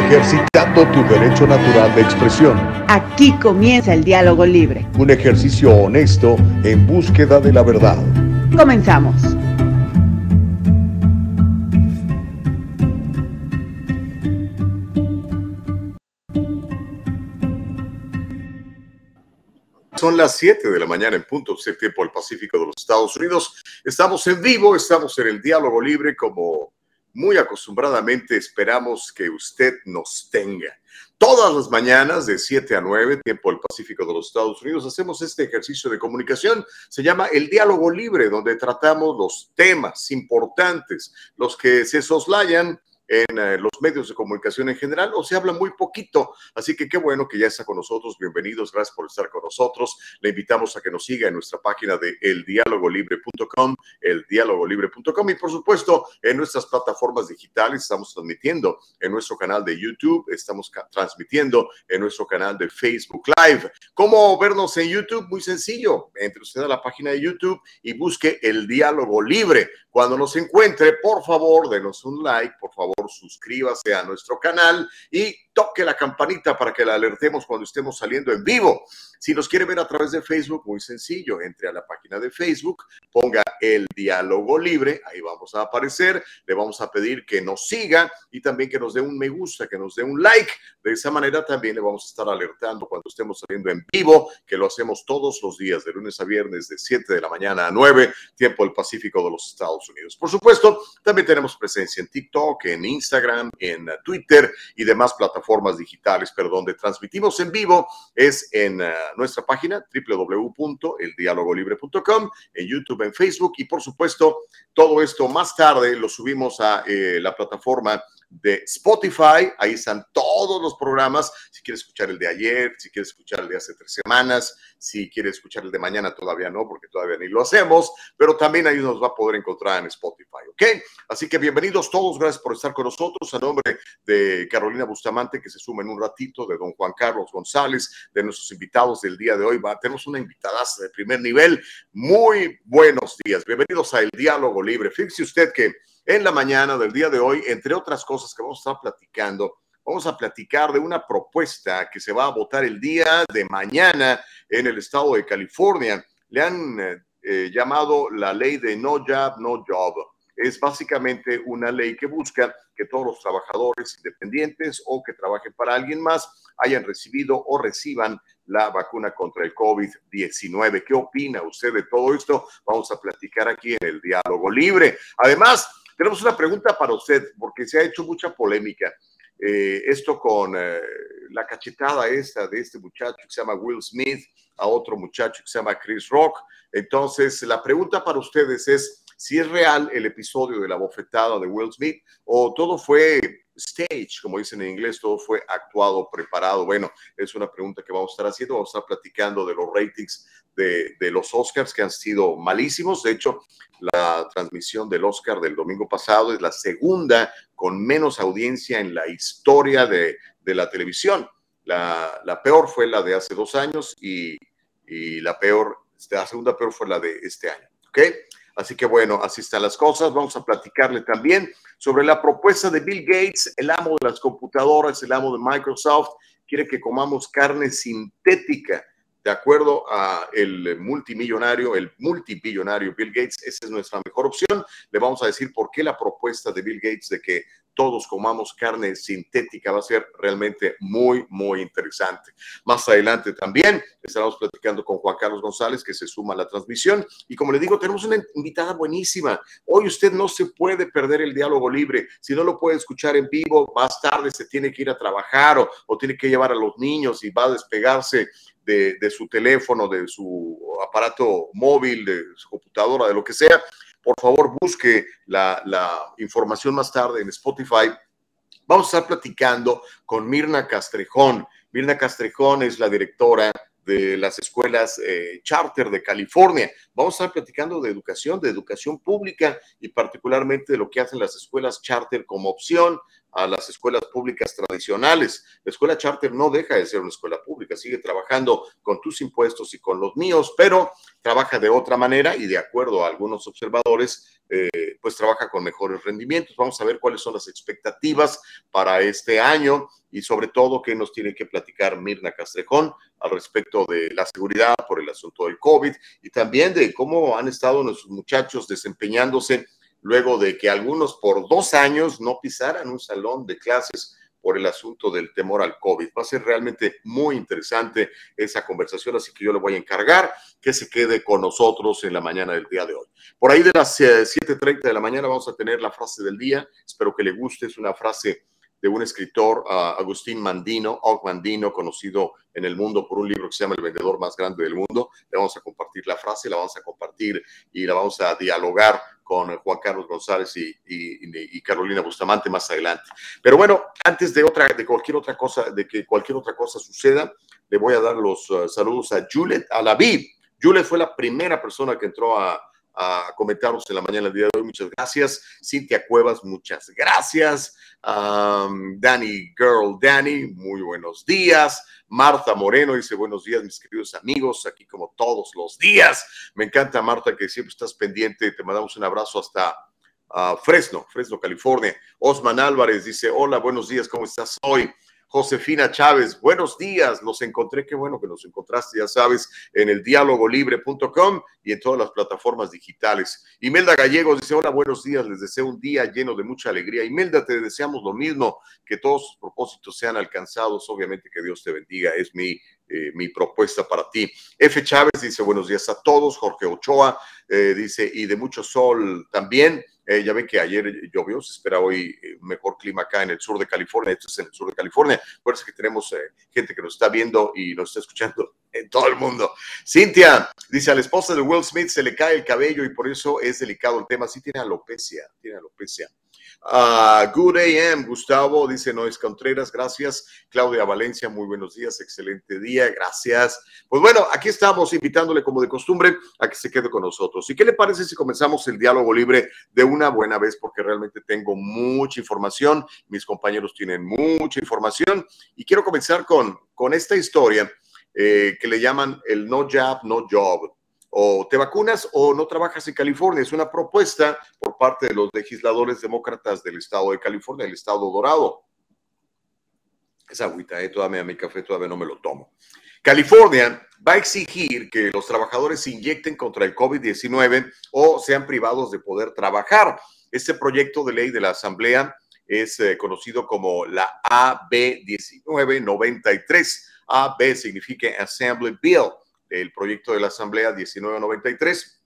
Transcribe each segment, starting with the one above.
ejercitando tu derecho natural de expresión. Aquí comienza el diálogo libre. Un ejercicio honesto en búsqueda de la verdad. Comenzamos. Son las 7 de la mañana en punto, tiempo del Pacífico de los Estados Unidos. Estamos en vivo, estamos en el diálogo libre como muy acostumbradamente esperamos que usted nos tenga. Todas las mañanas de 7 a 9, tiempo del Pacífico de los Estados Unidos, hacemos este ejercicio de comunicación. Se llama el diálogo libre, donde tratamos los temas importantes, los que se soslayan en eh, los medios de comunicación en general o se habla muy poquito. Así que qué bueno que ya está con nosotros. Bienvenidos, gracias por estar con nosotros. Le invitamos a que nos siga en nuestra página de eldialogolibre.com, eldialogolibre.com y por supuesto en nuestras plataformas digitales. Estamos transmitiendo en nuestro canal de YouTube, estamos transmitiendo en nuestro canal de Facebook Live. ¿Cómo vernos en YouTube? Muy sencillo. Entre usted a la página de YouTube y busque el diálogo libre. Cuando nos encuentre, por favor, denos un like, por favor, suscríbase a nuestro canal y toque la campanita para que la alertemos cuando estemos saliendo en vivo. Si nos quiere ver a través de Facebook, muy sencillo, entre a la página de Facebook, ponga el diálogo libre, ahí vamos a aparecer, le vamos a pedir que nos siga y también que nos dé un me gusta, que nos dé un like. De esa manera también le vamos a estar alertando cuando estemos saliendo en vivo, que lo hacemos todos los días, de lunes a viernes, de 7 de la mañana a 9, tiempo del Pacífico de los Estados Unidos. Por supuesto, también tenemos presencia en TikTok, en Instagram, en Twitter y demás plataformas digitales, pero donde transmitimos en vivo es en... Uh, nuestra página www.eldialogolibre.com, en YouTube, en Facebook y por supuesto todo esto más tarde lo subimos a eh, la plataforma de Spotify. Ahí están todos los programas. Si quieres escuchar el de ayer, si quieres escuchar el de hace tres semanas, si quieres escuchar el de mañana, todavía no, porque todavía ni lo hacemos, pero también ahí nos va a poder encontrar en Spotify, ¿ok? Así que bienvenidos todos, gracias por estar con nosotros. A nombre de Carolina Bustamante, que se suma en un ratito, de don Juan Carlos González, de nuestros invitados del día de hoy. Va, tenemos una invitada de primer nivel. Muy buenos días. Bienvenidos a El Diálogo Libre. Fíjese usted que en la mañana del día de hoy, entre otras cosas que vamos a estar platicando, vamos a platicar de una propuesta que se va a votar el día de mañana en el estado de California. Le han eh, eh, llamado la ley de no job, no job. Es básicamente una ley que busca que todos los trabajadores independientes o que trabajen para alguien más hayan recibido o reciban la vacuna contra el COVID-19. ¿Qué opina usted de todo esto? Vamos a platicar aquí en el diálogo libre. Además, tenemos una pregunta para usted, porque se ha hecho mucha polémica. Eh, esto con eh, la cachetada esta de este muchacho que se llama Will Smith a otro muchacho que se llama Chris Rock. Entonces, la pregunta para ustedes es si es real el episodio de la bofetada de Will Smith o todo fue stage, como dicen en inglés, todo fue actuado, preparado. Bueno, es una pregunta que vamos a estar haciendo. Vamos a estar platicando de los ratings de, los Oscars que han sido malísimos. De hecho, la transmisión del Oscar del domingo pasado es la segunda con menos audiencia en la historia de, la televisión. La, la, peor fue la de hace dos años y, y la peor, la segunda peor fue la de este año. ¿Ok? Así que bueno, así están las cosas. Vamos a platicarle también sobre la propuesta de Bill Gates, el amo de las computadoras, el amo de Microsoft, quiere que comamos carne sintética. De acuerdo a el multimillonario, el multibillonario Bill Gates, esa es nuestra mejor opción. Le vamos a decir por qué la propuesta de Bill Gates de que todos comamos carne sintética va a ser realmente muy, muy interesante. Más adelante también estaremos platicando con Juan Carlos González, que se suma a la transmisión. Y como le digo, tenemos una invitada buenísima. Hoy usted no se puede perder el diálogo libre. Si no lo puede escuchar en vivo, más tarde se tiene que ir a trabajar o, tiene que llevar a los niños y va a despegarse de, de, su teléfono, de su aparato móvil, de su computadora, de lo que sea, por favor busque la, información más tarde en Spotify. Vamos a estar platicando con Mirna Castrejón. Mirna Castrejón es la directora de las escuelas eh, charter de California. Vamos a estar platicando de educación, de educación pública y particularmente de lo que hacen las escuelas charter como opción a las escuelas públicas tradicionales. La escuela charter no deja de ser una escuela pública, sigue trabajando con tus impuestos y con los míos, pero trabaja de otra manera y de acuerdo a algunos observadores, eh, pues trabaja con mejores rendimientos. Vamos a ver cuáles son las expectativas para este año y sobre todo qué nos tiene que platicar Mirna Castrejón al respecto de la seguridad por el asunto del COVID y también de cómo han estado nuestros muchachos desempeñándose luego de que algunos por dos años no pisaran un salón de clases por el asunto del temor al COVID. Va a ser realmente muy interesante esa conversación, así que yo le voy a encargar que se quede con nosotros en la mañana del día de hoy. Por ahí de las 7.30 eh, de la mañana vamos a tener la frase del día. Espero que le guste. Es una frase de un escritor, Agustín Mandino, Og Mandino, conocido en el mundo por un libro que se llama El vendedor más grande del mundo. Le vamos a compartir la frase, la vamos a compartir y la vamos a dialogar con Juan Carlos González y, Carolina Bustamante más adelante. Pero bueno, antes de otra, de cualquier otra cosa, de que cualquier otra cosa suceda, le voy a dar los uh, saludos a Juliet Alaví. Juliet fue la primera persona que entró a, a comentarnos en la mañana del día de hoy. Muchas gracias. Cintia Cuevas, muchas gracias. Danny Girl, Danny, muy buenos días. Marta Moreno dice buenos días, mis queridos amigos, aquí como todos los días. Me encanta, Marta, que siempre estás pendiente. Te mandamos un abrazo hasta ah, Fresno, Fresno, California. Osman Álvarez dice, hola, buenos días, ¿cómo estás hoy? Josefina Chávez, buenos días, los encontré, qué bueno que los encontraste, ya sabes, en el dialogolibre.com y en todas las plataformas digitales. Imelda Gallegos dice, hola, buenos días, les deseo un día lleno de mucha alegría. Imelda, te deseamos lo mismo, que todos sus propósitos sean alcanzados, obviamente que Dios te bendiga, es mi eh, mi propuesta para ti. F. Chávez dice buenos días a todos. Jorge Ochoa eh, dice y de mucho sol también. Eh, ya ven que ayer llovió, se espera hoy mejor clima acá en el sur de California. Esto es en el sur de California. Eso que tenemos gente que nos está viendo y nos está escuchando en todo el mundo. Cintia dice a la esposa de Will Smith se le cae el cabello y por eso es delicado el tema. Sí tiene alopecia, tiene alopecia. Good AM, Gustavo, dice Noes Contreras, gracias. Claudia Valencia, muy buenos días, excelente día, gracias. Pues bueno, aquí estamos invitándole como de costumbre a que se quede con nosotros. ¿Y qué le parece si comenzamos el diálogo libre de una buena vez? Porque realmente tengo mucha información, mis compañeros tienen mucha información y quiero comenzar con, con esta historia eh, que le llaman el no job, no job o te vacunas o no trabajas en California. Es una propuesta por parte de los legisladores demócratas del estado de California, el estado dorado. Esa agüita, ¿eh? todavía mi café todavía no me lo tomo. California va a exigir que los trabajadores se inyecten contra el COVID-19 o sean privados de poder trabajar. Este proyecto de ley de la Asamblea es eh, conocido como la AB 1993. AB significa Assembly Bill el proyecto de la Asamblea 1993.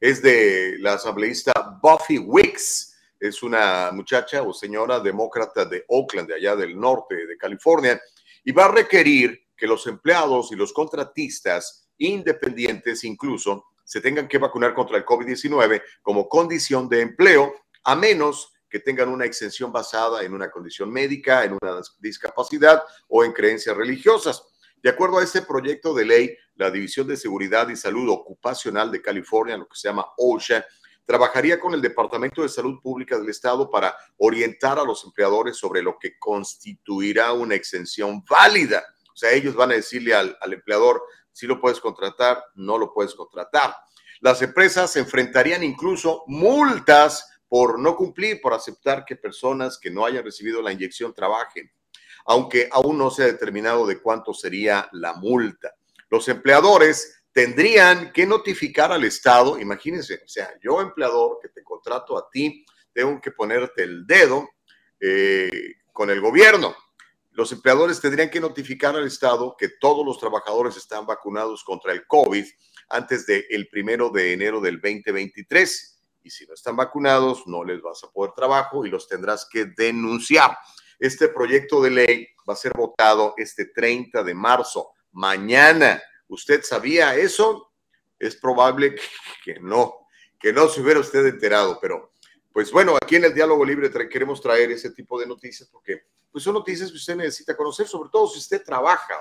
Es de la asambleísta Buffy Wicks. Es una muchacha o señora demócrata de Oakland, de allá del norte de California, y va a requerir que los empleados y los contratistas independientes incluso se tengan que vacunar contra el COVID-19 como condición de empleo, a menos que tengan una exención basada en una condición médica, en una discapacidad o en creencias religiosas. De acuerdo a este proyecto de ley, la División de Seguridad y Salud Ocupacional de California, lo que se llama OSHA, trabajaría con el Departamento de Salud Pública del Estado para orientar a los empleadores sobre lo que constituirá una exención válida. O sea, ellos van a decirle al, empleador si lo puedes contratar, no lo puedes contratar. Las empresas se enfrentarían incluso multas por no cumplir, por aceptar que personas que no hayan recibido la inyección trabajen aunque aún no se ha determinado de cuánto sería la multa. Los empleadores tendrían que notificar al Estado, imagínense, o sea, yo empleador que te contrato a ti, tengo que ponerte el dedo eh, con el gobierno. Los empleadores tendrían que notificar al Estado que todos los trabajadores están vacunados contra el COVID antes del primero de enero del 2023. Y si no están vacunados, no les vas a poder trabajo y los tendrás que denunciar. Este proyecto de ley va a ser votado este 30 de marzo, mañana. ¿Usted sabía eso? Es probable que no, que no se hubiera usted enterado, pero pues bueno, aquí en el Diálogo Libre queremos traer ese tipo de noticias porque pues son noticias que usted necesita conocer, sobre todo si usted trabaja.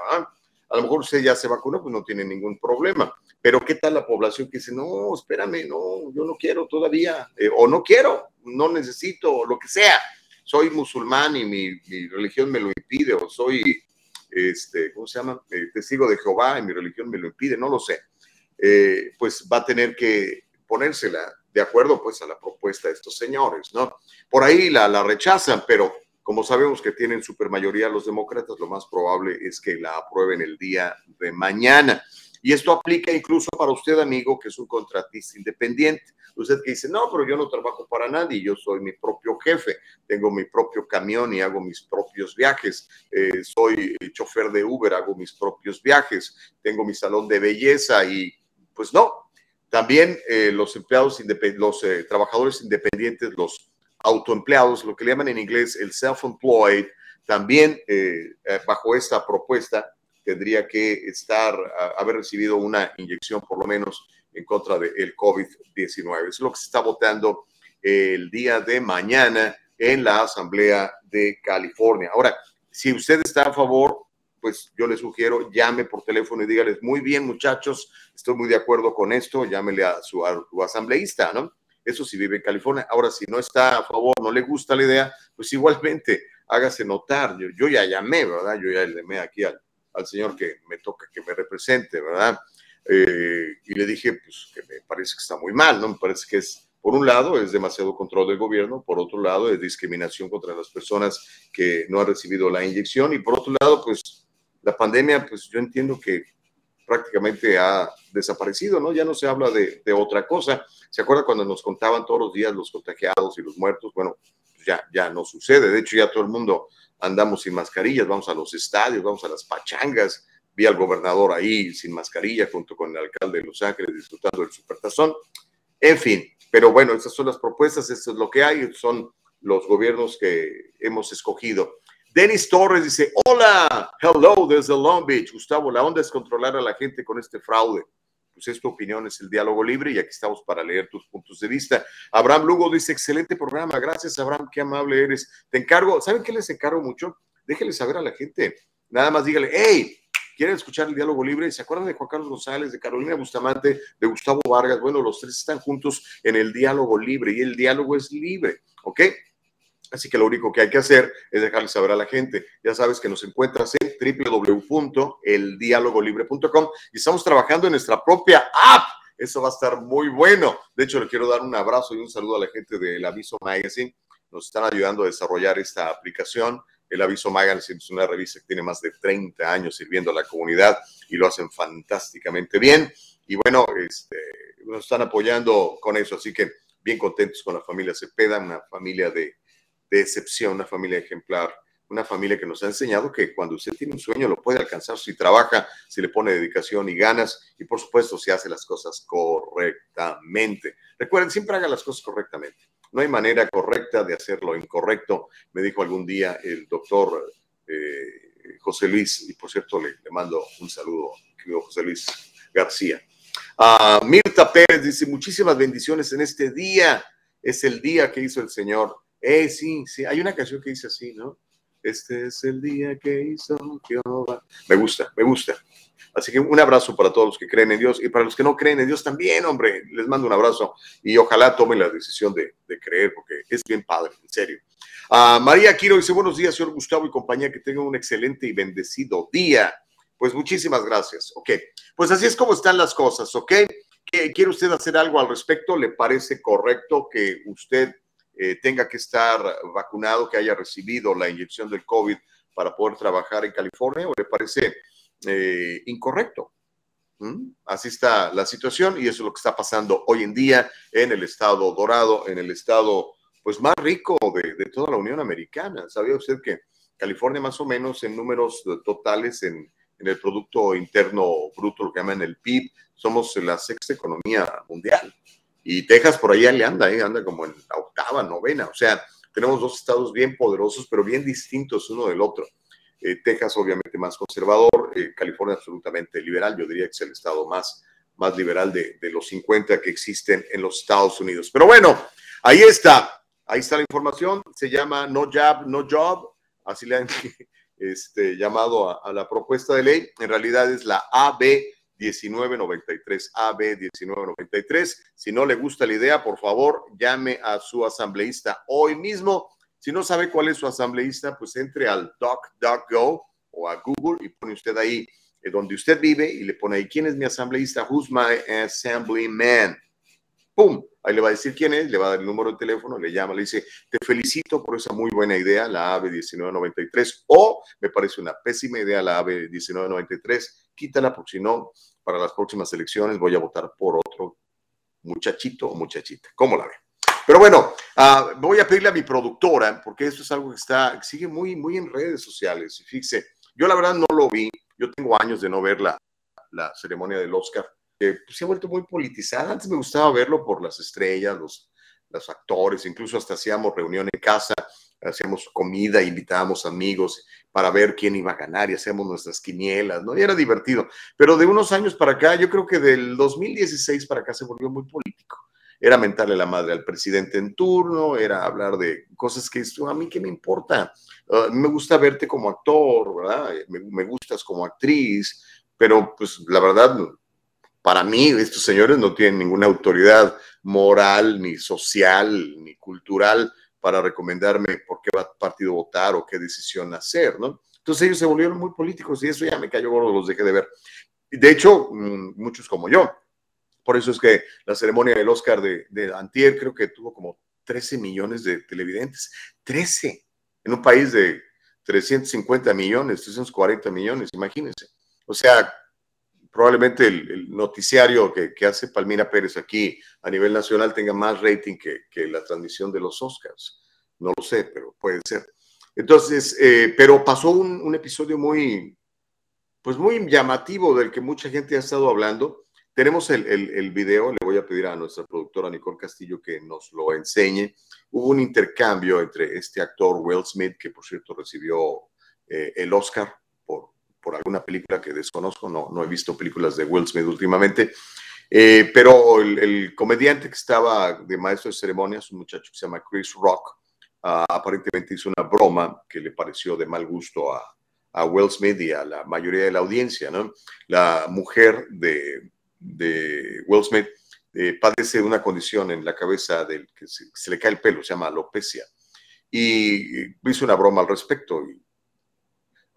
A lo mejor usted ya se vacunó, pues no tiene ningún problema. Pero ¿qué tal la población que dice, no, espérame, no, yo no quiero todavía, eh, o no quiero, no necesito, lo que sea? Soy musulmán y mi, religión me lo impide, o soy, este, ¿cómo se llama? Eh, testigo de Jehová y mi religión me lo impide, no lo sé. Eh, pues va a tener que ponérsela de acuerdo pues a la propuesta de estos señores, ¿no? Por ahí la, la rechazan, pero como sabemos que tienen supermayoría los demócratas, lo más probable es que la aprueben el día de mañana. Y esto aplica incluso para usted, amigo, que es un contratista independiente. Usted que dice, no, pero yo no trabajo para nadie, yo soy mi propio jefe, tengo mi propio camión y hago mis propios viajes, eh, soy chofer de Uber, hago mis propios viajes, tengo mi salón de belleza y pues no. También eh, los empleados, los eh, trabajadores independientes, los autoempleados, lo que le llaman en inglés el self-employed, también bajo esta propuesta tendría que estar, haber recibido una inyección por lo menos en contra del COVID-19. Es lo que se está votando el día de mañana en la Asamblea de California. Ahora, si usted está a favor, pues yo le sugiero, llame por teléfono y dígales, muy bien muchachos, estoy muy de acuerdo con esto, llámele a su, asambleísta, ¿no? Eso sí vive en California. Ahora, si no está a favor, no le gusta la idea, pues igualmente hágase notar. Yo, yo ya llamé, ¿verdad? Yo ya llamé aquí al, al señor que me toca que me represente, ¿verdad? Eh, y le dije, pues que me parece que está muy mal, ¿no? Me parece que es, por un lado, es demasiado control del gobierno, por otro lado, es discriminación contra las personas que no han recibido la inyección y por otro lado, pues la pandemia, pues yo entiendo que prácticamente ha desaparecido, ¿no? Ya no se habla de, de otra cosa. ¿Se acuerda cuando nos contaban todos los días los contagiados y los muertos? Bueno, ya, ya no sucede. De hecho, ya todo el mundo andamos sin mascarillas, vamos a los estadios, vamos a las pachangas. Vi al gobernador ahí sin mascarilla junto con el alcalde de Los Ángeles disfrutando del supertazón. En fin, pero bueno, esas son las propuestas, eso es lo que hay, son los gobiernos que hemos escogido. Denis Torres dice, hola, hello desde Long Beach. Gustavo, la onda es controlar a la gente con este fraude pues es tu opinión, es el diálogo libre y aquí estamos para leer tus puntos de vista. Abraham Lugo dice, excelente programa, gracias Abraham, qué amable eres. Te encargo, ¿saben qué les encargo mucho? Déjenle saber a la gente, nada más dígale, hey, ¿quieren escuchar el diálogo libre? ¿Se acuerdan de Juan Carlos González, de Carolina Bustamante, de Gustavo Vargas? Bueno, los tres están juntos en el diálogo libre y el diálogo es libre, ¿ok? Así que lo único que hay que hacer es dejarle saber a la gente. Ya sabes que nos encuentras en www.eldialogolibre.com y estamos trabajando en nuestra propia app. Eso va a estar muy bueno. De hecho, le quiero dar un abrazo y un saludo a la gente del Aviso Magazine. Nos están ayudando a desarrollar esta aplicación. El Aviso Magazine es una revista que tiene más de 30 años sirviendo a la comunidad y lo hacen fantásticamente bien. Y bueno, este, nos están apoyando con eso. Así que bien contentos con la familia Cepeda, una familia de de excepción, una familia ejemplar, una familia que nos ha enseñado que cuando usted tiene un sueño lo puede alcanzar si trabaja, si le pone dedicación y ganas y por supuesto si hace las cosas correctamente. Recuerden, siempre haga las cosas correctamente. No hay manera correcta de hacer lo incorrecto, me dijo algún día el doctor eh, José Luis, y por cierto le, mando un saludo, querido José Luis García. Mirta Pérez dice, muchísimas bendiciones en este día. Es el día que hizo el Señor eh, sí, sí, hay una canción que dice así, ¿no? Este es el día que hizo Jehová. Me gusta, me gusta. Así que un abrazo para todos los que creen en Dios y para los que no creen en Dios también, hombre. Les mando un abrazo y ojalá tomen la decisión de, creer porque es bien padre, en serio. Ah, María Quiro dice buenos días, señor Gustavo y compañía, que tengan un excelente y bendecido día. Pues muchísimas gracias. Ok, pues así es como están las cosas, ¿ok? ¿Quiere usted hacer algo al respecto? ¿Le parece correcto que usted eh, tenga que estar vacunado, que haya recibido la inyección del COVID para poder trabajar en California o le parece eh, incorrecto. ¿Mm? Así está la situación y eso es lo que está pasando hoy en día en el estado dorado, en el estado pues más rico de, toda la Unión Americana. ¿Sabía usted que California más o menos en números totales en, en el Producto Interno Bruto, lo que llaman el PIB, somos la sexta economía mundial. Y Texas por allá le anda, ¿eh? anda como en la octava, novena. O sea, tenemos dos estados bien poderosos, pero bien distintos uno del otro. Eh, Texas obviamente más conservador, eh, California absolutamente liberal. Yo diría que es el estado más, más liberal de, los 50 que existen en los Estados Unidos. Pero bueno, ahí está. Ahí está la información. Se llama No Job, No Job. Así le han este, llamado a, a la propuesta de ley. En realidad es la AB 1993, AB 1993. Si no le gusta la idea, por favor, llame a su asambleísta hoy mismo Si no sabe cuál es su asambleísta, pues entre al DuckDuckGo o a Google y pone usted ahí eh, donde usted vive y le pone ahí quién es mi asambleísta, who's my assemblyman. ¡Pum! Ahí le va a decir quién es, le va a dar el número de teléfono, le llama, le dice, te felicito por esa muy buena idea, la AVE 1993, o me parece una pésima idea la AVE 1993, quítala porque si no, para las próximas elecciones voy a votar por otro muchachito o muchachita. ¿Cómo la ve? Pero bueno, uh, voy a pedirle a mi productora, porque esto es algo que está, sigue muy, muy en redes sociales. Y fíjese, yo la verdad no lo vi, yo tengo años de no ver la, la ceremonia del Oscar, que pues, se ha vuelto muy politizada. Antes me gustaba verlo por las estrellas, los, los actores, incluso hasta hacíamos reunión en casa, hacíamos comida, invitábamos amigos para ver quién iba a ganar y hacíamos nuestras quinielas, ¿no? Y era divertido. Pero de unos años para acá, yo creo que del 2016 para acá se volvió muy político. Era mentarle la madre al presidente en turno, era hablar de cosas que a mí qué me importa. Uh, me gusta verte como actor, ¿verdad? Me gustas como actriz, pero pues la verdad, para mí estos señores no tienen ninguna autoridad moral, ni social, ni cultural para recomendarme por qué partido votar o qué decisión hacer, ¿no? Entonces ellos se volvieron muy políticos y eso ya me cayó gordo, los dejé de ver. De hecho, mm, muchos como yo. Por eso es que la ceremonia del Oscar de, de Antier creo que tuvo como 13 millones de televidentes. 13 en un país de 350 millones, 340 millones, imagínense. O sea, probablemente el, noticiario que, hace Palmira Pérez aquí a nivel nacional tenga más rating que, la transmisión de los Oscars. No lo sé, pero puede ser. Entonces, eh, pero pasó un, episodio muy, pues muy llamativo del que mucha gente ha estado hablando. Tenemos el, video, le voy a pedir a nuestra productora Nicole Castillo que nos lo enseñe. Hubo un intercambio entre este actor Will Smith, que por cierto recibió eh, el Oscar por alguna película que desconozco, no, no he visto películas de Will Smith últimamente, eh, pero el, el, comediante que estaba de maestro de ceremonias, un muchacho que se llama Chris Rock, uh, aparentemente hizo una broma que le pareció de mal gusto a, a, Will Smith y a la mayoría de la audiencia, ¿no? La mujer de, de Will Smith eh, padece una condición en la cabeza del que se, se, le cae el pelo, se llama alopecia, y hizo una broma al respecto. Y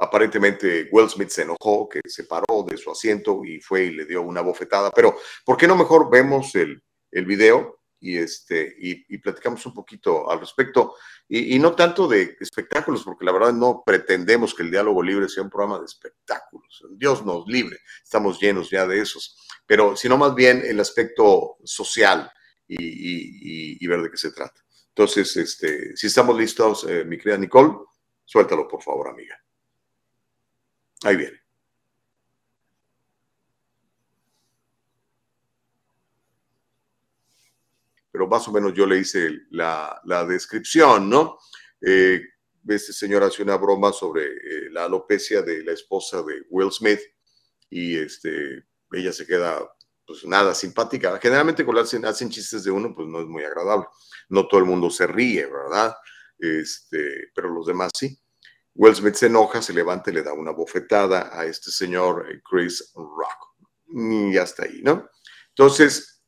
Aparentemente Will Smith se enojó, que se paró de su asiento y fue y le dio una bofetada. Pero, ¿por qué no mejor vemos el, el video y, este, y, y, platicamos un poquito al respecto? Y, y, no tanto de espectáculos, porque la verdad no pretendemos que el diálogo libre sea un programa de espectáculos. Dios nos libre, estamos llenos ya de esos. Pero, sino más bien el aspecto social y, y ver de qué se trata. Entonces, este, si estamos listos, eh, mi querida Nicole, suéltalo, por favor, amiga. Ahí viene. Pero más o menos yo le hice la, la descripción, ¿no? Eh, este señor hace una broma sobre eh, la alopecia de la esposa de Will Smith y este, ella se queda pues nada simpática. Generalmente cuando hacen, hacen chistes de uno, pues no es muy agradable. No todo el mundo se ríe, ¿verdad? Este, pero los demás sí. Will Smith se enoja, se levanta y le da una bofetada a este señor eh, Chris Rock. Y hasta ahí, ¿no? Entonces,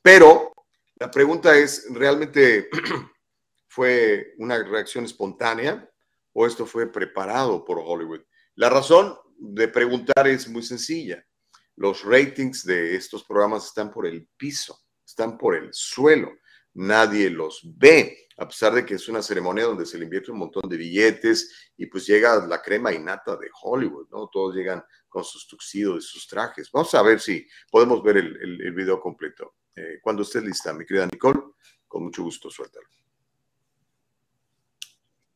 pero la pregunta es, ¿realmente fue una reacción espontánea o esto fue preparado por Hollywood? La razón de preguntar es muy sencilla. Los ratings de estos programas están por el piso, están por el suelo. Nadie los ve a pesar de que es una ceremonia donde se le invierte un montón de billetes y pues llega la crema innata de Hollywood, ¿no? Todos llegan con sus tuxidos y sus trajes. Vamos a ver si podemos ver el, el, el video completo. Eh, cuando estés lista, mi querida Nicole, con mucho gusto, suéltalo.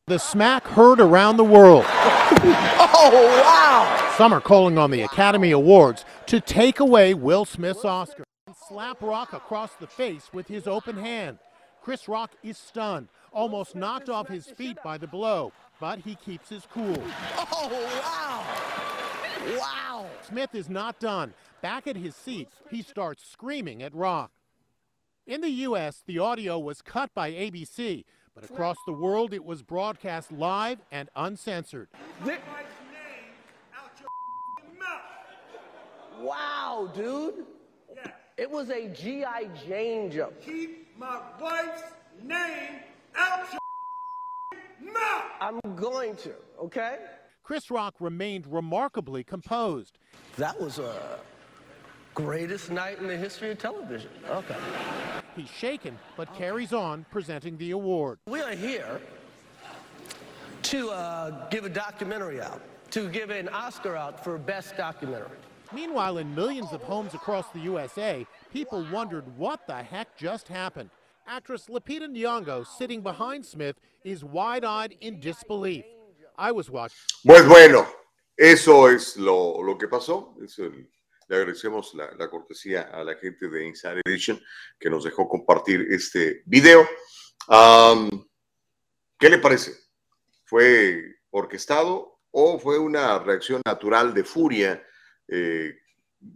The smack heard around the world. oh, wow! Some are calling on the Academy Awards to take away Will Smith's Oscar and slap Rock across the face with his open hand. Chris Rock is stunned, almost knocked off his feet by the blow, but he keeps his cool. Oh, wow! Wow! Smith is not done. Back at his seat, he starts screaming at Rock. In the U.S., the audio was cut by ABC, but across the world, it was broadcast live and uncensored. Wow, dude. Yeah. It was a G.I. Jane jump. Keep my wife's name out your mouth. I'm going to, okay? Chris Rock remained remarkably composed. That was a greatest night in the history of television. Okay. He's shaken, but carries on presenting the award. We are here to uh, give a documentary out, to give an Oscar out for Best Documentary. Meanwhile, in millions of homes across the USA, people wondered what the heck just happened. Actress Lupita Nyong'o, sitting behind Smith, is wide-eyed in disbelief. I was watching. Pues bueno, eso es lo, lo que pasó. Es el, le agradecemos la, la, cortesía a la gente de Inside Edition que nos dejó compartir este video. Um, ¿Qué le parece? ¿Fue orquestado o fue una reacción natural de furia eh,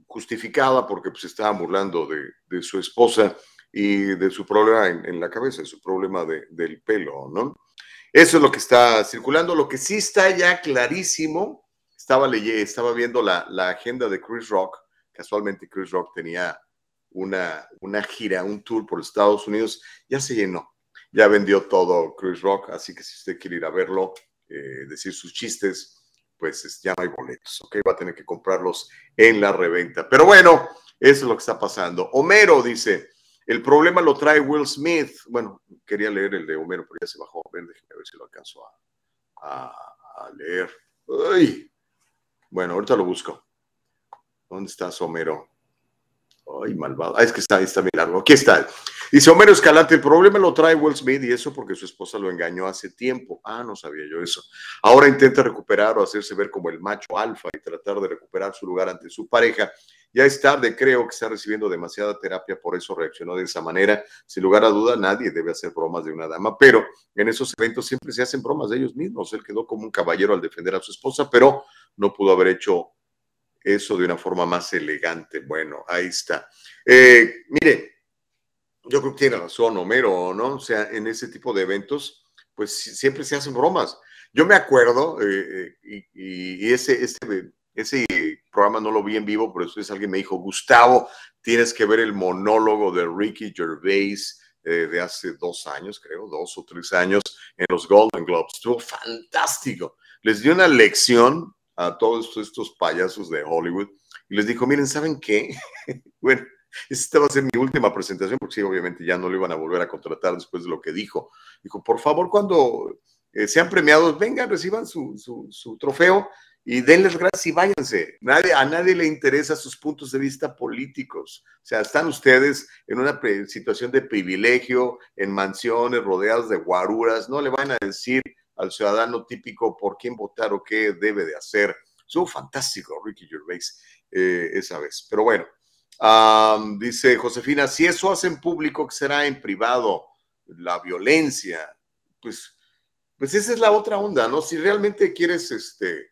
justificada porque pues, estaban burlando de, de, su esposa y de su problema en, en la cabeza, su problema de, del pelo, ¿no? Eso es lo que está circulando. Lo que sí está ya clarísimo, estaba, leyendo, estaba viendo la, la, agenda de Chris Rock. Casualmente Chris Rock tenía una, una gira, un tour por Estados Unidos. Ya se llenó. Ya vendió todo Chris Rock. Así que si usted quiere ir a verlo, eh, decir sus chistes, pues ya no hay boletos, ¿ok? Va a tener que comprarlos en la reventa. Pero bueno, eso es lo que está pasando. Homero dice, el problema lo trae Will Smith. Bueno, quería leer el de Homero, pero ya se bajó. Ven, déjeme ver si lo alcanzo a, a, a leer. Uy. Bueno, ahorita lo busco. ¿Dónde estás, Homero? Ay, malvado. Ah, es que está, está muy largo. Aquí está. Dice Homero Escalante, el problema lo trae Will Smith y eso porque su esposa lo engañó hace tiempo. Ah, no sabía yo eso. Ahora intenta recuperar o hacerse ver como el macho alfa y tratar de recuperar su lugar ante su pareja. Ya es tarde, creo que está recibiendo demasiada terapia, por eso reaccionó de esa manera. Sin lugar a duda, nadie debe hacer bromas de una dama, pero en esos eventos siempre se hacen bromas de ellos mismos. Él quedó como un caballero al defender a su esposa, pero no pudo haber hecho eso de una forma más elegante. Bueno, ahí está. Eh, mire, yo creo que tiene razón Homero, ¿no? O sea, en ese tipo de eventos, pues siempre se hacen bromas. Yo me acuerdo, eh, y, y, ese, ese, ese programa no lo vi en vivo, pero después alguien me dijo, Gustavo, tienes que ver el monólogo de Ricky Gervais eh, de hace dos años, creo, dos o tres años, en los Golden Globes. Estuvo fantástico. Les dio una lección a todos estos payasos de Hollywood y les dijo, miren, ¿saben qué? bueno, esta va a ser mi última presentación, porque sí, obviamente ya no lo iban a volver a contratar después de lo que dijo. Dijo, por favor, cuando eh, sean premiados, vengan, reciban su, su, su trofeo y denles gracias y váyanse. Nadie, a nadie le interesa sus puntos de vista políticos. O sea, están ustedes en una situación de privilegio, en mansiones rodeados de guaruras. No le van a decir al ciudadano típico por quién votar o qué debe de hacer. Estuvo fantástico Ricky Gervais eh, esa vez. Pero bueno, dice Josefina, si eso hacen público, que será en privado? La violencia. Pues, pues esa es la otra onda, ¿no? Si realmente quieres, este,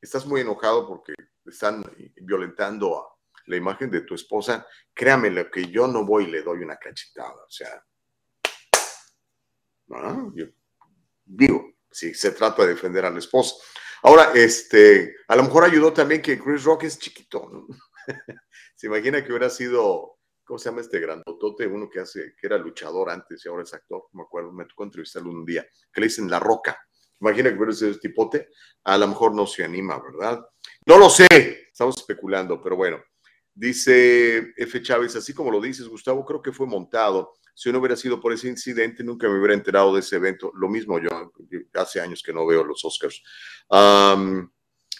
estás muy enojado porque están violentando la imagen de tu esposa, créame lo que yo no voy y le doy una cachetada. O sea, ¿no? yo digo, si se trata de defender a la esposa. Ahora, este, a lo mejor ayudó también que Chris Rock es chiquito, ¿no? se imagina que hubiera sido, ¿cómo se llama este grandotote? Uno que hace, que era luchador antes y ahora es actor, me acuerdo, me tocó entrevistarlo un día, que le dicen La Roca. Imagina que hubiera sido este tipote, a lo mejor no se anima, ¿verdad? No lo sé, estamos especulando, pero bueno. Dice F. Chávez, así como lo dices, Gustavo, creo que fue montado. Si no hubiera sido por ese incidente, nunca me hubiera enterado de ese evento. Lo mismo yo, hace años que no veo los Oscars.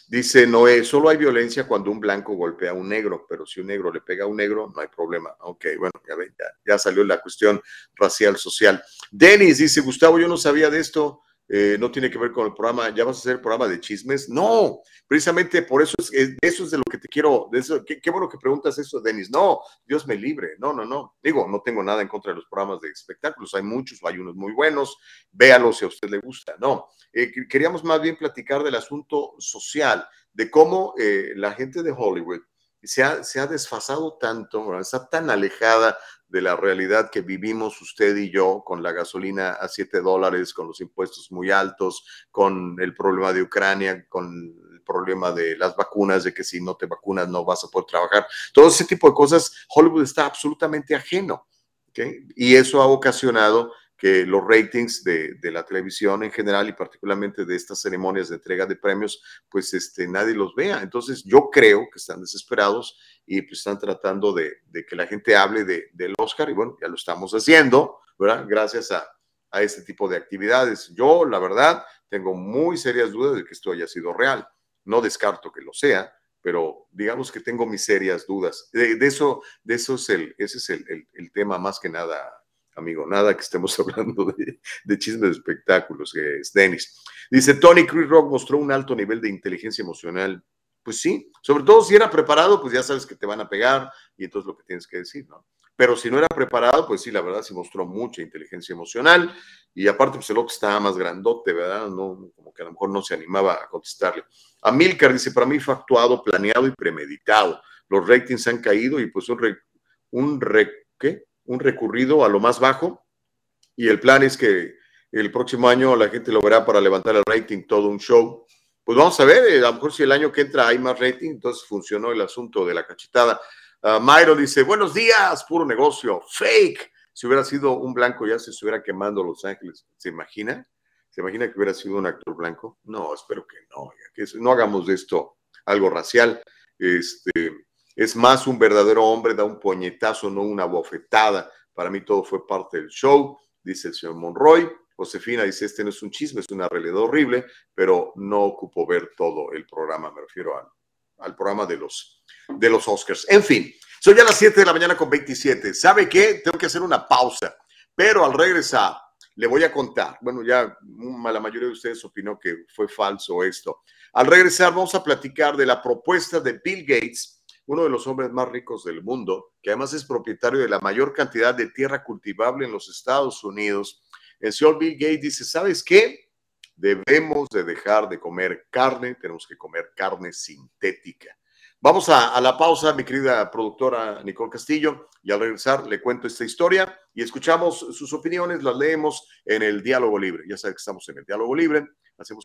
Dice Noé, solo hay violencia cuando un blanco golpea a un negro, pero si un negro le pega a un negro, no hay problema. Ok, bueno, ya, ya, ya salió la cuestión racial, social. Denis dice, Gustavo, yo no sabía de esto. Eh, no tiene que ver con el programa, ya vas a hacer el programa de chismes. No, precisamente por eso es, eso es de lo que te quiero, eso, qué, qué, bueno que preguntas eso, Denis. No, Dios me libre, no, no, no. Digo, no tengo nada en contra de los programas de espectáculos, hay muchos, hay unos muy buenos, véalos si a usted le gusta. No, eh, queríamos más bien platicar del asunto social, de cómo eh, la gente de Hollywood se ha, se ha desfasado tanto, está tan alejada de la realidad que vivimos usted y yo con la gasolina a 7 dólares, con los impuestos muy altos, con el problema de Ucrania, con el problema de las vacunas, de que si no te vacunas no vas a poder trabajar. Todo ese tipo de cosas, Hollywood está absolutamente ajeno. ¿okay? Y eso ha ocasionado que los ratings de, la televisión en general y particularmente de estas ceremonias de entrega de premios, pues este, nadie los vea. Entonces yo creo que están desesperados y pues están tratando de, que la gente hable de, del Oscar y bueno, ya lo estamos haciendo, ¿verdad? Gracias a, a este tipo de actividades. Yo, la verdad, tengo muy serias dudas de que esto haya sido real. No descarto que lo sea, pero digamos que tengo mis serias dudas. De, eso, de eso es el, ese es el, el tema más que nada amigo, nada que estemos hablando de, chismes de espectáculos, que es Dennis. Dice, Tony Chris Rock mostró un alto nivel de inteligencia emocional. Pues sí, sobre todo si era preparado, pues ya sabes que te van a pegar y entonces lo que tienes que decir, ¿no? Pero si no era preparado, pues sí, la verdad sí mostró mucha inteligencia emocional y aparte pues el otro estaba más grandote, ¿verdad? No, como que a lo mejor no se animaba a contestarle. Amilcar dice, para mí fue actuado, planeado y premeditado. Los ratings han caído y pues un, un re, ¿qué? Un recurrido a lo más bajo y el plan es que el próximo año la gente lo verá para levantar el rating, todo un show. Pues vamos a ver, eh, a lo mejor si el año que entra hay más rating, entonces funcionó el asunto de la cachetada. Uh, dice, buenos días, puro negocio, fake. Si hubiera sido un blanco ya se estuviera quemando Los Ángeles. ¿Se imagina? ¿Se imagina que hubiera sido un actor blanco? No, espero que no. No hagamos de esto algo racial. Este, es más un verdadero hombre, da un puñetazo, no una bofetada. Para mí todo fue parte del show, dice el señor Monroy. Josefina dice, este no es un chisme, es una realidad horrible, pero no ocupo ver todo el programa, me refiero al, programa de los, de los Oscars. En fin, son ya las 7 de la mañana con 27. ¿Sabe qué? Tengo que hacer una pausa, pero al regresar le voy a contar. Bueno, ya la mayoría de ustedes opinó que fue falso esto. Al regresar vamos a platicar de la propuesta de Bill Gates uno de los hombres más ricos del mundo, que además es propietario de la mayor cantidad de tierra cultivable en los Estados Unidos. El señor Bill Gates dice, ¿sabes qué? Debemos de dejar de comer carne, tenemos que comer carne sintética. Vamos a, la pausa, mi querida productora Nicole Castillo, y al regresar le cuento esta historia y escuchamos sus opiniones, las leemos en el diálogo libre. Ya saben que estamos en el diálogo libre, hacemos...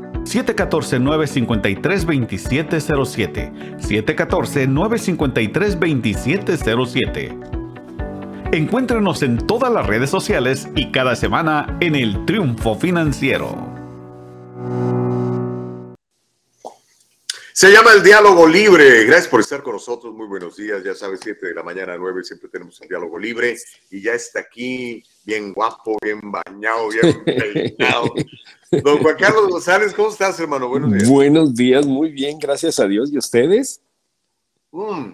714-953-2707. 714-953-2707. Encuéntrenos en todas las redes sociales y cada semana en el Triunfo Financiero. Se llama el diálogo libre. Gracias por estar con nosotros. Muy buenos días. Ya sabes, 7 de la mañana a 9 siempre tenemos el diálogo libre. Y ya está aquí, bien guapo, bien bañado, bien peinado. Don Juan Carlos González, ¿cómo estás, hermano? Buenos días. Buenos días, muy bien, gracias a Dios. ¿Y ustedes? Mm.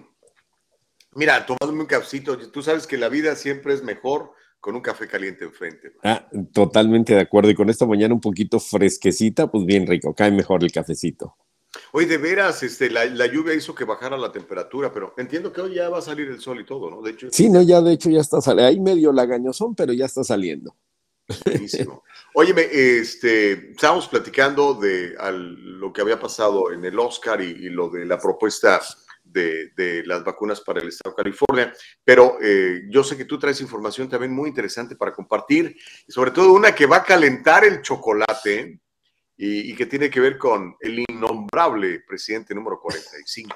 Mira, tomándome un cafecito. Tú sabes que la vida siempre es mejor con un café caliente enfrente. Ah, totalmente de acuerdo. Y con esta mañana un poquito fresquecita, pues bien rico. Cae mejor el cafecito. Hoy de veras, este, la, lluvia hizo que bajara la temperatura, pero entiendo que hoy ya va a salir el sol y todo, ¿no? De hecho, sí, no, ya de hecho ya está saliendo. Hay medio lagañosón, pero ya está saliendo. Buenísimo. Óyeme, este, estábamos platicando de lo que había pasado en el Oscar y, lo de la propuesta de, las vacunas para el Estado de California, pero eh, yo sé que tú traes información también muy interesante para compartir, y sobre todo una que va a calentar el chocolate y, y que tiene que ver con el innombrable presidente número 45.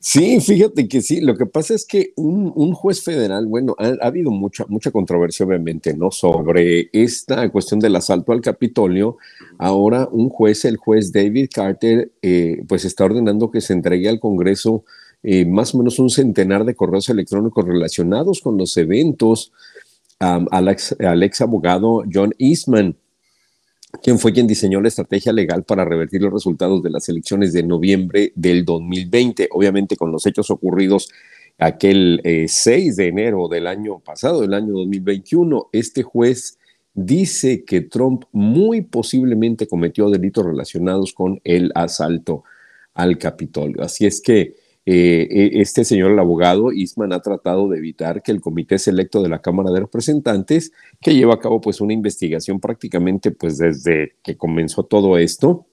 Sí, fíjate que sí. Lo que pasa es que un, juez federal, bueno, ha, habido mucha, mucha controversia, obviamente, ¿no? Sobre esta cuestión del asalto al Capitolio. Ahora, un juez, el juez David Carter, eh, pues está ordenando que se entregue al Congreso eh, más o menos un centenar de correos electrónicos relacionados con los eventos al, ex, abogado John Eastman quien fue quien diseñó la estrategia legal para revertir los resultados de las elecciones de noviembre del 2020, obviamente con los hechos ocurridos aquel 6 eh, de enero del año pasado, del año 2021, este juez dice que Trump muy posiblemente cometió delitos relacionados con el asalto al Capitolio. Así es que eh, e, este señor, el abogado Eastman, ha tratado de evitar que el comité selecto de la Cámara de Representantes, que lleva a cabo pues una investigación prácticamente pues desde que comenzó todo esto,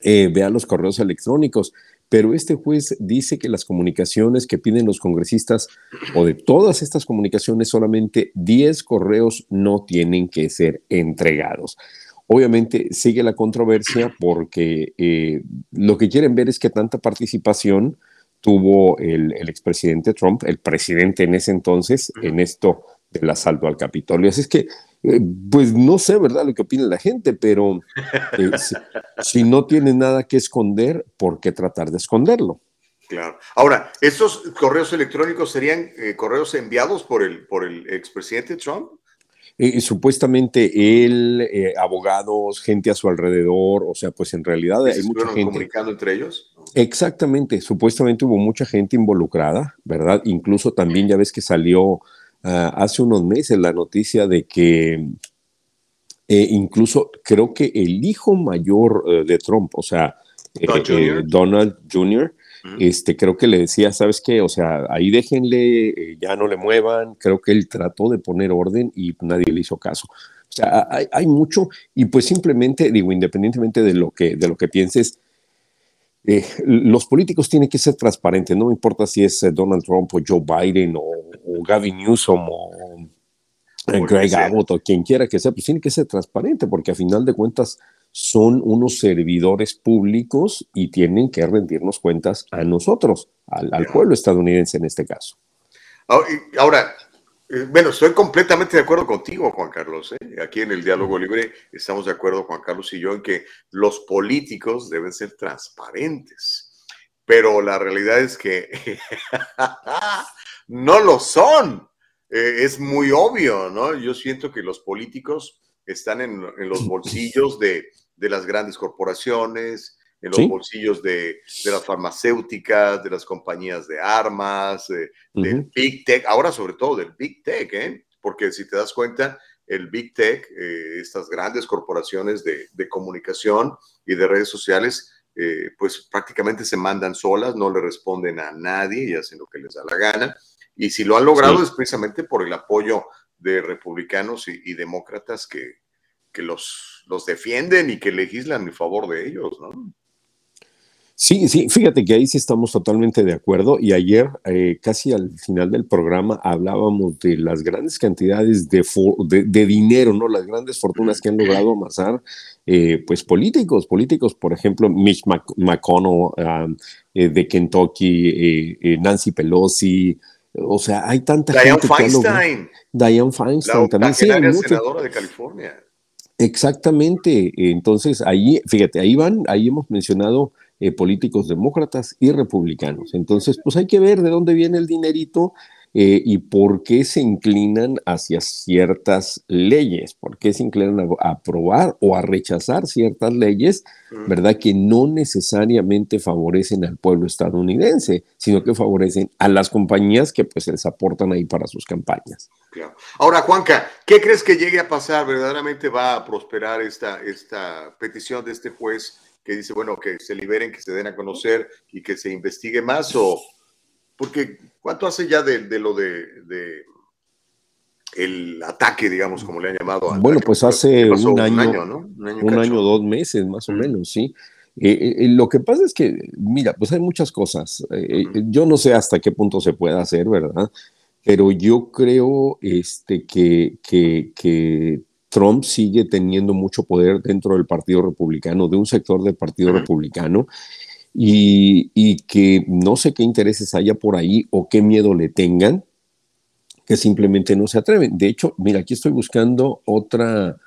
eh, vea los correos electrónicos. Pero este juez dice que las comunicaciones que piden los congresistas o de todas estas comunicaciones, solamente 10 correos no tienen que ser entregados. Obviamente sigue la controversia porque eh, lo que quieren ver es que tanta participación tuvo el, expresidente Trump, el presidente en ese entonces, en esto del asalto al Capitolio. Así es que, eh, pues no sé, ¿verdad?, lo que opina la gente, pero eh, si, no tiene nada que esconder, ¿por qué tratar de esconderlo? Claro. Ahora, ¿estos correos electrónicos serían eh, correos enviados por el, por el expresidente Trump? supuestamente él, abogados, gente a su alrededor, o sea, pues en realidad hay mucha gente. comunicando entre ellos? Exactamente, supuestamente hubo mucha gente involucrada, ¿verdad? Incluso también ya ves que salió Ah, hace unos meses la noticia de que eh, incluso creo que el hijo mayor eh, de Trump, o sea, eh, Donald Jr., este, creo que le decía, ¿sabes qué? O sea, ahí déjenle, ya no le muevan. Creo que él trató de poner orden y nadie le hizo caso. O sea, hay, hay mucho y pues simplemente, digo, independientemente de lo que, de lo que pienses, eh, los políticos tienen que ser transparentes, no me importa si es eh, Donald Trump o Joe Biden o, Gavin Newsom o eh, Greg Abbott o quien quiera que sea, pues tiene que ser transparente porque a final de cuentas son unos servidores públicos y tienen que rendirnos cuentas a nosotros, al pueblo estadounidense en este caso. Ahora, bueno, estoy completamente de acuerdo contigo, Juan Carlos. ¿eh? Aquí en el Diálogo Libre estamos de acuerdo, Juan Carlos y yo, en que los políticos deben ser transparentes. Pero la realidad es que no lo son. Eh, es muy obvio, ¿no? Yo siento que los políticos están en, los bolsillos de, de las grandes corporaciones, en los bolsillos de, las farmacéuticas, de las compañías de armas, del Big Tech, ahora sobre todo del Big Tech, ¿eh? porque si te das cuenta, el Big Tech, eh, estas grandes corporaciones de, comunicación y de redes sociales, eh, pues prácticamente se mandan solas, no le responden a nadie y hacen lo que les da la gana. Y si lo han logrado es precisamente por el apoyo de republicanos y, demócratas que, que los, los defienden y que legislan en favor de ellos, ¿no? Sí, sí, fíjate que ahí sí estamos totalmente de acuerdo y ayer, eh, casi al final del programa, hablábamos de las grandes cantidades de, de, dinero, ¿no? Las grandes fortunas que han logrado amasar, eh, pues políticos, políticos, por ejemplo, Mitch McConnell ah, eh, de Kentucky, Nancy Pelosi, o sea, hay tanta gente Feinstein. Diane Feinstein. también. Sí, senadora de California. Exactamente, entonces ahí, fíjate, ahí van, ahí hemos mencionado eh, políticos demócratas y republicanos. Entonces, pues hay que ver de dónde viene el dinerito eh, y por qué se inclinan hacia ciertas leyes, por qué se inclinan a, aprobar o a rechazar ciertas leyes, ¿verdad? Que no necesariamente favorecen al pueblo estadounidense, sino que favorecen a las compañías que pues les aportan ahí para sus campañas. Ahora, Juanca, ¿qué crees que llegue a pasar? ¿Verdaderamente va a prosperar esta, esta petición de este juez? Que dice, bueno, que se liberen, que se den a conocer y que se investigue más? O, porque, ¿cuánto hace ya de, lo de, el ataque, digamos, como le han llamado? Bueno, pues hace un año, ¿no? Un año, dos meses, más o menos, sí. Eh, eh, eh, lo que pasa es que, mira, pues hay muchas cosas. yo no sé hasta qué punto se puede hacer, ¿verdad? Pero yo creo este, que, que, que Trump sigue teniendo mucho poder dentro del Partido Republicano, de un sector del Partido Republicano, y, que no sé qué intereses haya por ahí o qué miedo le tengan, que simplemente no se atreven. De hecho, mira, aquí estoy buscando otra,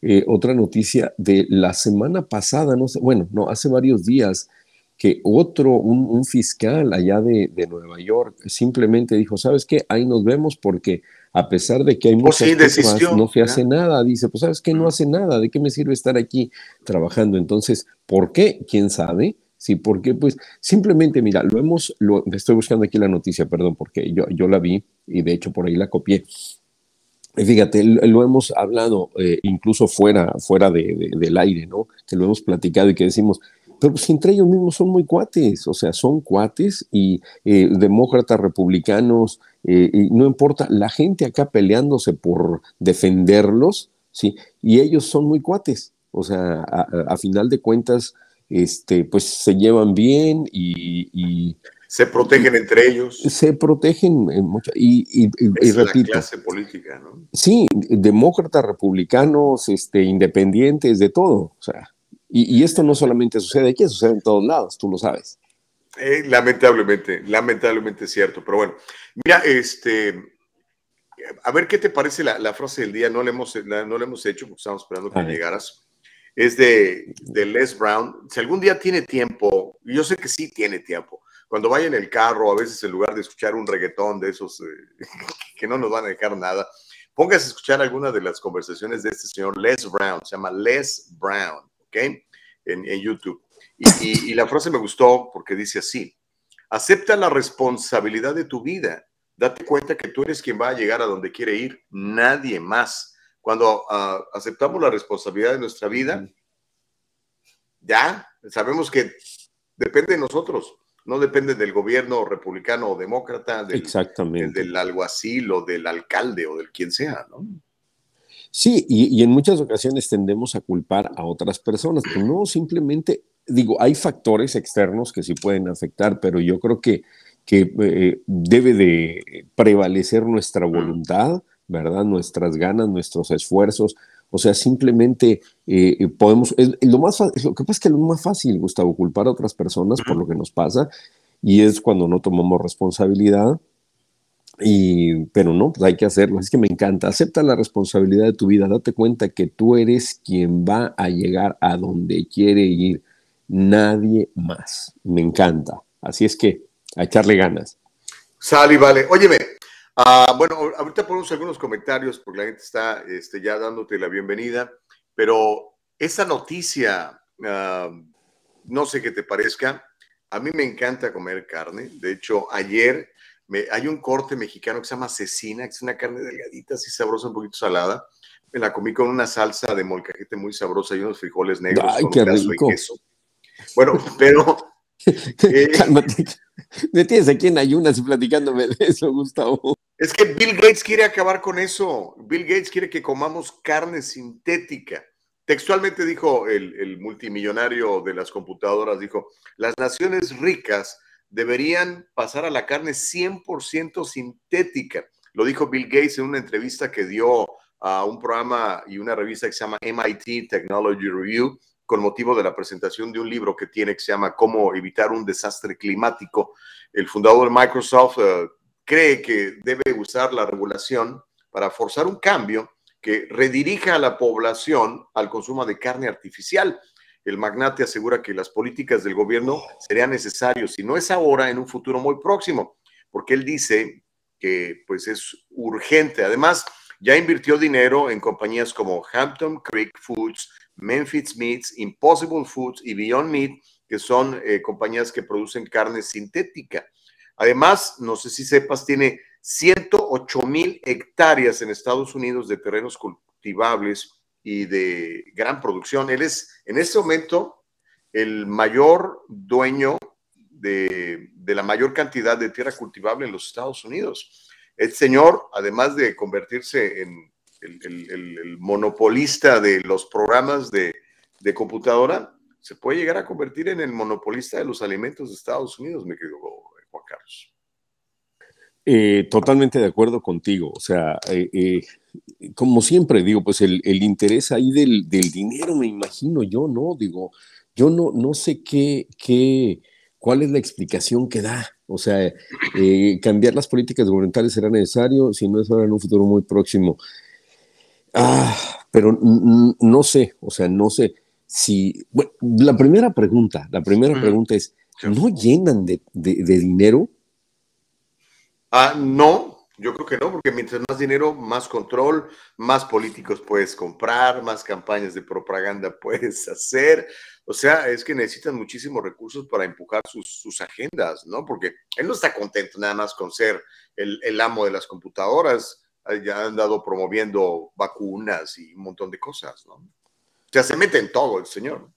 eh, otra noticia de la semana pasada, no sé, bueno, no, hace varios días, que otro, un, fiscal allá de, de, Nueva York, simplemente dijo, ¿sabes qué? Ahí nos vemos porque a pesar de que hay muchas cosas, no se hace nada. Dice, pues sabes que no hace nada, ¿de qué me sirve estar aquí trabajando? Entonces, ¿por qué? ¿Quién sabe? Sí, porque pues simplemente, mira, lo hemos, lo, estoy buscando aquí la noticia, perdón, porque yo, yo la vi y de hecho por ahí la copié. Fíjate, lo hemos hablado eh, incluso fuera, fuera de, del aire, ¿no? Que lo hemos platicado y que decimos, pero pues entre ellos mismos son muy cuates, o sea, son cuates y eh, demócratas, republicanos, eh, y no importa, la gente acá peleándose por defenderlos, ¿sí? Y ellos son muy cuates, o sea, a, final de cuentas, este, pues se llevan bien y se protegen entre ellos. Se protegen mucho. Y, y, es la clase política, ¿no? Sí, demócratas, republicanos, este, independientes, de todo. O sea, y, esto no solamente sucede aquí, sucede en todos lados, tú lo sabes. Eh, lamentablemente, lamentablemente es cierto. Pero bueno, mira, este. A ver qué te parece la, frase del día. No le hemos, no le hemos hecho porque estamos esperando que llegaras. Es de, de Les Brown. Si algún día tiene tiempo, yo sé que sí tiene tiempo, cuando vaya en el carro, a veces en lugar de escuchar un reggaetón de esos eh, que no nos van a dejar nada, póngase a escuchar alguna de las conversaciones de este señor Les Brown, se llama Les Brown, ¿ok? En, YouTube. Y, y, la frase me gustó porque dice así, acepta la responsabilidad de tu vida, date cuenta que tú eres quien va a llegar a donde quiere ir, nadie más. Cuando uh, aceptamos la responsabilidad de nuestra vida, ya sabemos que depende de nosotros no depende del gobierno republicano o demócrata, del, Exactamente. del alguacil o del alcalde o del quien sea, ¿no? Sí, y, en muchas ocasiones tendemos a culpar a otras personas, pero no simplemente, digo, hay factores externos que sí pueden afectar, pero yo creo que, que eh, debe de prevalecer nuestra voluntad, ¿verdad? Nuestras ganas, nuestros esfuerzos, o sea, simplemente eh, eh, podemos, lo, más, lo que pasa es que lo más fácil, Gustavo, culpar a otras personas por lo que nos pasa y es cuando no tomamos responsabilidad. Y, pero no, pues hay que hacerlo. Es que me encanta. Acepta la responsabilidad de tu vida. Date cuenta que tú eres quien va a llegar a donde quiere ir. Nadie más. Me encanta. Así es que a echarle ganas. Sal y vale. Óyeme, Ah, bueno, ahorita ponemos algunos comentarios porque la gente está este, ya dándote la bienvenida, pero esa noticia, ah, no sé qué te parezca, a mí me encanta comer carne. De hecho, ayer me, hay un corte mexicano que se llama cecina, que es una carne delgadita, así sabrosa, un poquito salada. Me la comí con una salsa de molcajete muy sabrosa y unos frijoles negros con un pedazo de queso. Bueno, pero... Eh, Cálmate. Me tienes aquí en ayunas y platicándome de eso, Gustavo. Es que Bill Gates quiere acabar con eso. Bill Gates quiere que comamos carne sintética. Textualmente dijo el, multimillonario de las computadoras, dijo, las naciones ricas deberían pasar a la carne 100% sintética. Lo dijo Bill Gates en una entrevista que dio a un programa y una revista que se llama MIT Technology Review con motivo de la presentación de un libro que tiene que se llama Cómo evitar un desastre climático. El fundador de Microsoft eh, cree que debe usar la regulación para forzar un cambio que redirija a la población al consumo de carne artificial. El magnate asegura que las políticas del gobierno serían necesarias, si no es ahora, en un futuro muy próximo, porque él dice que pues es urgente. Además, ya invirtió dinero en compañías como Hampton Creek Foods, Memphis Meats, Impossible Foods y Beyond Meat, que son eh, compañías que producen carne sintética. Además, no sé si sepas, tiene 108 mil hectáreas en Estados Unidos de terrenos cultivables y de gran producción. Él es en este momento el mayor dueño de, la mayor cantidad de tierra cultivable en los Estados Unidos. El señor, además de convertirse en el, monopolista de los programas de, computadora, se puede llegar a convertir en el monopolista de los alimentos de Estados Unidos, me querido Carlos. Eh, totalmente de acuerdo contigo. O sea, eh, eh, como siempre digo, pues el, interés ahí del, dinero, me imagino yo, ¿no? Digo, yo no, no sé qué, qué, cuál es la explicación que da. O sea, cambiar las políticas gubernamentales será necesario, si no es ahora en un futuro muy próximo. Ah, pero no sé, o sea, no sé si. Bueno, la primera pregunta, la primera pregunta es ¿no llenan de, dinero? Ah, no, yo creo que no, porque mientras más dinero, más control, más políticos puedes comprar, más campañas de propaganda puedes hacer, O sea, es que necesitan muchísimos recursos para empujar sus, agendas, ¿no? Porque él no está contento nada más con ser el, el amo de las computadoras, ya han andado promoviendo vacunas y un montón de cosas, ¿no? O sea, se mete en todo el señor.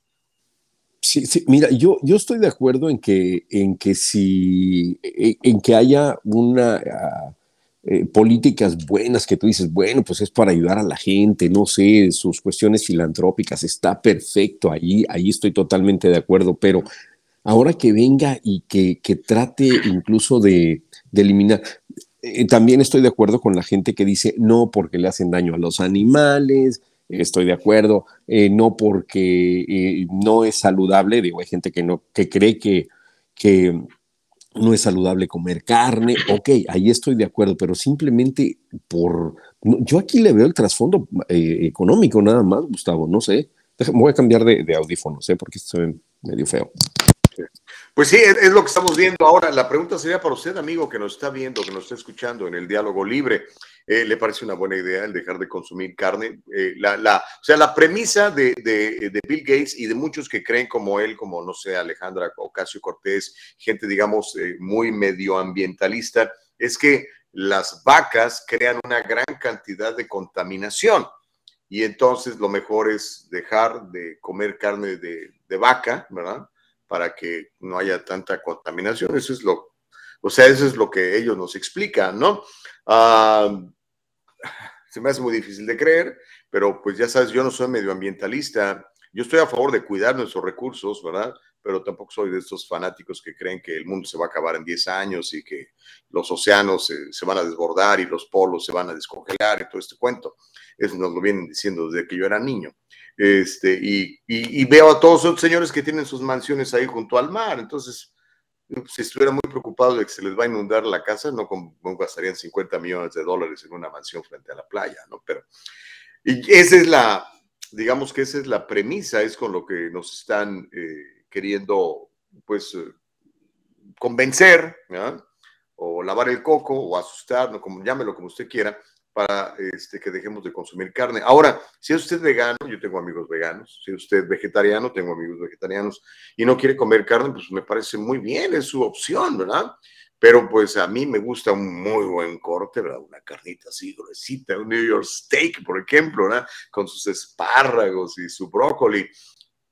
Sí, sí, mira, yo, yo estoy de acuerdo en que, en que si, en que haya una ah, eh, políticas buenas que tú dices, bueno, pues es para ayudar a la gente, no sé, sus cuestiones filantrópicas, está perfecto, ahí, ahí estoy totalmente de acuerdo, pero ahora que venga y que, que trate incluso de, eliminar, eh, también estoy de acuerdo con la gente que dice no porque le hacen daño a los animales, estoy de acuerdo, eh, no porque no es saludable, digo, hay gente que, no, que cree que, que no es saludable comer carne, ok, ahí estoy de acuerdo, pero simplemente por... Yo aquí le veo el trasfondo eh, económico nada más, Gustavo, no sé. Voy a cambiar de, de audífonos, ¿eh? porque estoy medio feo. Pues sí, es, lo que estamos viendo ahora. La pregunta sería para usted, amigo, que nos está viendo, que nos está escuchando en el diálogo libre. Eh, ¿Le parece una buena idea el dejar de consumir carne? Eh, la, la, o sea, la premisa de, de, Bill Gates y de muchos que creen como él, como, no sé, Alejandra Ocasio Cortés, gente, digamos, eh, muy medioambientalista, es que las vacas crean una gran cantidad de contaminación. Y entonces lo mejor es dejar de comer carne de, de vaca, ¿verdad? Para que no haya tanta contaminación. Eso es lo, o sea, eso es lo que ellos nos explican, ¿no? Ah, se me hace muy difícil de creer, pero pues ya sabes, yo no soy medioambientalista, yo estoy a favor de cuidar nuestros recursos, ¿verdad? Pero tampoco soy de estos fanáticos que creen que el mundo se va a acabar en 10 años y que los océanos se, se van a desbordar y los polos se van a descongelar y todo este cuento. Eso nos lo vienen diciendo desde que yo era niño. Este, y, veo a todos esos señores que tienen sus mansiones ahí junto al mar. Entonces, si estuvieran muy preocupados de que se les va a inundar la casa, no, gastarían 50 millones de dólares en una mansión frente a la playa, ¿no? Pero, esa es la, digamos que esa es la premisa, es con lo que nos están eh, queriendo, pues, eh, convencer, o lavar el coco, o asustar, como llámelo como usted quiera, para este, que dejemos de consumir carne. Ahora, si es usted vegano, yo tengo amigos veganos, si es usted vegetariano, tengo amigos vegetarianos, y no quiere comer carne, pues me parece muy bien, es su opción, ¿verdad? Pero pues a mí me gusta un muy buen corte, ¿verdad? Una carnita así gruesita, un New York steak, por ejemplo, ¿verdad? Con sus espárragos y su brócoli.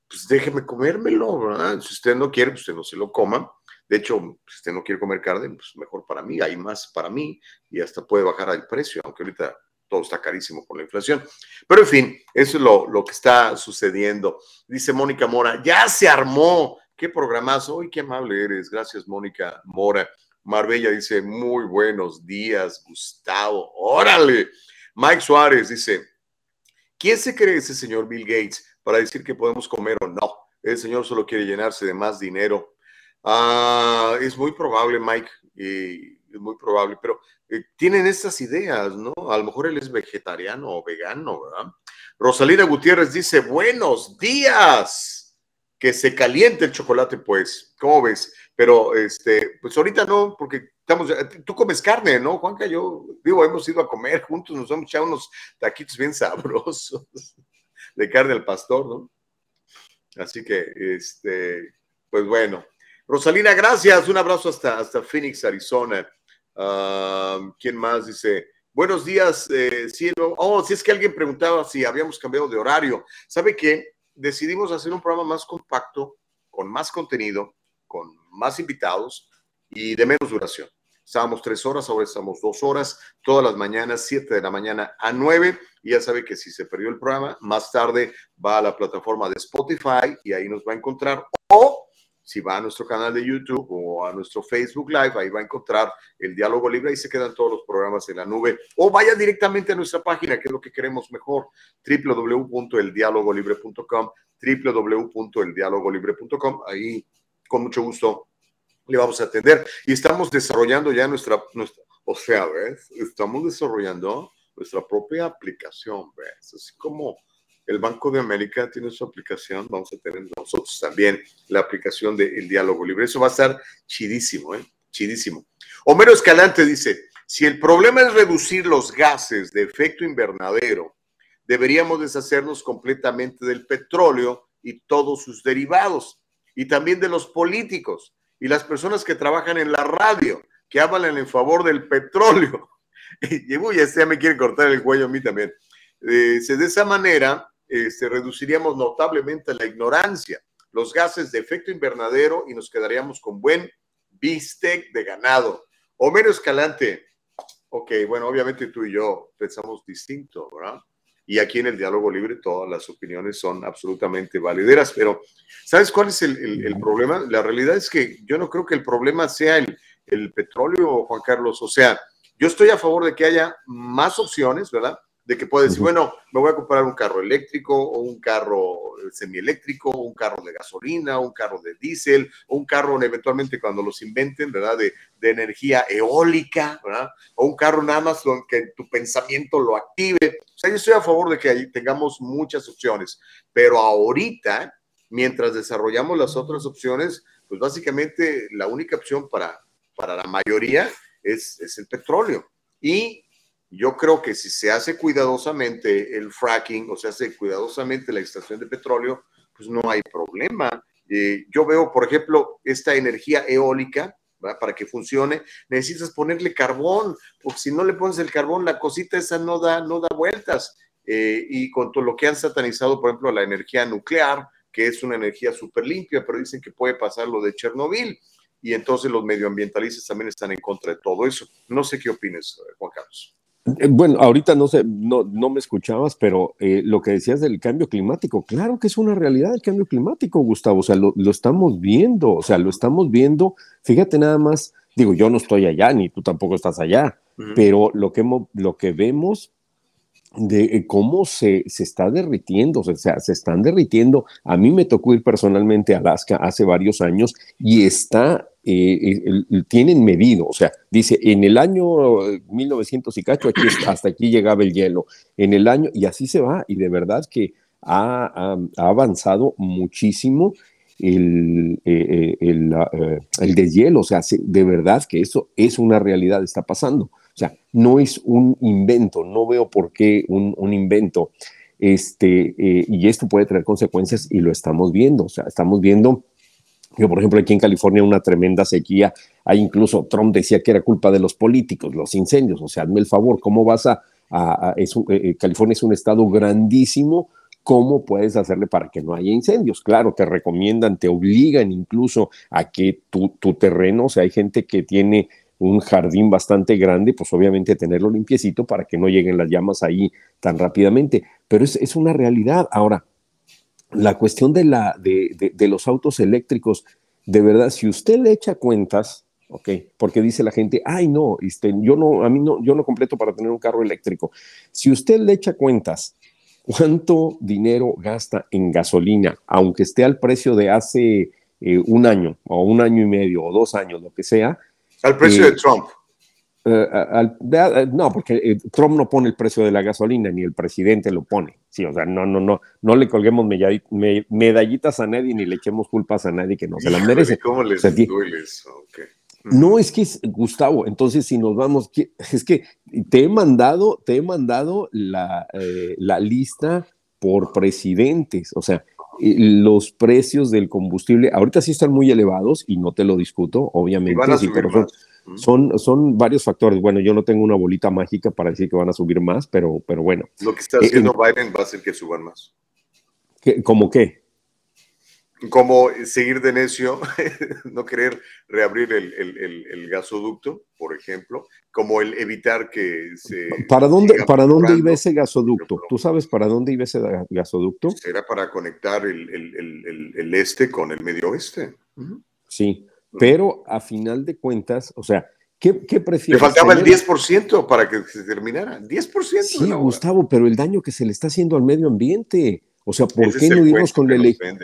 Pues déjeme comérmelo, ¿verdad? Si usted no quiere, pues usted no se lo coma de hecho, si usted no quiere comer carne, pues mejor para mí, hay más para mí y hasta puede bajar el precio, aunque ahorita todo está carísimo por la inflación. Pero en fin, eso es lo, lo que está sucediendo. Dice Mónica Mora, ya se armó. Qué programazo. Uy, qué amable eres. Gracias, Mónica Mora. Marbella dice, muy buenos días, Gustavo. Órale. Mike Suárez dice, ¿quién se cree ese señor Bill Gates para decir que podemos comer o no? El señor solo quiere llenarse de más dinero Ah, es muy probable, Mike, es muy probable, pero eh, tienen estas ideas, ¿no? A lo mejor él es vegetariano o vegano, ¿verdad? Rosalina Gutiérrez dice, buenos días, que se caliente el chocolate, pues, ¿cómo ves? Pero, este, pues ahorita no, porque estamos, tú comes carne, ¿no, Juanca? Yo, digo, hemos ido a comer juntos, nos hemos echado unos taquitos bien sabrosos de carne al pastor, ¿no? Así que, este, pues bueno, Rosalina, gracias. Un abrazo hasta, hasta Phoenix, Arizona. Ah, ¿Quién más dice? Buenos días, eh, cielo. Oh, si es que alguien preguntaba si habíamos cambiado de horario. ¿Sabe qué? Decidimos hacer un programa más compacto, con más contenido, con más invitados y de menos duración. Estábamos tres horas, ahora estamos dos horas, todas las mañanas, siete de la mañana a nueve. Y ya sabe que si se perdió el programa, más tarde va a la plataforma de Spotify y ahí nos va a encontrar. Si va a nuestro canal de YouTube o a nuestro Facebook Live, ahí va a encontrar el diálogo libre, ahí se quedan todos los programas en la nube. O vaya directamente a nuestra página, que es lo que queremos mejor, www.eldialogolibre.com, www.eldialogolibre.com. Ahí, con mucho gusto, le vamos a atender. Y estamos desarrollando ya nuestra, nuestra o sea, ¿ves? Estamos desarrollando nuestra propia aplicación, ¿ves? Así como el Banco de América tiene su aplicación, vamos a tener nosotros también la aplicación del diálogo libre. Eso va a estar chidísimo, ¿eh? Chidísimo. Homero Escalante dice, si el problema es reducir los gases de efecto invernadero, deberíamos deshacernos completamente del petróleo y todos sus derivados, y también de los políticos y las personas que trabajan en la radio, que hablan en favor del petróleo. Y uy, este ya me quiere cortar el cuello a mí también. Eh, de esa manera, este, reduciríamos notablemente la ignorancia, los gases de efecto invernadero y nos quedaríamos con buen bistec de ganado. Homero Escalante, ok, bueno, obviamente tú y yo pensamos distinto, ¿verdad? Y aquí en el diálogo libre todas las opiniones son absolutamente valideras, pero ¿sabes cuál es el, el, problema? La realidad es que yo no creo que el problema sea el, el petróleo, Juan Carlos. O sea, yo estoy a favor de que haya más opciones, ¿verdad? De que puedes decir, bueno, me voy a comprar un carro eléctrico o un carro semieléctrico, un carro de gasolina, un carro de diésel, o un carro eventualmente cuando los inventen, ¿verdad? De, de, energía eólica, ¿verdad? O un carro nada más que tu pensamiento lo active. O sea, yo estoy a favor de que ahí tengamos muchas opciones, pero ahorita, mientras desarrollamos las otras opciones, pues básicamente la única opción para, para la mayoría es, es el petróleo. Y yo creo que si se hace cuidadosamente el fracking o se hace cuidadosamente la extracción de petróleo, pues no hay problema. Eh, yo veo, por ejemplo, esta energía eólica, para que funcione, necesitas ponerle carbón, porque si no le pones el carbón, la cosita esa no da, no da vueltas. Eh, y con todo lo que han satanizado, por ejemplo, la energía nuclear, que es una energía súper limpia, pero dicen que puede pasar lo de Chernobyl. Y entonces los medioambientalistas también están en contra de todo eso. No sé qué opinas, Juan Carlos. Eh, bueno, ahorita no sé, no, no me escuchabas, pero eh, lo que decías del cambio climático, claro que es una realidad el cambio climático, Gustavo, o sea, lo, estamos viendo, o sea, lo estamos viendo, fíjate nada más, digo, yo no estoy allá, ni tú tampoco estás allá, pero lo que, lo que vemos de eh, cómo se, se, está derritiendo, o sea, se están derritiendo. A mí me tocó ir personalmente a Alaska hace varios años y está eh, tienen medido, o sea, dice, en el año 1900 y cacho, aquí, hasta aquí llegaba el hielo, en el año, y así se va, y de verdad que ha, avanzado muchísimo el, eh, eh, el, el, deshielo, o sea, de verdad que eso es una realidad, está pasando, sea, no es un invento, no veo por qué un, un invento, este, y esto puede traer consecuencias y lo estamos viendo, o sea, estamos viendo yo, por ejemplo, aquí en California una tremenda sequía. Hay incluso Trump decía que era culpa de los políticos, los incendios. O sea, hazme el favor, ¿cómo vas a... Eh, eh, California es un estado grandísimo. ¿Cómo puedes hacerle para que no haya incendios? Claro, te recomiendan, te obligan incluso a que tu, tu terreno, o sea, hay gente que tiene un jardín bastante grande, pues obviamente tenerlo limpiecito para que no lleguen las llamas ahí tan rápidamente. Pero es, es una realidad. Ahora, la cuestión de, la, de, de, los autos eléctricos, de verdad, si usted le echa cuentas, ok, porque dice la gente, ay no, este, yo no, a mí no, yo no completo para tener un carro eléctrico. Si usted le echa cuentas, ¿cuánto dinero gasta en gasolina, aunque esté al precio de hace eh, un año, o un año y medio, o dos años, lo que sea? Al precio de eh, Trump. Eh, no, porque Trump no pone el precio de la gasolina, ni el presidente lo pone. Sí, o sea, no, no, no, no le colguemos medallitas a nadie ni le echemos culpas a nadie que no se las merece. ¿Cómo les duele eso? No, es que es, Gustavo, entonces si nos vamos, es que te he mandado, te he mandado la, eh, la lista por presidentes, o sea, los precios del combustible ahorita sí están muy elevados y no te lo discuto, obviamente, sí, pero son, son varios factores. Bueno, yo no tengo una bolita mágica para decir que van a subir más, pero, pero bueno. Lo que está haciendo eh, Biden va a hacer que suban más. ¿Cómo qué? Como seguir de necio, no querer reabrir el, el, el, gasoducto, por ejemplo, como el evitar que se... ¿Para dónde, ¿para dónde iba ese gasoducto? ¿Tú sabes para dónde iba ese gasoducto? Era para conectar el, este con el medio oeste. Sí, pero a final de cuentas, o sea, ¿qué, qué prefieres? Le faltaba el 10% para que se terminara. 10%. Sí, Gustavo, pero el daño que se le está haciendo al medio ambiente. O sea, ¿por qué no irnos con la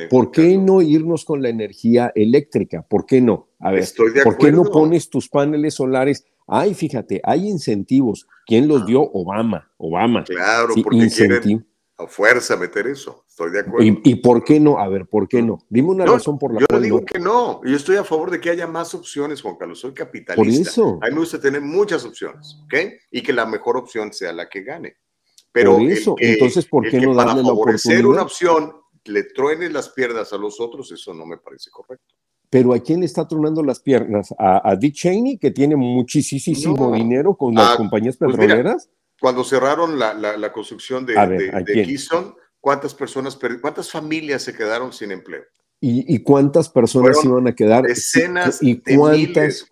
¿Por qué no irnos con la energía eléctrica? ¿Por qué no? A ver, ¿por qué no pones tus paneles solares? Ay, fíjate, hay incentivos. ¿Quién los ah. dio? Obama. Obama. Claro, porque quieren a fuerza meter eso. Estoy de acuerdo. ¿Y, por qué no? A ver, ¿por qué no? Dime una razón por la yo cual. Yo digo que no. Yo estoy a favor de que haya más opciones, Juan Carlos. Soy capitalista. Por eso. A mí me gusta tener muchas opciones, ¿ok? Y que la mejor opción sea la que gane. Pero por eso. Entonces, ¿por qué no darle la oportunidad? una opción le truenes las piernas a los otros, eso no me parece correcto. Pero ¿a quién está tronando las piernas? ¿A, Dick Cheney, que tiene muchísimo dinero con las compañías pues petroleras? cuando cerraron la, construcción de, Keystone, ¿cuántas personas, cuántas familias se quedaron sin empleo? ¿Y, cuántas personas iban a quedar? Decenas y, cuántas,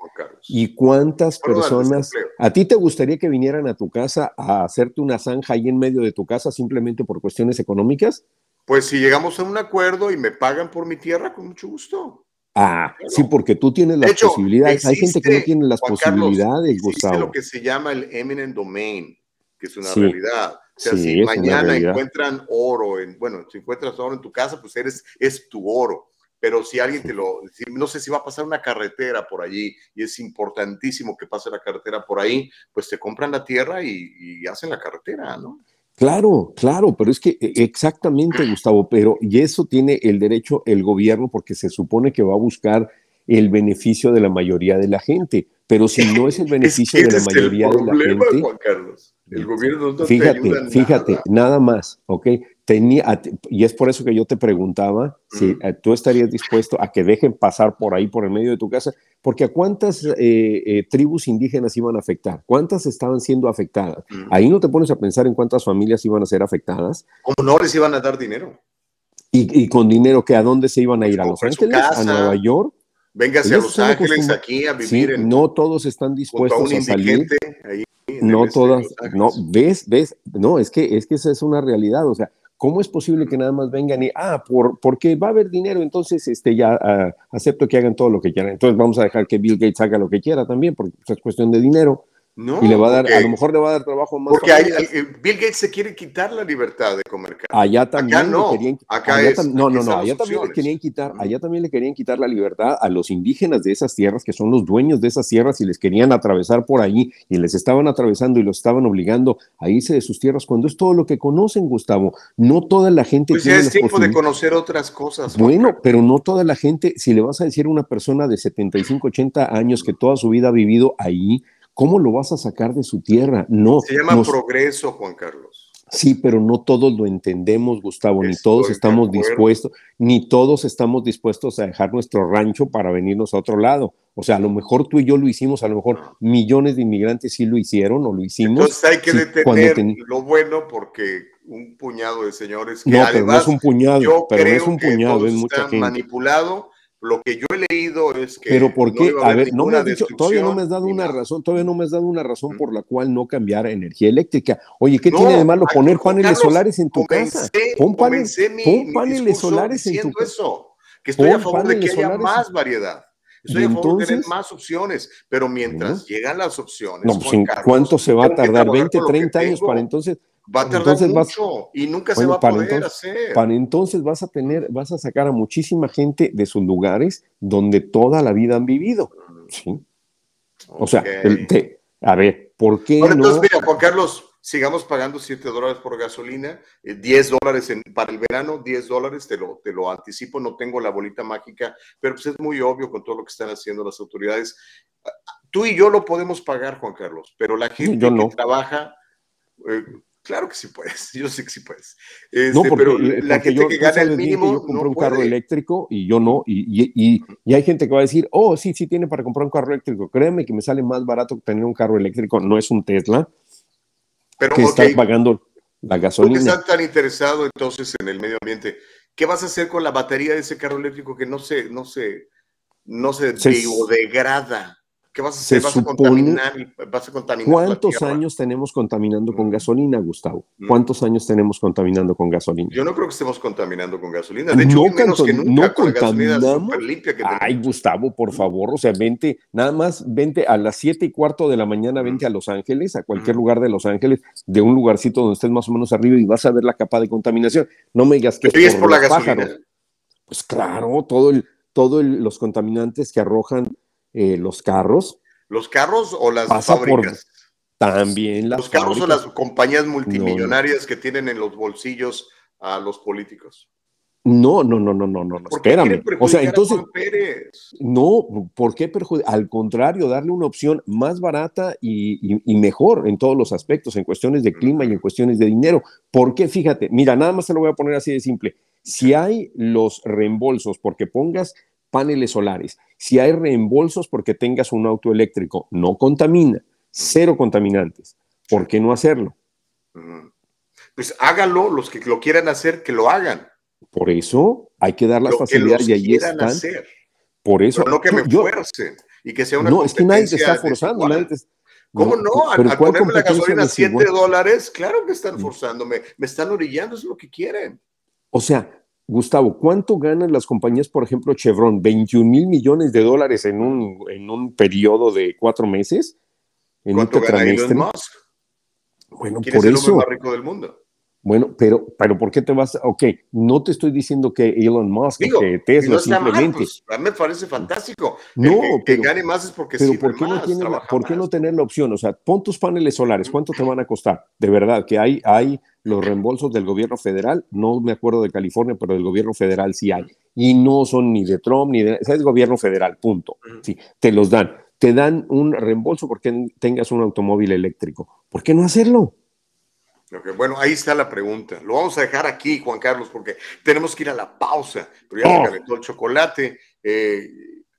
¿Y cuántas personas? ¿A ti te gustaría que vinieran a tu casa a hacerte una zanja ahí en medio de tu casa simplemente por cuestiones económicas? Pues si llegamos a un acuerdo y me pagan por mi tierra, con mucho gusto. Ah, sí, porque tú tienes las posibilidades. Hay gente que no tiene las posibilidades, Gustavo. lo que se llama el eminent domain, que es una realidad. O sea, si mañana encuentran oro, en, bueno, si encuentras oro en tu casa, pues eres, es tu oro. Pero si alguien te lo, no sé si va a pasar una carretera por allí y es importantísimo que pase la carretera por ahí, pues te compran la tierra y, hacen la carretera, ¿no? Claro, claro, pero es que e, exactamente, Gustavo, pero y eso tiene el derecho el gobierno porque se supone que va a buscar el beneficio de la mayoría de la gente, pero si no es el beneficio de la mayoría de la gente, Juan Carlos. El gobierno no fíjate, te ayuda fíjate, nada. más, ¿ok? Tenía, y es por eso que yo te preguntaba si eh, tú estarías dispuesto a que dejen pasar por ahí, por el medio de tu casa, porque a cuántas eh, eh, tribus indígenas iban a afectar, cuántas estaban siendo afectadas. Ahí no te pones a pensar en cuántas familias iban a ser afectadas. ¿Cómo no les iban a dar dinero? Y, con dinero que a dónde se iban a ir, a Los Ángeles, a Nueva York. Véngase a Los Ángeles aquí a vivir. no todos están dispuestos a, salir. Ahí no todas, no, ves, ves, no, es que, es que esa es una realidad, o sea, ¿cómo es posible que nada más vengan y, ah, por, porque va a haber dinero, entonces este, ya ah, acepto que hagan todo lo que quieran, entonces vamos a dejar que Bill Gates haga lo que quiera también, porque es cuestión de dinero, y le va a dar, a lo mejor le va a dar trabajo más. Porque Bill Gates se quiere quitar la libertad de comer Allá también no. querían, no, no, no, allá también le querían quitar, allá también le querían quitar la libertad a los indígenas de esas tierras, que son los dueños de esas tierras, y les querían atravesar por ahí, y les estaban atravesando y los estaban obligando a irse de sus tierras, cuando es todo lo que conocen, Gustavo. No toda la gente pues ya es tiempo de conocer otras cosas. Bueno, pero no toda la gente, si le vas a decir a una persona de 75, 80 años que toda su vida ha vivido ahí, ¿Cómo lo vas a sacar de su tierra? No. Se llama progreso, Juan Carlos. Sí, pero no todos lo entendemos, Gustavo, ni todos estamos dispuestos, ni todos estamos dispuestos a dejar nuestro rancho para venirnos a otro lado. O sea, a lo mejor tú y yo lo hicimos, a lo mejor millones de inmigrantes sí lo hicieron o lo hicimos. Entonces hay que detener lo bueno porque un puñado de señores que no, pero no es un puñado, pero no es un puñado, es mucha gente. manipulado lo que yo he leído es que. Pero ¿por qué? a, ver, no me has dicho, todavía no me has dado una razón, todavía no me has dado una razón por la cual no cambiar energía eléctrica. Oye, ¿qué tiene de malo poner paneles solares en tu casa? Pon, paneles solares en tu casa. Eso, que estoy a favor de que haya más variedad. Estoy a favor de tener más opciones, pero mientras llegan las opciones. No, pues, ¿cuánto se va a tardar? ¿20, 30 años para entonces? Va a tardar mucho y nunca se va a poder hacer. Para entonces vas a tener, vas a sacar a muchísima gente de sus lugares donde toda la vida han vivido. ¿sí? O sea, a ver, ¿por qué no? Entonces, mira, Juan Carlos, sigamos pagando 7 dólares por gasolina, 10 eh, dólares para el verano, 10 dólares, te lo, te lo anticipo, no tengo la bolita mágica, pero pues es muy obvio con todo lo que están haciendo las autoridades. Tú y yo lo podemos pagar, Juan Carlos, pero la gente que trabaja... Eh, Claro que sí puedes, yo sé que sí puedes. no, este, pero la gente que gana el mínimo. Yo compré un carro eléctrico y yo no, y, y, y, hay gente que va a decir, oh, sí, sí tiene para comprar un carro eléctrico. Créeme que me sale más barato que tener un carro eléctrico, no es un Tesla, pero, que está pagando la gasolina. ¿Por qué estás tan interesado entonces en el medio ambiente? ¿Qué vas a hacer con la batería de ese carro eléctrico que no se, no se, no se, se biodegrada? ¿Qué vas a hacer? ¿Vas, a contaminar, ¿Vas a contaminar? ¿Cuántos años tenemos contaminando con mm. gasolina, Gustavo? Mm. ¿Cuántos años tenemos contaminando con gasolina? Yo no creo que estemos contaminando con gasolina. De hecho, no, menos que nunca no contaminamos. Limpia que Ay, Gustavo, por favor, o sea, vente, nada más vente a las siete y cuarto de la mañana, mm. vente a Los Ángeles, a cualquier lugar de Los Ángeles, de un lugarcito donde estés más o menos arriba y vas a ver la capa de contaminación. No me digas que es por, la gasolina. Pues claro, todo el, todos los contaminantes que arrojan eh, los carros. ¿Los carros o las fábricas? también las Los carros o las compañías multimillonarias que tienen en los bolsillos a los políticos. No, no, no, no, no, no, espérame. O sea, entonces, no, ¿por qué perjudicar? Al contrario, darle una opción más barata y, mejor en todos los aspectos, en cuestiones de clima y en cuestiones de dinero. ¿Por qué? Fíjate, mira, nada más se lo voy a poner así de simple. Si hay los reembolsos porque pongas paneles solares, si hay reembolsos porque tengas un auto eléctrico, no contamina, cero contaminantes, ¿por qué no hacerlo? Pues háganlo, los que lo quieran hacer, que lo hagan. Por eso hay que dar las facilidades y ahí están. Hacer. Por eso. Pero no que me fuercen y que sea una No, es que nadie te está forzando, nadie te, ¿Cómo no? A, ponerme la gasolina a 7 dólares, claro que están mm. forzándome, me están orillando, es lo que quieren. O sea, Gustavo, ¿cuánto ganan las compañías, por ejemplo, Chevron? ¿21 mil millones de dólares en un, en un periodo de cuatro meses? En ¿Cuánto gana Elon Musk? Bueno, por eso. Es el más rico del mundo. Bueno, pero, pero ¿por qué te vas? Ok, no te estoy diciendo que Elon Musk, que Tesla, simplemente. Pues, a mí me parece fantástico. No, que, gane más es porque pero ¿por qué no tiene ¿por qué no tener la opción? O sea, pon tus paneles solares, ¿cuánto te van a costar? De verdad, que hay, hay los reembolsos del gobierno federal, no me acuerdo de California, pero del gobierno federal sí hay. Y no son ni de Trump ni de. es gobierno federal, punto. Sí, te los dan. Te dan un reembolso porque tengas un automóvil eléctrico. ¿Por qué no hacerlo? Bueno, ahí está la pregunta. Lo vamos a dejar aquí, Juan Carlos, porque tenemos que ir a la pausa. Pero ya se oh. calentó el chocolate. Eh,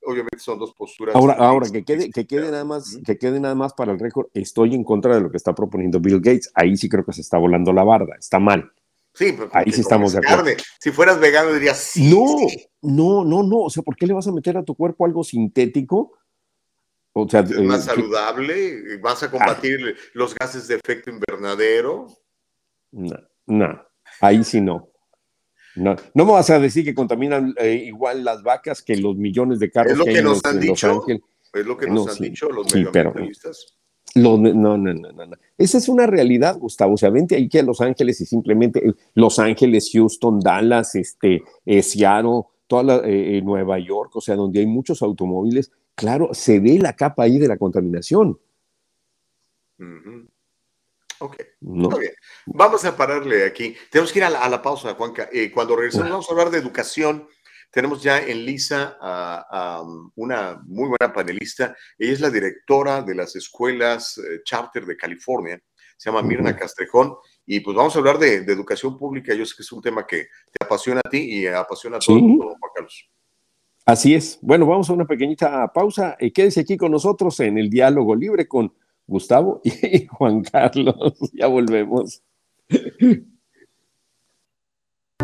obviamente son dos posturas. Ahora, ahora que quede, que quede nada más, que quede nada más para el récord. Estoy en contra de lo que está proponiendo Bill Gates. Ahí sí creo que se está volando la barda. Está mal. Sí, pero ahí sí estamos de acuerdo. Si fueras vegano dirías sí. No, no, no, no. O sea, ¿por qué le vas a meter a tu cuerpo algo sintético? O sea, es más eh, saludable, vas a combatir los gases de efecto invernadero. No, no, ahí sí no. No, no me vas a decir que contaminan eh, igual las vacas que los millones de carros es lo que, nos han dicho, Es lo que nos han dicho los sí, no, no, no, no, no. Esa es una realidad, Gustavo. O sea, vente aquí a Los Ángeles y simplemente eh, Los Ángeles, Houston, Dallas, este, eh, Seattle, toda la, Nueva York, o sea, donde hay muchos automóviles, claro, se ve la capa ahí de la contaminación. Ok, muy bien. Vamos a pararle aquí. Tenemos que ir a la, pausa, Juanca. Eh, cuando regresemos vamos a hablar de educación. Tenemos ya en Lisa a, una muy buena panelista. Ella es la directora de las escuelas eh, charter de California. Se llama Mirna Castrejón. Y pues vamos a hablar de, educación pública. Yo sé que es un tema que te apasiona a ti y apasiona a todo el mundo, Juan Carlos. Así es. Bueno, vamos a una pequeñita pausa. y quédese aquí con nosotros en el diálogo libre con Gustavo y Juan Carlos. Ya volvemos.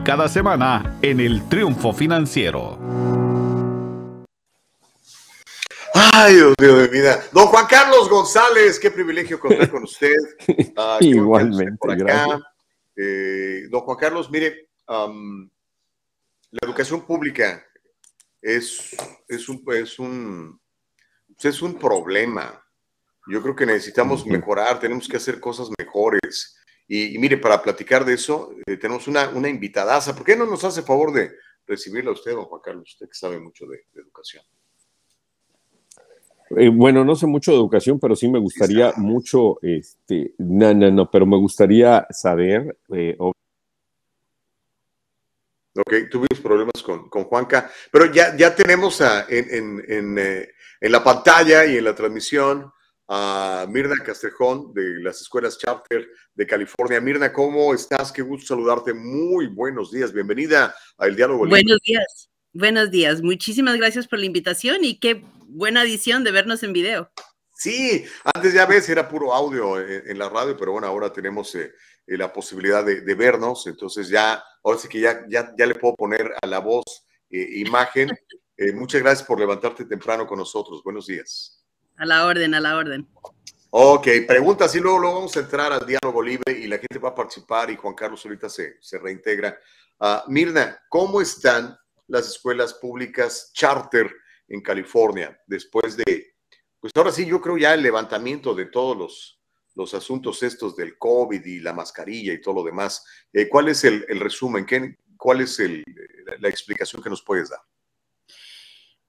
cada semana en el Triunfo Financiero. Ay, Dios mío de vida. Don Juan Carlos González, qué privilegio contar con usted. Igualmente, eh, don Juan Carlos, mire, la educación pública es, es, un, es, un, es un problema. Yo creo que necesitamos mejorar, tenemos que hacer cosas mejores. Y, mire, para platicar de eso, eh, tenemos una, una invitadaza. ¿Por qué no nos hace favor de recibirla usted, don Juan Carlos? Usted que sabe mucho de, educación. Eh, bueno, no sé mucho de educación, pero sí me gustaría mucho, este, no, no, no, pero me gustaría saber. Eh, ok, tuvimos problemas con, con, Juanca, pero ya, ya tenemos a, en, en, en, la pantalla y en la transmisión a Mirna Castrejón de las escuelas Charter de California. Mirna, ¿cómo estás? Qué gusto saludarte. Muy buenos días. Bienvenida a El Diálogo. Buenos días. Buenos días. Muchísimas gracias por la invitación y qué buena adición de vernos en video. Sí, antes ya ves, era puro audio en, la radio, pero bueno, ahora tenemos eh, eh, la posibilidad de, vernos, entonces ya ahora sí que ya, ya, ya le puedo poner a la voz imagen. muchas gracias por levantarte temprano con nosotros. Buenos días. A la orden, a la orden. Ok, preguntas y luego, luego vamos a entrar al diálogo libre y la gente va a participar y Juan Carlos ahorita se, se reintegra. Uh, Mirna, ¿cómo están las escuelas públicas charter en California después de, pues ahora sí, yo creo ya el levantamiento de todos los, los asuntos estos del COVID y la mascarilla y todo lo demás? Eh, ¿Cuál es el, el resumen? ¿Qué, ¿Cuál es el, la explicación que nos puedes dar?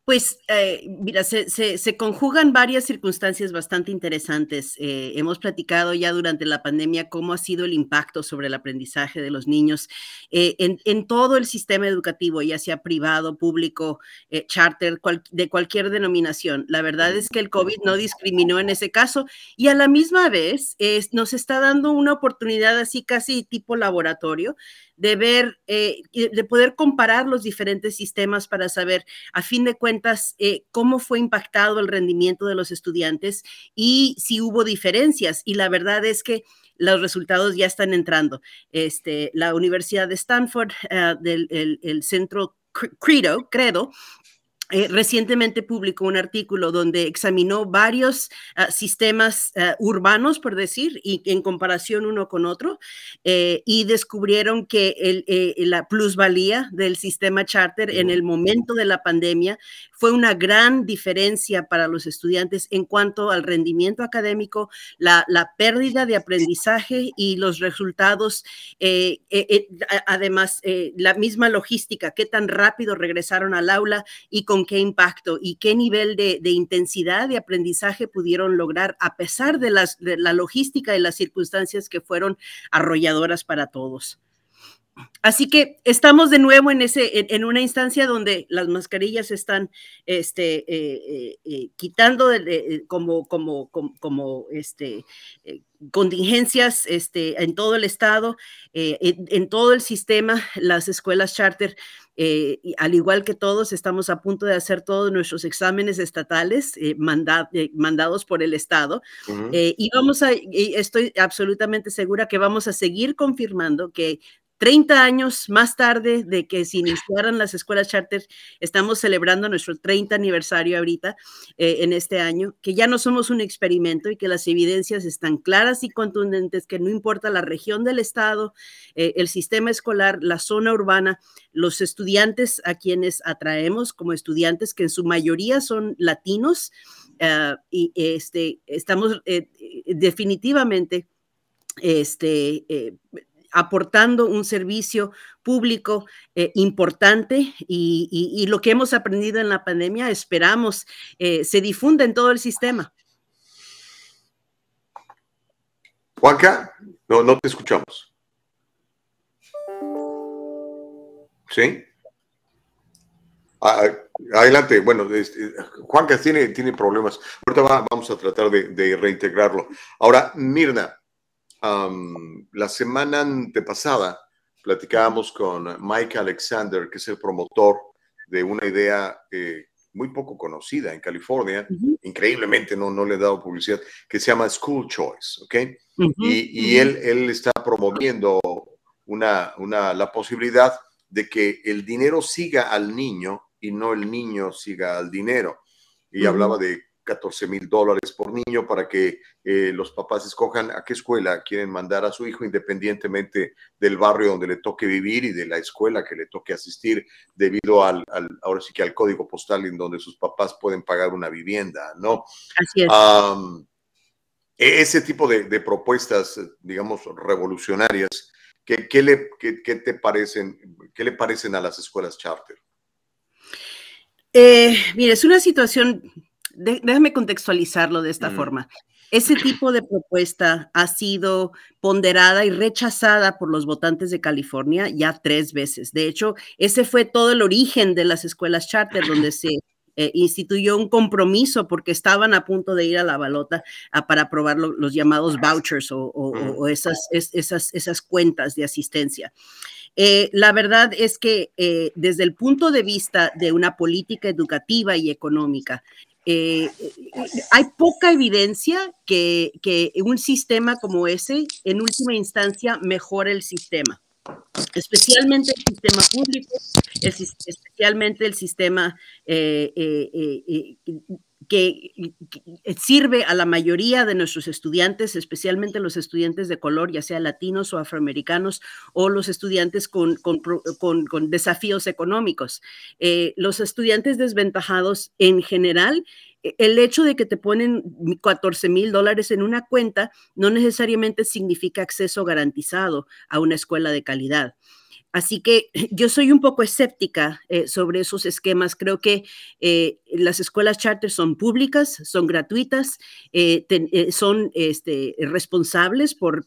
Pues, eh, mira, se, se, conjugan varias circunstancias bastante interesantes. Eh, hemos platicado ya durante la pandemia cómo ha sido el impacto sobre el aprendizaje de los niños eh, en, todo el sistema educativo, ya sea privado, público, charter, de cualquier denominación. La verdad es que el COVID no discriminó en ese caso y a la misma vez nos está dando una oportunidad así casi tipo laboratorio de ver, eh, de poder comparar los diferentes sistemas para saber, a fin de cuentas, eh, cómo fue impactado el rendimiento de los estudiantes y si hubo diferencias. Y la verdad es que los resultados ya están entrando. Este, la Universidad de Stanford, eh, del el centro Credo, Credo, eh, recientemente publicó un artículo donde examinó varios ah, sistemas ah, urbanos, por decir, y en comparación uno con otro, eh, y descubrieron que eh, la plusvalía del sistema charter en el momento de la pandemia fue una gran diferencia para los estudiantes en cuanto al rendimiento académico, la, pérdida de aprendizaje y los resultados, además, la misma logística, qué tan rápido regresaron al aula y con qué impacto y qué nivel de, intensidad de aprendizaje pudieron lograr a pesar de, la logística y las circunstancias que fueron arrolladoras para todos. Así que estamos de nuevo en, ese, en, una instancia donde las mascarillas están este, eh, eh, eh, quitando como, como, como, este, contingencias este, en todo el estado, en, todo el sistema, las escuelas charter, al igual que todos, estamos a punto de hacer todos nuestros exámenes estatales mandados por el estado. y vamos a, estoy absolutamente segura que vamos a seguir confirmando que 30 años más tarde de que se iniciaran las escuelas charter, estamos celebrando nuestro 30 aniversario ahorita, eh, en este año, que ya no somos un experimento y que las evidencias están claras y contundentes, que no importa la región del estado, eh, el sistema escolar, la zona urbana, los estudiantes a quienes atraemos como estudiantes, que en su mayoría son latinos, eh, y este, estamos definitivamente este, aportando un servicio público eh, importante y, lo que hemos aprendido en la pandemia esperamos eh, se difunda en todo el sistema. Juanca, no, no te escuchamos. ¿Sí? Adelante, bueno, este, Juanca tiene, tiene problemas. Ahorita vamos a tratar de reintegrarlo. Ahora, Mirna, la semana antepasada platicábamos con Mike Alexander, que es el promotor de una idea eh, muy poco conocida en California, increíblemente no, no le he dado publicidad, que se llama School Choice, ¿ok? y, él, él está promoviendo una, una, la posibilidad de que el dinero siga al niño y no el niño siga al dinero. Y hablaba de 14 mil dólares por niño para que eh, los papás escojan a qué escuela quieren mandar a su hijo independientemente del barrio donde le toque vivir y de la escuela que le toque asistir debido al, ahora sí que al código postal en donde sus papás pueden pagar una vivienda, ¿no? Así es. E-, ese tipo de, propuestas, digamos, revolucionarias, ¿qué, le, te parecen, ¿qué le parecen a las escuelas charter? Eh, mira, es una situación déjame contextualizarlo de esta forma. Ese tipo de propuesta ha sido ponderada y rechazada por los votantes de California ya tres veces. De hecho, ese fue todo el origen de las escuelas charter, donde se eh, instituyó un compromiso porque estaban a punto de ir a la balota para aprobar los llamados vouchers o, esas, esas, esas cuentas de asistencia. Eh, la verdad es que eh, desde el punto de vista de una política educativa y económica, eh, hay poca evidencia que, un sistema como ese, en última instancia, mejore el sistema. especialmente el sistema público, especialmente el sistema eh, eh, que, sirve a la mayoría de nuestros estudiantes, especialmente los estudiantes de color, ya sea latinos o afroamericanos, o los estudiantes con, desafíos económicos. los estudiantes desventajados en general e, el hecho de que te ponen 14 mil dólares en una cuenta no necesariamente significa acceso garantizado a una escuela de calidad. Así que yo soy un poco escéptica eh, sobre esos esquemas. Creo que eh, las escuelas charter son públicas, son gratuitas, eh, son este, responsables por,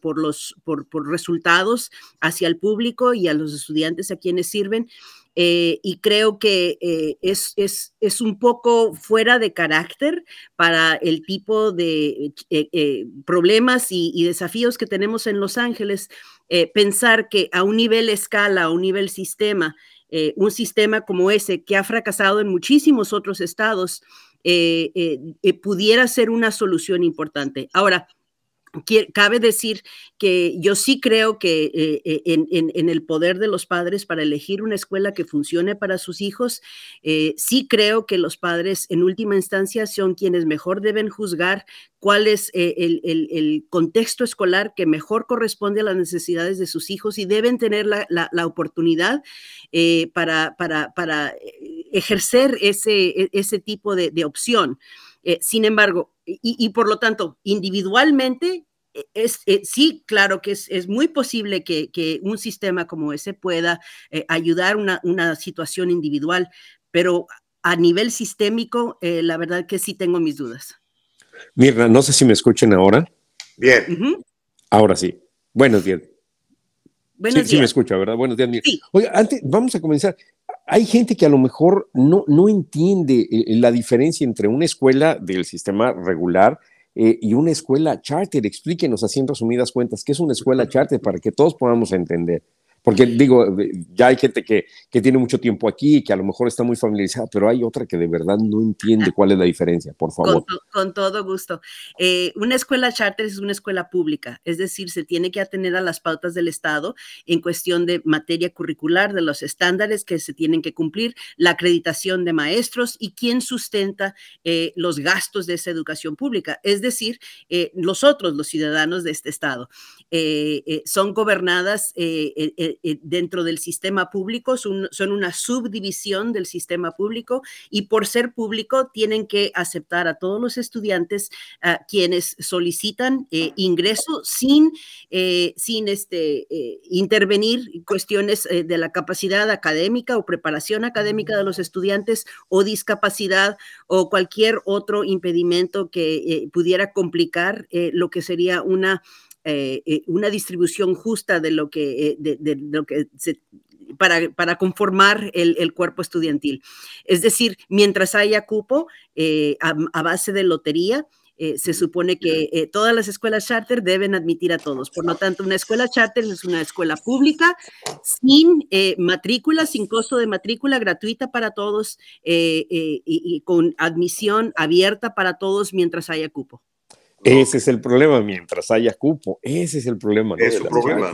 resultados hacia el público y a los estudiantes a quienes sirven. Y creo que es, un poco fuera de carácter para el tipo de problemas y, y, desafíos que tenemos en Los Ángeles, pensar que a un nivel escala, a un nivel sistema, un sistema como ese que ha fracasado en muchísimos otros estados, pudiera ser una solución importante. Ahora, cabe decir que yo sí creo que eh, eh, en, el poder de los padres para elegir una escuela que funcione para sus hijos, eh, sí creo que los padres en última instancia son quienes mejor deben juzgar cuál es el, contexto escolar que mejor corresponde a las necesidades de sus hijos y deben tener la, oportunidad para, ejercer e, ese tipo de, opción. sin embargo, y, por lo tanto, individualmente e, es, eh, sí, claro que es, muy posible que, un sistema como ese pueda eh, ayudar una, una situación individual, pero a nivel sistémico, eh, la verdad que sí tengo mis dudas. Mirna, no sé si me escuchen ahora. Bien. Ahora sí. Buenos días. Buenos sí, días. sí me escucha, ¿verdad? Buenos días, Mirna. Sí. Oiga, antes, vamos a comenzar. Hay gente que a lo mejor no, no entiende la diferencia entre una escuela del sistema regular eh, y una escuela charter. Explíquenos así en resumidas cuentas qué es una escuela charter para que todos podamos entender. Porque digo, ya hay gente que, que tiene mucho tiempo aquí, que a lo mejor está muy familiarizada, pero hay otra que de verdad no entiende cuál es la diferencia, por favor. Con, todo gusto. Eh, una escuela charter es una escuela pública, es decir, se tiene que atener a las pautas del Estado en cuestión de materia curricular, de los estándares que se tienen que cumplir, la acreditación de maestros y quién sustenta eh, los gastos de esa educación pública, es decir, eh, nosotros, los ciudadanos de este Estado. son gobernadas eh, dentro del sistema público, son, una subdivisión del sistema público y por ser público tienen que aceptar a todos los estudiantes quienes solicitan eh, ingreso sin, eh, sin este, intervenir cuestiones de la capacidad académica o preparación académica de los estudiantes o discapacidad o cualquier otro impedimento que pudiera complicar lo que sería una eh, eh, una distribución justa de lo que, eh, de, lo que se, para, para, conformar el, cuerpo estudiantil. Es decir, mientras haya cupo a, base de lotería, se supone que todas las escuelas charter deben admitir a todos. Por lo tanto, una escuela charter es una escuela pública sin matrícula, sin costo de matrícula, gratuita para todos y, con admisión abierta para todos mientras haya cupo. Ese es el problema, mientras haya cupo, ese es el problema. Es un problema.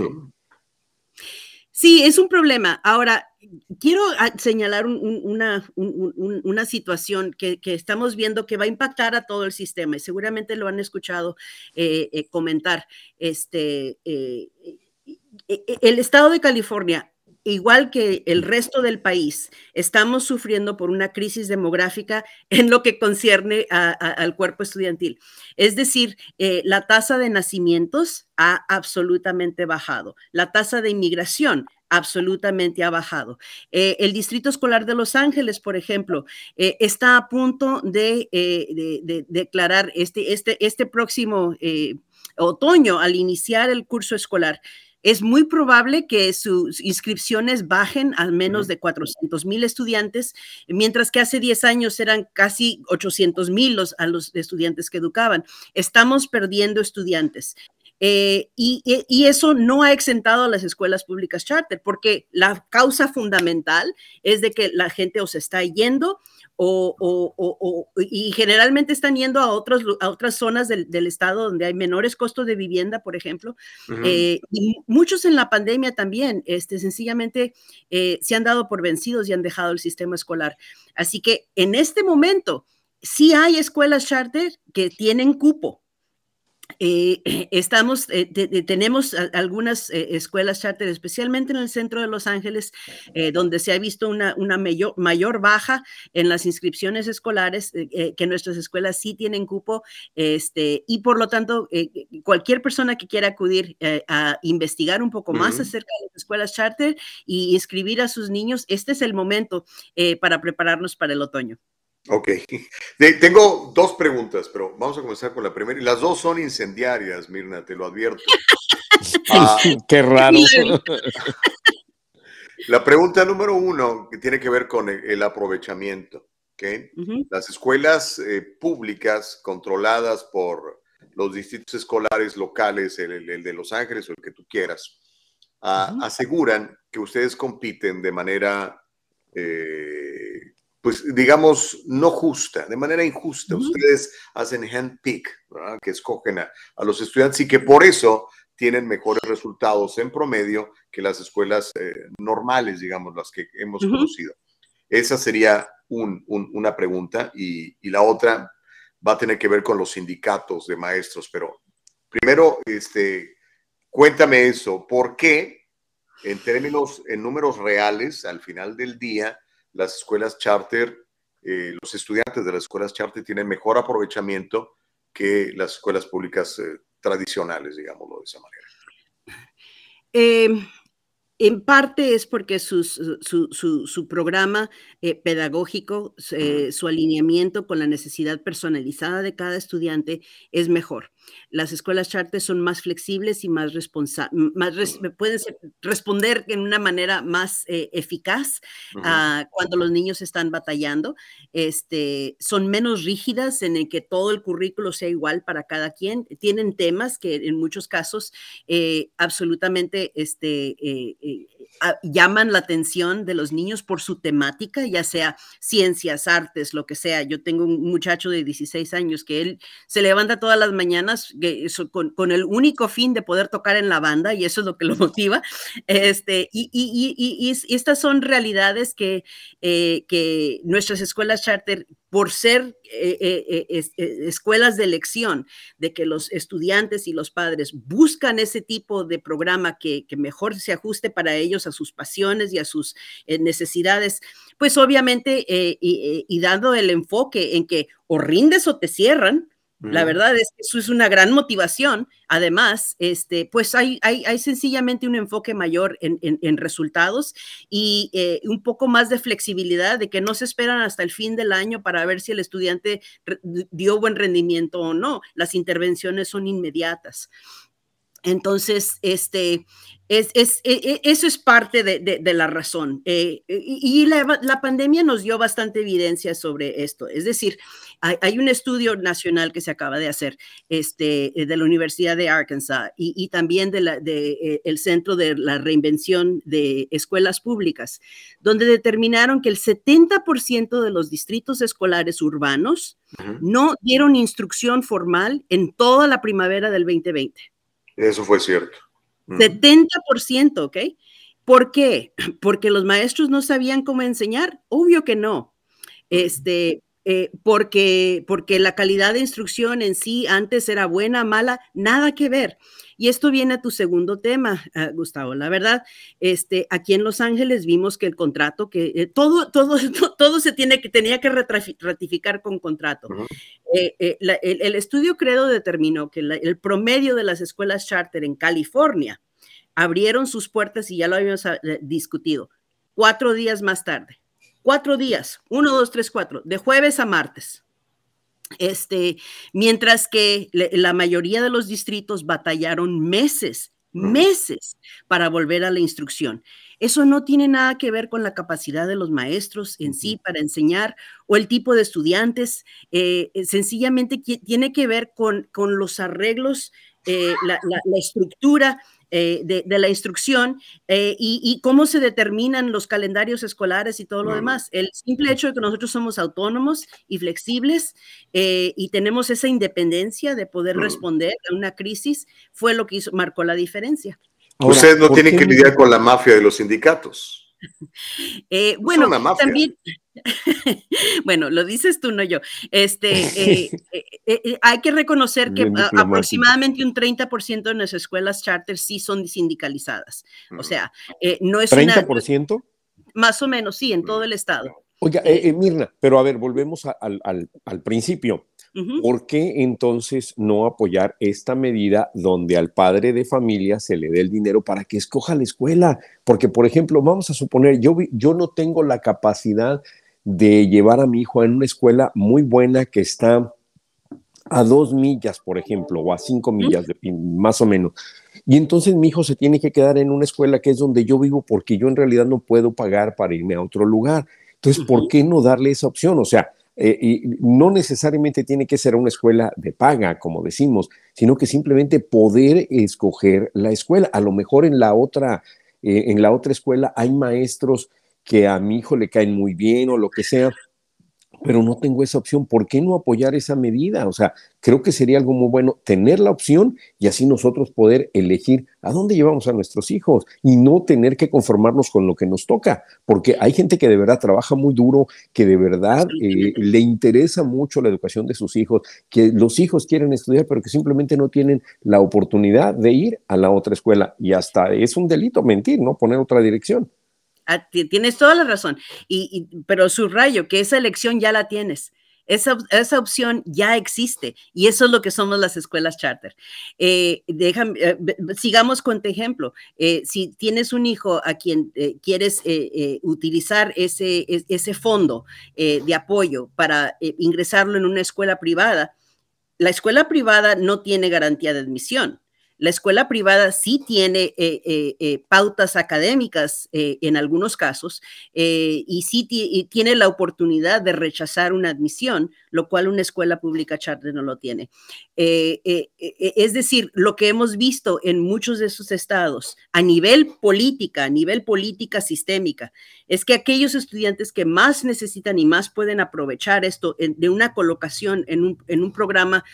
Sí, es un problema. Ahora, quiero ah, señalar una, una, situación que, estamos viendo que va a impactar a todo el sistema y seguramente lo han escuchado eh, eh, comentar. Este, eh, el estado de California igual que el resto del país, estamos sufriendo por una crisis demográfica en lo que concierne al cuerpo estudiantil. Es decir, eh, la tasa de nacimientos ha absolutamente bajado, la tasa de inmigración absolutamente ha bajado. Eh, el Distrito Escolar de Los Ángeles, por ejemplo, eh, está a punto de, declarar este, este, este próximo otoño, al iniciar el curso escolar, es muy probable que sus inscripciones bajen a menos de 400 mil estudiantes, mientras que hace 10 años eran casi 800 mil los, a los estudiantes que educaban. Estamos perdiendo estudiantes. Eh, y, y, eso no ha exentado a las escuelas públicas charter, porque la causa fundamental es de que la gente os está yendo o, o, o, y generalmente están yendo a, otros, a otras zonas del, del, estado donde hay menores costos de vivienda, por ejemplo. eh, y muchos en la pandemia también, este, sencillamente eh, se han dado por vencidos y han dejado el sistema escolar. Así que en este momento sí hay escuelas charter que tienen cupo, eh, estamos, eh, tenemos algunas eh, escuelas charter, especialmente en el centro de Los Ángeles, donde se ha visto una, una mayor, mayor, baja en las inscripciones escolares, que nuestras escuelas sí tienen cupo, este, y por lo tanto, cualquier persona que quiera acudir a investigar un poco más acerca de las escuelas charter y inscribir a sus niños, este es el momento para prepararnos para el otoño. Ok. tengo dos preguntas, pero vamos a comenzar con la primera. Las dos son incendiarias, Mirna, te lo advierto. Ah, Qué raro. La pregunta número uno, que tiene que ver con el, aprovechamiento. ¿okay? Las escuelas eh, públicas controladas por los distritos escolares locales, el, de Los Ángeles o el que tú quieras, ah, aseguran que ustedes compiten de manera eh, pues digamos, no justa, de manera injusta. Ustedes hacen handpick, que escogen a, los estudiantes y que por eso tienen mejores resultados en promedio que las escuelas eh, normales, digamos, las que hemos conocido. Esa sería una pregunta y, y, la otra va a tener que ver con los sindicatos de maestros, pero primero, este, cuéntame eso, ¿por qué en términos, en números reales, al final del día, las escuelas charter, eh, los estudiantes de las escuelas charter tienen mejor aprovechamiento que las escuelas públicas eh, tradicionales, digámoslo de esa manera. Eh, en parte es porque su, su, programa eh, pedagógico, eh, su alineamiento con la necesidad personalizada de cada estudiante es mejor. Las escuelas charter son más flexibles y más responsables, más pueden responder en una manera más eh, eficaz cuando los niños están batallando. Este, son menos rígidas en el que todo el currículo sea igual para cada quien. Tienen temas que en muchos casos absolutamente este, llaman la atención de los niños por su temática, ya sea ciencias, artes, lo que sea. Yo tengo un muchacho de 16 años que él se levanta todas las mañanas con, el único fin de poder tocar en la banda y eso es lo que lo motiva. Este, y, y, estas son realidades que, eh, que nuestras escuelas charter por ser eh, eh, eh, escuelas de elección, de que los estudiantes y los padres buscan ese tipo de programa que, mejor se ajuste para ellos, a sus pasiones y a sus necesidades, pues obviamente, y, y, dando el enfoque en que o rindes o te cierran, la verdad es que eso es una gran motivación. Además, este, pues hay, hay, sencillamente un enfoque mayor en, en, resultados y eh, un poco más de flexibilidad de que no se esperan hasta el fin del año para ver si el estudiante dio buen rendimiento o no. Las intervenciones son inmediatas. Entonces, este, es, es, e, e, eso es parte de, de, la razón. Eh, y la, la, pandemia nos dio bastante evidencia sobre esto. Es decir, hay, hay, un estudio nacional que se acaba de hacer este, eh, de la Universidad de Arkansas y, y también del de, eh, el Centro de la Reinvención de Escuelas Públicas, donde determinaron que el 70% de los distritos escolares urbanos uh -huh. no dieron instrucción formal en toda la primavera del 2020. Eso fue cierto. 70%, ¿ok? ¿Por qué? Porque los maestros no sabían cómo enseñar. Obvio que no. Este, eh, porque, porque la calidad de instrucción en sí antes era buena, mala, nada que ver. Y esto viene a tu segundo tema, uh, Gustavo. La verdad, este, aquí en Los Ángeles vimos que el contrato, que eh, todo, todo, todo se tiene que, tenía que ratificar con contrato. Uh -huh. eh, eh, la, el, el, estudio Credo determinó que la, el promedio de las escuelas charter en California abrieron sus puertas y ya lo habíamos uh, discutido, cuatro días más tarde. Cuatro días, uno, dos, tres, cuatro, de jueves a martes. Este, mientras que la mayoría de los distritos batallaron meses, meses para volver a la instrucción. Eso no tiene nada que ver con la capacidad de los maestros en sí para enseñar o el tipo de estudiantes. Eh, sencillamente tiene que ver con, con los arreglos eh, la, estructura eh, de, la instrucción y, cómo se determinan los calendarios escolares y todo lo demás. El simple hecho de que nosotros somos autónomos y flexibles y tenemos esa independencia de poder responder a una crisis fue lo que hizo, marcó la diferencia. Ustedes no tienen que lidiar con la mafia de los sindicatos. Eh, bueno, también, bueno, lo dices tú, no yo. Este, eh, eh, hay que reconocer que aproximadamente un 30% de nuestras escuelas charter sí son sindicalizadas. O sea, no es ¿30%? más o menos, sí, en todo mm. el estado. Oiga, Mirna, pero a ver, volvemos al, al principio. ¿Por qué entonces no apoyar esta medida donde al padre de familia se le dé el dinero para que escoja la escuela? Porque, por ejemplo, vamos a suponer, yo, yo no tengo la capacidad de llevar a mi hijo en una escuela muy buena que está a dos millas, por ejemplo, o a cinco millas, más o menos. Y entonces mi hijo se tiene que quedar en una escuela que es donde yo vivo porque yo en realidad no puedo pagar para irme a otro lugar. Entonces, ¿por qué no darle esa opción? O sea, eh, y no necesariamente tiene que ser una escuela de paga, como decimos, sino que simplemente poder escoger la escuela. A lo mejor en la otra, eh, en la otra escuela hay maestros que a mi hijo le caen muy bien o lo que sea, pero no tengo esa opción. ¿Por qué no apoyar esa medida? O sea, creo que sería algo muy bueno tener la opción y así nosotros poder elegir a dónde llevamos a nuestros hijos y no tener que conformarnos con lo que nos toca, porque hay gente que de verdad trabaja muy duro, que de verdad eh, le interesa mucho la educación de sus hijos, que los hijos quieren estudiar, pero que simplemente no tienen la oportunidad de ir a la otra escuela y hasta es un delito mentir, ¿no? Poner otra dirección. Ah, tienes toda la razón, y, pero subrayo que esa elección ya la tienes. Esa, esa, opción ya existe y eso es lo que somos las escuelas charter. Eh, eh sigamos con tu ejemplo. Eh, si tienes un hijo a quien quieres utilizar ese, ese fondo de apoyo para ingresarlo en una escuela privada, la escuela privada no tiene garantía de admisión. La escuela privada sí tiene eh, eh, eh, pautas académicas en algunos casos y sí tiene la oportunidad de rechazar una admisión, lo cual una escuela pública charter no lo tiene. es decir, lo que hemos visto en muchos de esos estados a nivel política, a nivel política sistémica, es que aquellos estudiantes que más necesitan y más pueden aprovechar esto de una colocación en un, en un programa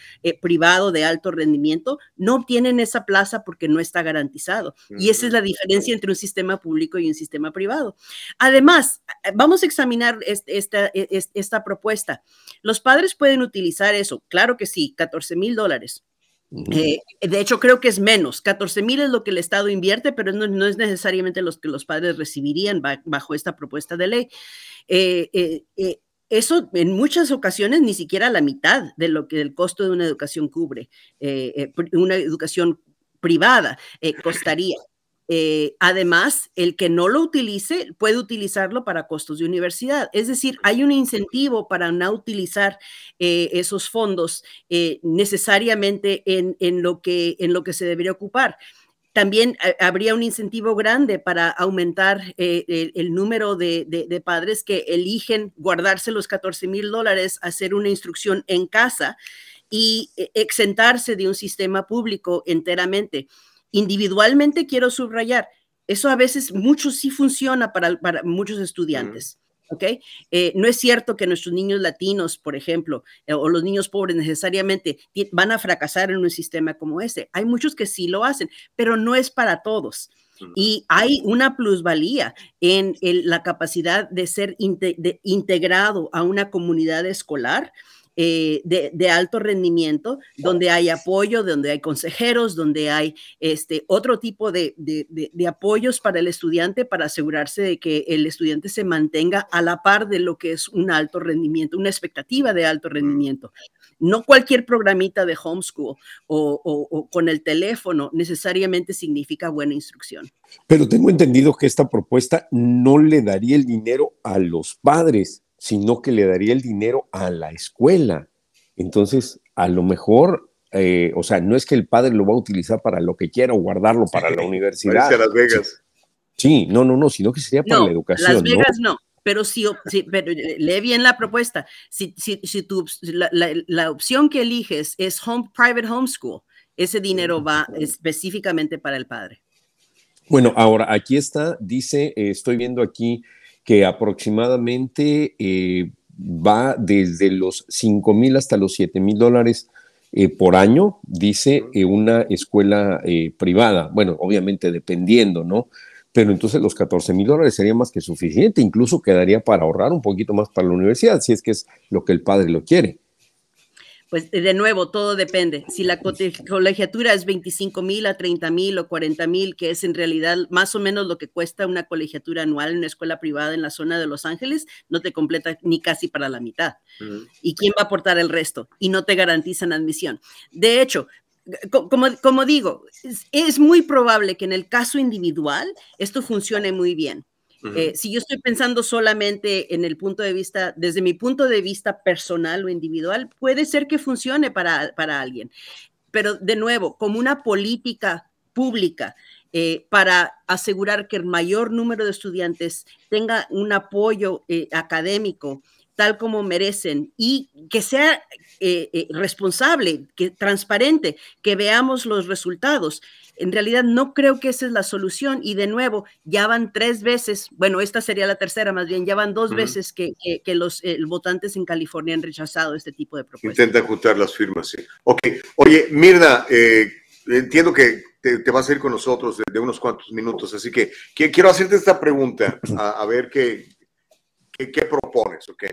privado de alto rendimiento no obtienen esa plaza porque no está garantizado. Y esa es la diferencia entre un sistema público y un sistema privado. Además, eh, vamos a examinar esta, e, esta propuesta. Los padres pueden utilizar eso, claro que sí, 14 mil dólares. Eh, de hecho, creo que es menos. 14 mil es lo que el Estado invierte, pero no, es necesariamente lo que los padres recibirían bajo esta propuesta de ley. Eh, eso en muchas ocasiones ni siquiera la mitad de lo que el costo de una educación cubre, una educación privada eh, costaría. Eh, además, el que no lo utilice puede utilizarlo para costos de universidad. Es decir, hay un incentivo para no utilizar eh, esos fondos necesariamente en, lo que, en lo que se debería ocupar. También habría un incentivo grande para aumentar el, número de, de, padres que eligen guardarse los 14 mil dólares, hacer una instrucción en casa y eh, exentarse de un sistema público enteramente. Individualmente quiero subrayar, eso a veces mucho sí funciona para, para muchos estudiantes. ¿ok? Eh, no es cierto que nuestros niños latinos, por ejemplo, eh, o los niños pobres necesariamente van a fracasar en un sistema como ese. Hay muchos que sí lo hacen, pero no es para todos. Y hay una plusvalía en la capacidad de ser integrado a una comunidad escolar eh, de, alto rendimiento, donde hay apoyo, donde hay consejeros, donde hay este, otro tipo de, apoyos para el estudiante para asegurarse de que el estudiante se mantenga a la par de lo que es un alto rendimiento, una expectativa de alto rendimiento. No cualquier programita de homeschool o, o con el teléfono necesariamente significa buena instrucción. Pero tengo entendido que esta propuesta no le daría el dinero a los padres, sino que le daría el dinero a la escuela. Entonces, a lo mejor, eh, o sea, no es que el padre lo va a utilizar para lo que quiera o guardarlo para la universidad. Las Vegas. Sí, no, no, no, sino que sería para la educación. Las Vegas no. pero sí, pero eh, lee bien la propuesta. Si, si, si la, opción que eliges es home, private homeschool, ese dinero va específicamente para el padre. Bueno, ahora aquí está, dice, eh, estoy viendo aquí que aproximadamente eh, va desde los 5 mil hasta los 7 mil dólares eh, por año, dice una escuela privada. Bueno, obviamente dependiendo, ¿no? Pero entonces los 14 mil dólares sería más que suficiente, incluso quedaría para ahorrar un poquito más para la universidad, si es que es lo que el padre lo quiere pues de nuevo, todo depende. Si la colegiatura es 25 mil a 30 mil o 40 mil, que es en realidad más o menos lo que cuesta una colegiatura anual en una escuela privada en la zona de Los Ángeles, no te completa ni casi para la mitad. ¿Y quién va a aportar el resto? Y no te garantizan admisión. De hecho, como, como digo, es muy probable que en el caso individual esto funcione muy bien. Eh, si yo estoy pensando solamente en el punto de vista, desde mi punto de vista personal o individual, puede ser que funcione para, para alguien. Pero de nuevo, como una política pública eh, para asegurar que el mayor número de estudiantes tenga un apoyo eh, académico tal como merecen y que sea responsable, que transparente, que veamos los resultados en realidad no creo que esa es la solución y de nuevo, ya van tres veces, bueno, esta sería la tercera más bien, ya van dos veces que, los votantes en California han rechazado este tipo de propuestas. Intenta juntar las firmas, sí. Ok, oye, Mirna, eh, entiendo que te, vas a ir con nosotros de, unos cuantos minutos, así que, quiero hacerte esta pregunta, a, ver qué, qué, propones, ok.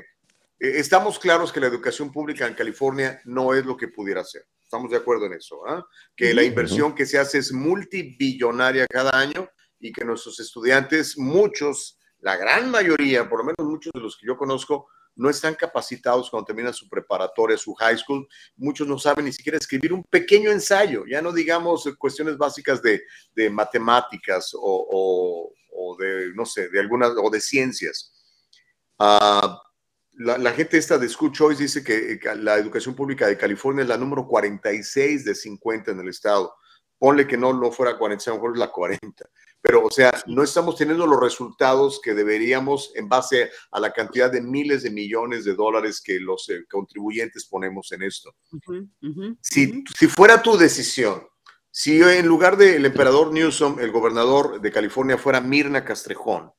Eh, estamos claros que la educación pública en California no es lo que pudiera ser. Estamos de acuerdo en eso, ¿ah? que la inversión que se hace es multibillonaria cada año y que nuestros estudiantes, muchos, la gran mayoría, por lo menos muchos de los que yo conozco, no están capacitados cuando terminan su preparatoria, su high school. Muchos no saben ni siquiera escribir un pequeño ensayo, ya no digamos cuestiones básicas de, de matemáticas o, o, de, no sé, de algunas, o de ciencias. Uh, la, gente esta de School Choice dice que, la educación pública de California es la número 46 de 50 en el estado. Ponle que no, no fuera 46, a lo mejor es la 40. Pero, o sea, no estamos teniendo los resultados que deberíamos en base a la cantidad de miles de millones de dólares que los eh, contribuyentes ponemos en esto. si, si fuera tu decisión, si en lugar del emperador Newsom, el gobernador de California fuera Mirna Castrejón,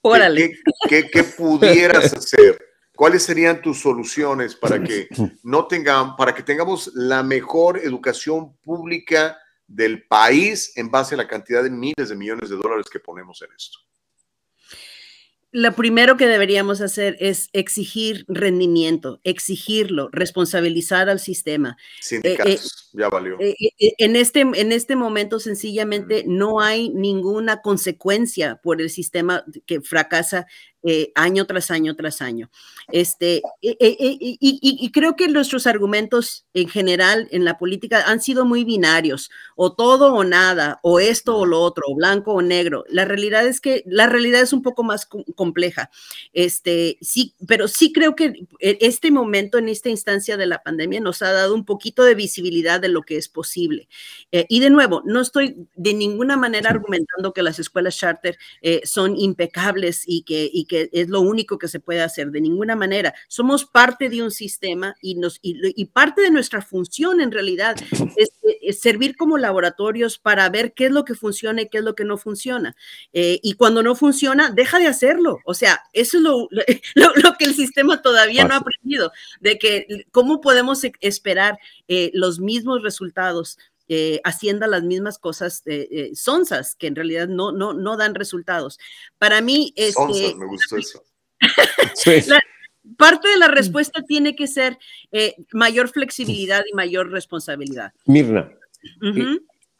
Órale. ¿qué, qué pudieras hacer? ¿Cuáles serían tus soluciones para que no tengan, para que tengamos la mejor educación pública del país en base a la cantidad de miles de millones de dólares que ponemos en esto? lo primero que deberíamos hacer es exigir rendimiento, exigirlo, responsabilizar al sistema. Sindicatos, eh, eh, ya valió. Eh, en, este, en este momento sencillamente no hay ninguna consecuencia por el sistema que fracasa año tras año tras año. Este, y, creo que nuestros argumentos en general en la política han sido muy binarios, o todo o nada, o esto o lo otro, blanco o negro. La realidad es que la realidad es un poco más compleja. Este, sí, pero sí creo que e, este momento, en esta instancia de la pandemia, nos ha dado un poquito de visibilidad de lo que es posible. Eh, y de nuevo, no estoy de ninguna manera argumentando que las escuelas charter eh, son impecables y que, y que es lo único que se puede hacer, de ninguna manera. Somos parte de un sistema y, nos, y, parte de nuestra función en realidad es, servir como laboratorios para ver qué es lo que funciona y qué es lo que no funciona. Eh, y cuando no funciona, deja de hacerlo o sea, eso es lo, lo, que el sistema todavía no ha aprendido, de que cómo podemos esperar eh, los mismos resultados eh, haciendo las mismas cosas eh, eh, sonsas, que en realidad no, no, no dan resultados. Para mí, es este, me gustó eso. parte de la respuesta tiene que ser mayor flexibilidad y mayor responsabilidad. Mirna,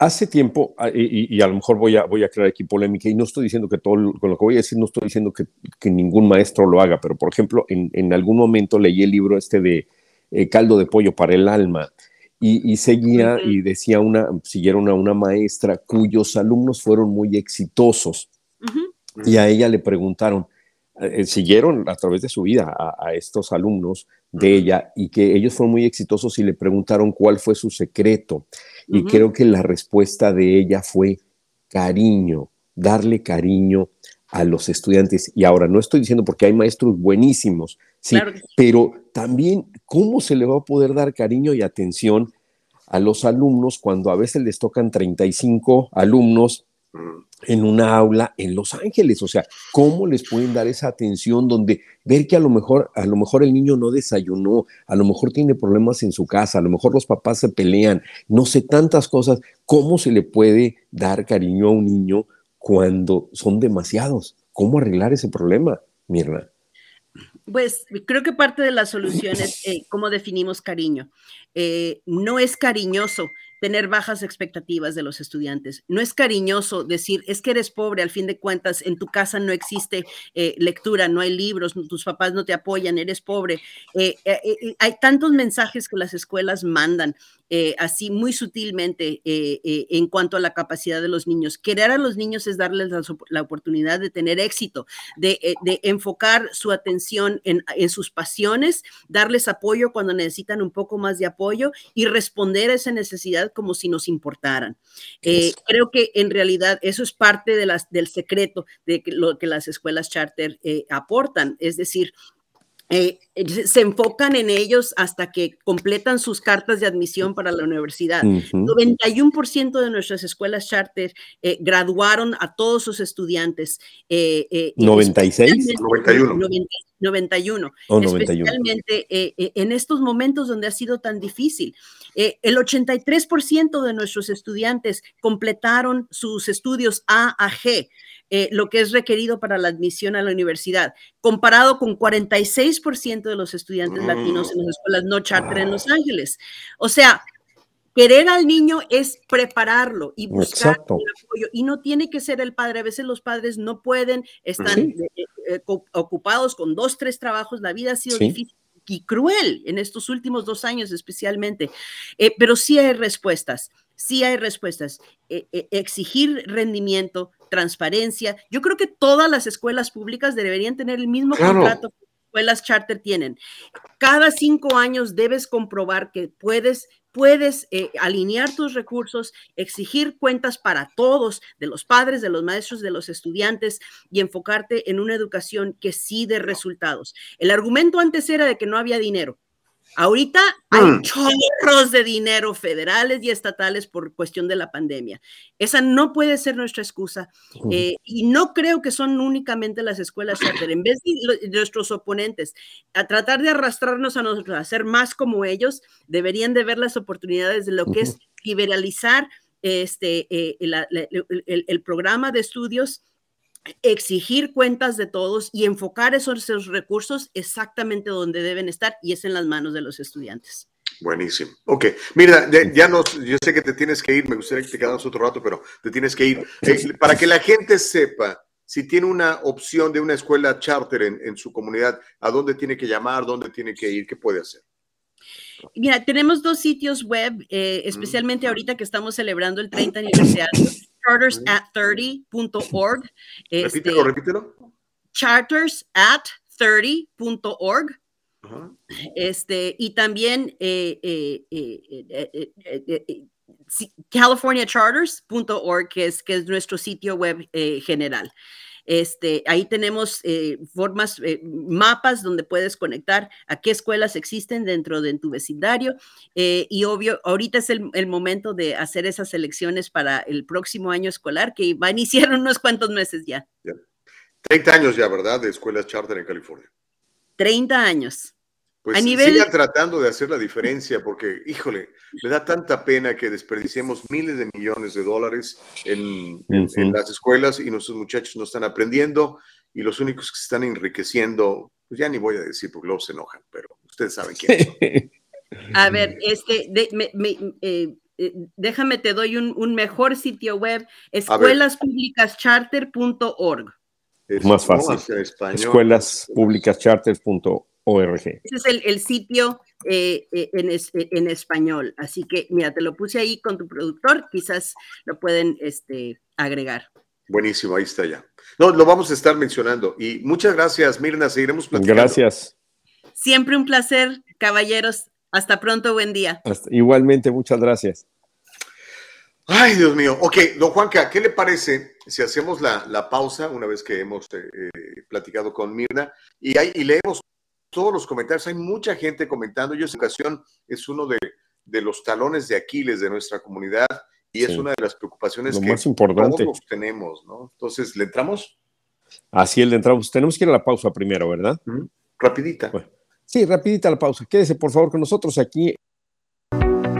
Hace tiempo, ah, y, a lo mejor voy a, voy a crear aquí polémica, y no estoy diciendo que todo, con lo que voy a decir, no estoy diciendo que, que ningún maestro lo haga, pero por ejemplo, en, en, algún momento leí el libro este de eh, Caldo de Pollo para el Alma, y, seguía y decía una, siguieron a una maestra cuyos alumnos fueron muy exitosos, y a ella le preguntaron, eh, siguieron a través de su vida a, estos alumnos de ella y que ellos fueron muy exitosos y le preguntaron cuál fue su secreto. Y creo que la respuesta de ella fue cariño, darle cariño a los estudiantes. Y ahora no estoy diciendo porque hay maestros buenísimos, sí, pero también cómo se le va a poder dar cariño y atención a los alumnos cuando a veces les tocan 35 alumnos en una aula en Los Ángeles, o sea, ¿cómo les pueden dar esa atención donde ver que a lo mejor a lo mejor el niño no desayunó, a lo mejor tiene problemas en su casa, a lo mejor los papás se pelean, no sé tantas cosas, ¿cómo se le puede dar cariño a un niño cuando son demasiados? ¿Cómo arreglar ese problema, Mirna? Pues creo que parte de la solución es eh, cómo definimos cariño. Eh, no es cariñoso tener bajas expectativas de los estudiantes. No es cariñoso decir, es que eres pobre, al fin de cuentas, en tu casa no existe eh, lectura, no hay libros, tus papás no te apoyan, eres pobre. hay tantos mensajes que las escuelas mandan eh, así muy sutilmente eh, eh, en cuanto a la capacidad de los niños. Querer a los niños es darles la, oportunidad de tener éxito, de, enfocar su atención en, sus pasiones, darles apoyo cuando necesitan un poco más de apoyo y responder a esa necesidad como si nos importaran. creo que en realidad eso es parte de las, del secreto de lo que las escuelas charter aportan, es decir, eh, se enfocan en ellos hasta que completan sus cartas de admisión para la universidad. 91% de nuestras escuelas charter eh, graduaron a todos sus estudiantes. 96, 91. 91. especialmente en estos momentos donde ha sido tan difícil. el 83% de nuestros estudiantes completaron sus estudios A a G. Eh, lo que es requerido para la admisión a la universidad, comparado con 46% de los estudiantes latinos en las escuelas no charter en Los Ángeles. O sea, querer al niño es prepararlo y buscar el apoyo. Y no tiene que ser el padre. A veces los padres no pueden, están eh, eh, ocupados con dos, tres trabajos. La vida ha sido difícil y cruel en estos últimos dos años especialmente. pero sí hay respuestas, sí hay respuestas. exigir rendimiento, transparencia. Yo creo que todas las escuelas públicas deberían tener el mismo contrato que las escuelas charter tienen. Cada cinco años debes comprobar que puedes puedes eh, alinear tus recursos, exigir cuentas para todos, de los padres, de los maestros, de los estudiantes, y enfocarte en una educación que sí dé resultados. El argumento antes era de que no había dinero. Ahorita hay mm. De dinero federales y estatales por cuestión de la pandemia. Esa no puede ser nuestra excusa. Eh, y no creo que son únicamente las escuelas charter. En vez de, nuestros oponentes a tratar de arrastrarnos a nosotros a ser más como ellos, deberían de ver las oportunidades de lo que es liberalizar este, eh, el programa de estudios exigir cuentas de todos y enfocar esos, recursos exactamente donde deben estar y es en las manos de los estudiantes. Buenísimo. Ok, mira, ya, no, yo sé que te tienes que ir, me gustaría que te quedaras otro rato, pero te tienes que ir. Eh, para que la gente sepa, si tiene una opción de una escuela charter en, su comunidad, ¿a dónde tiene que llamar? ¿Dónde tiene que ir? ¿Qué puede hacer? Mira, tenemos dos sitios web, eh, mm. especialmente ahorita que estamos celebrando el 30 aniversario, chartersat30.org. Mm. Este, repítelo, repítelo. Chartersat30.org. Este, y también eh, eh, eh, eh, eh californiacharters.org, que es, que es nuestro sitio web general. Este, ahí tenemos formas, mapas donde puedes conectar a qué escuelas existen dentro de tu vecindario. Y obvio, ahorita es el, momento de hacer esas elecciones para el próximo año escolar, que va a iniciar unos cuantos meses ya. ya. años ya, ¿verdad? De escuelas charter en California. 30 años. Pues sigan tratando de hacer la diferencia porque, híjole, me da tanta pena que desperdiciemos miles de millones de dólares en, las escuelas y nuestros muchachos no están aprendiendo y los únicos que se están enriqueciendo, pues ya ni voy a decir porque luego se enojan, pero ustedes saben quién A ver, este, eh, eh, déjame, te doy un, mejor sitio web, escuelaspublicascharter.org. Más fácil. Escuelaspublicascharter.org. Ese es el, sitio eh, eh, eh, en, español. Así que, mira, te lo puse ahí con tu productor, quizás lo pueden este, agregar. Buenísimo, ahí está ya. No, lo vamos a estar mencionando. Y muchas gracias, Mirna, seguiremos platicando. Gracias. Siempre un placer, caballeros. Hasta pronto, buen día. igualmente, muchas gracias. Ay, Dios mío. Ok, don Juanca, ¿qué le parece si hacemos la, pausa una vez que hemos platicado con Mirna y, hay, y leemos todos los comentarios. Hay mucha gente comentando. Yo, esa ocasión es uno de, de los talones de Aquiles de nuestra comunidad y es una de las preocupaciones que más importante. todos tenemos, ¿no? Entonces, ¿le entramos? Así es, le entramos. Tenemos que ir a la pausa primero, ¿verdad? Rapidita. sí, rapidita la pausa. Quédese, por favor, con nosotros aquí.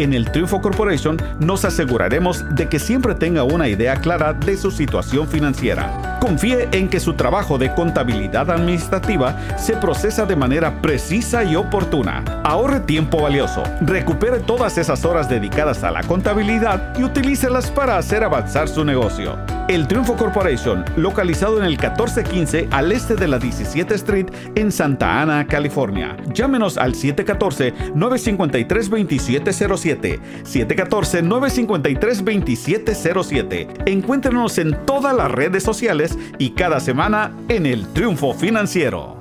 En el Triunfo Corporation nos aseguraremos de que siempre tenga una idea clara de su situación financiera. Confíe en que su trabajo de contabilidad administrativa se procesa de manera precisa y oportuna. Ahorre tiempo valioso, recupere todas esas horas dedicadas a la contabilidad y utilícelas para hacer avanzar su negocio. El Triunfo Corporation, localizado en el 1415 al este de la 17 Street en Santa Ana, California. Llámenos al 714-953-2707. 714-953-2707. Encuéntrenos en todas las redes sociales y cada semana en el Triunfo Financiero.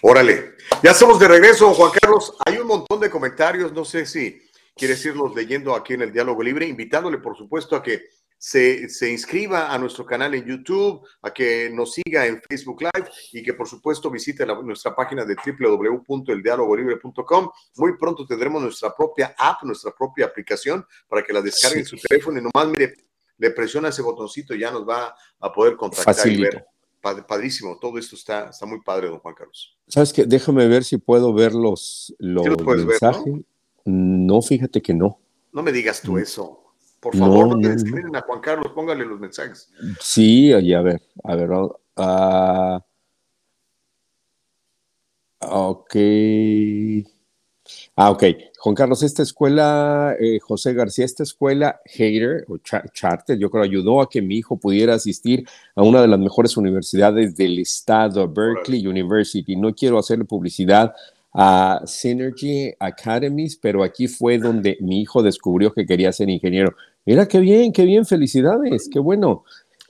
Órale, ya estamos de regreso, Juan Carlos. Hay un montón de comentarios, no sé si quieres irlos leyendo aquí en el Diálogo Libre, invitándole, por supuesto, a que se, se, inscriba a nuestro canal en YouTube, a que nos siga en Facebook Live y que por supuesto visite nuestra página de www.eldialogolibre.com. Muy pronto tendremos nuestra propia app, nuestra propia aplicación para que la descargue en su teléfono y nomás mire, le presiona ese botoncito y ya nos va a poder contactar y ver. Padrísimo, todo esto está, está muy padre, don Juan Carlos. ¿Sabes qué? Déjame ver si puedo ver los, los, mensajes. ¿no? fíjate que no. No me digas tú eso. Por favor, no, no, escriben a Juan Carlos, póngale los mensajes. Sí, y a ver, a ver. Uh, ok. Ah, ok. Juan Carlos, esta escuela, eh, José García, esta escuela Hater o Charter, yo creo, ayudó a que mi hijo pudiera asistir a una de las mejores universidades del estado, Berkeley University. No quiero hacerle publicidad a Synergy Academies, pero aquí fue donde mi hijo descubrió que quería ser ingeniero. Mira, qué bien, qué bien, felicidades, qué bueno.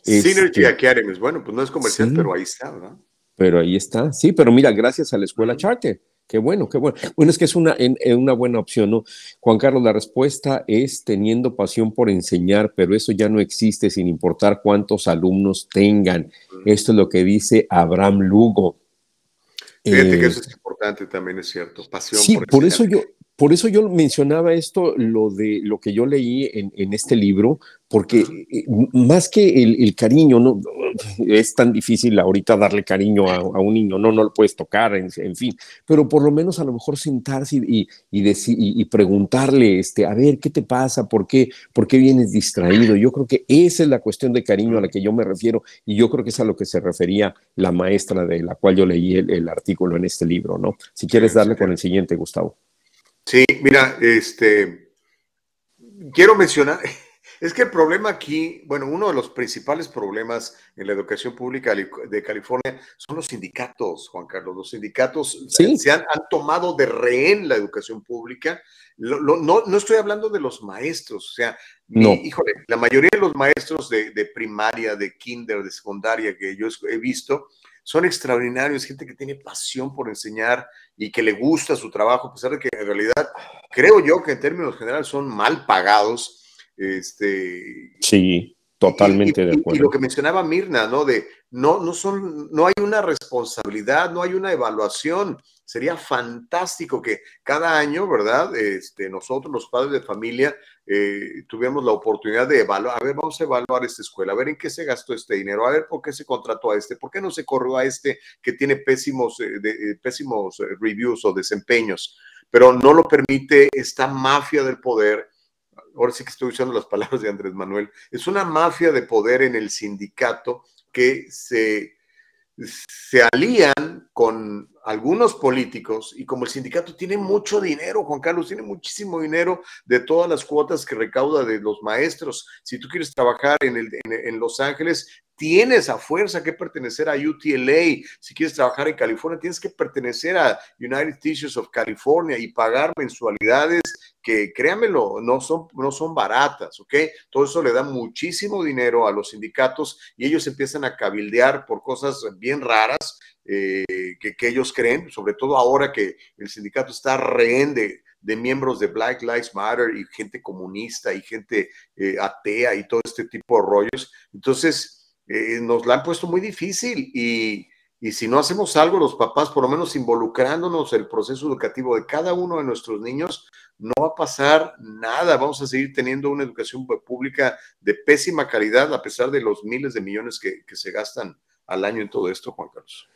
Synergy este, Academies, bueno, pues no es comercial, pero ahí está, ¿verdad? Pero ahí está, sí, pero mira, gracias a la escuela Charter. Qué bueno, qué bueno. Bueno, es que es una, una buena opción, ¿no? Juan Carlos, la respuesta es teniendo pasión por enseñar, pero eso ya no existe sin importar cuántos alumnos tengan. Esto es lo que dice Abraham Lugo. Fíjate que eso es importante también, es cierto. Pasión sí, por, eso yo, por eso yo mencionaba esto, lo de lo que yo leí en, este libro, porque eh, más que el, cariño, no es tan difícil ahorita darle cariño a, un niño, no, no lo puedes tocar, en, fin, pero por lo menos a lo mejor sentarse y, y, decir, y, preguntarle, este, a ver, ¿qué te pasa? ¿Por qué, ¿Por qué vienes distraído? Yo creo que esa es la cuestión de cariño a la que yo me refiero y yo creo que es a lo que se refería la maestra de la cual yo leí el, el artículo en este libro, ¿no? Si quieres darle con el siguiente, Gustavo. Sí, mira, este, quiero mencionar, es que el problema aquí, bueno, uno de los principales problemas en la educación pública de California son los sindicatos, Juan Carlos. Los sindicatos se han, tomado de rehén la educación pública. no, no, estoy hablando de los maestros, o sea, híjole, la mayoría de los maestros de, de, primaria, de kinder, de secundaria que yo he visto, son extraordinarios, gente que tiene pasión por enseñar y que le gusta su trabajo, a pesar de que en realidad creo yo que en términos generales son mal pagados. Este, sí, totalmente de acuerdo. Y, lo que mencionaba Mirna, ¿no? De no, no son, no hay una responsabilidad, no hay una evaluación. Sería fantástico que cada año, ¿verdad? Este, nosotros, los padres de familia, eh, tuvimos la oportunidad de evaluar, a ver, vamos a evaluar esta escuela, a ver en qué se gastó este dinero, a ver por qué se contrató a este, por qué no se corrió a este que tiene pésimos, eh, eh, pésimos reviews o desempeños, pero no lo permite esta mafia del poder. Ahora sí que estoy usando las palabras de Andrés Manuel. Es una mafia de poder en el sindicato que se se alían con algunos políticos y como el sindicato tiene mucho dinero, Juan Carlos, tiene muchísimo dinero de todas las cuotas que recauda de los maestros. Si tú quieres trabajar en, el, en, Los Ángeles, tienes a fuerza que pertenecer a UTLA. Si quieres trabajar en California, tienes que pertenecer a United Teachers of California y pagar mensualidades que créanmelo, no son, no son baratas, ¿ok? Todo eso le da muchísimo dinero a los sindicatos y ellos empiezan a cabildear por cosas bien raras eh, que, que, ellos creen, sobre todo ahora que el sindicato está rehén de, miembros de Black Lives Matter y gente comunista y gente eh, atea y todo este tipo de rollos. Entonces, eh, nos la han puesto muy difícil y, y, si no hacemos algo, los papás, por lo menos involucrándonos en el proceso educativo de cada uno de nuestros niños, no va a pasar nada. Vamos a seguir teniendo una educación pública de pésima calidad a pesar de los miles de millones que, que se gastan al año en todo esto, Juan Carlos.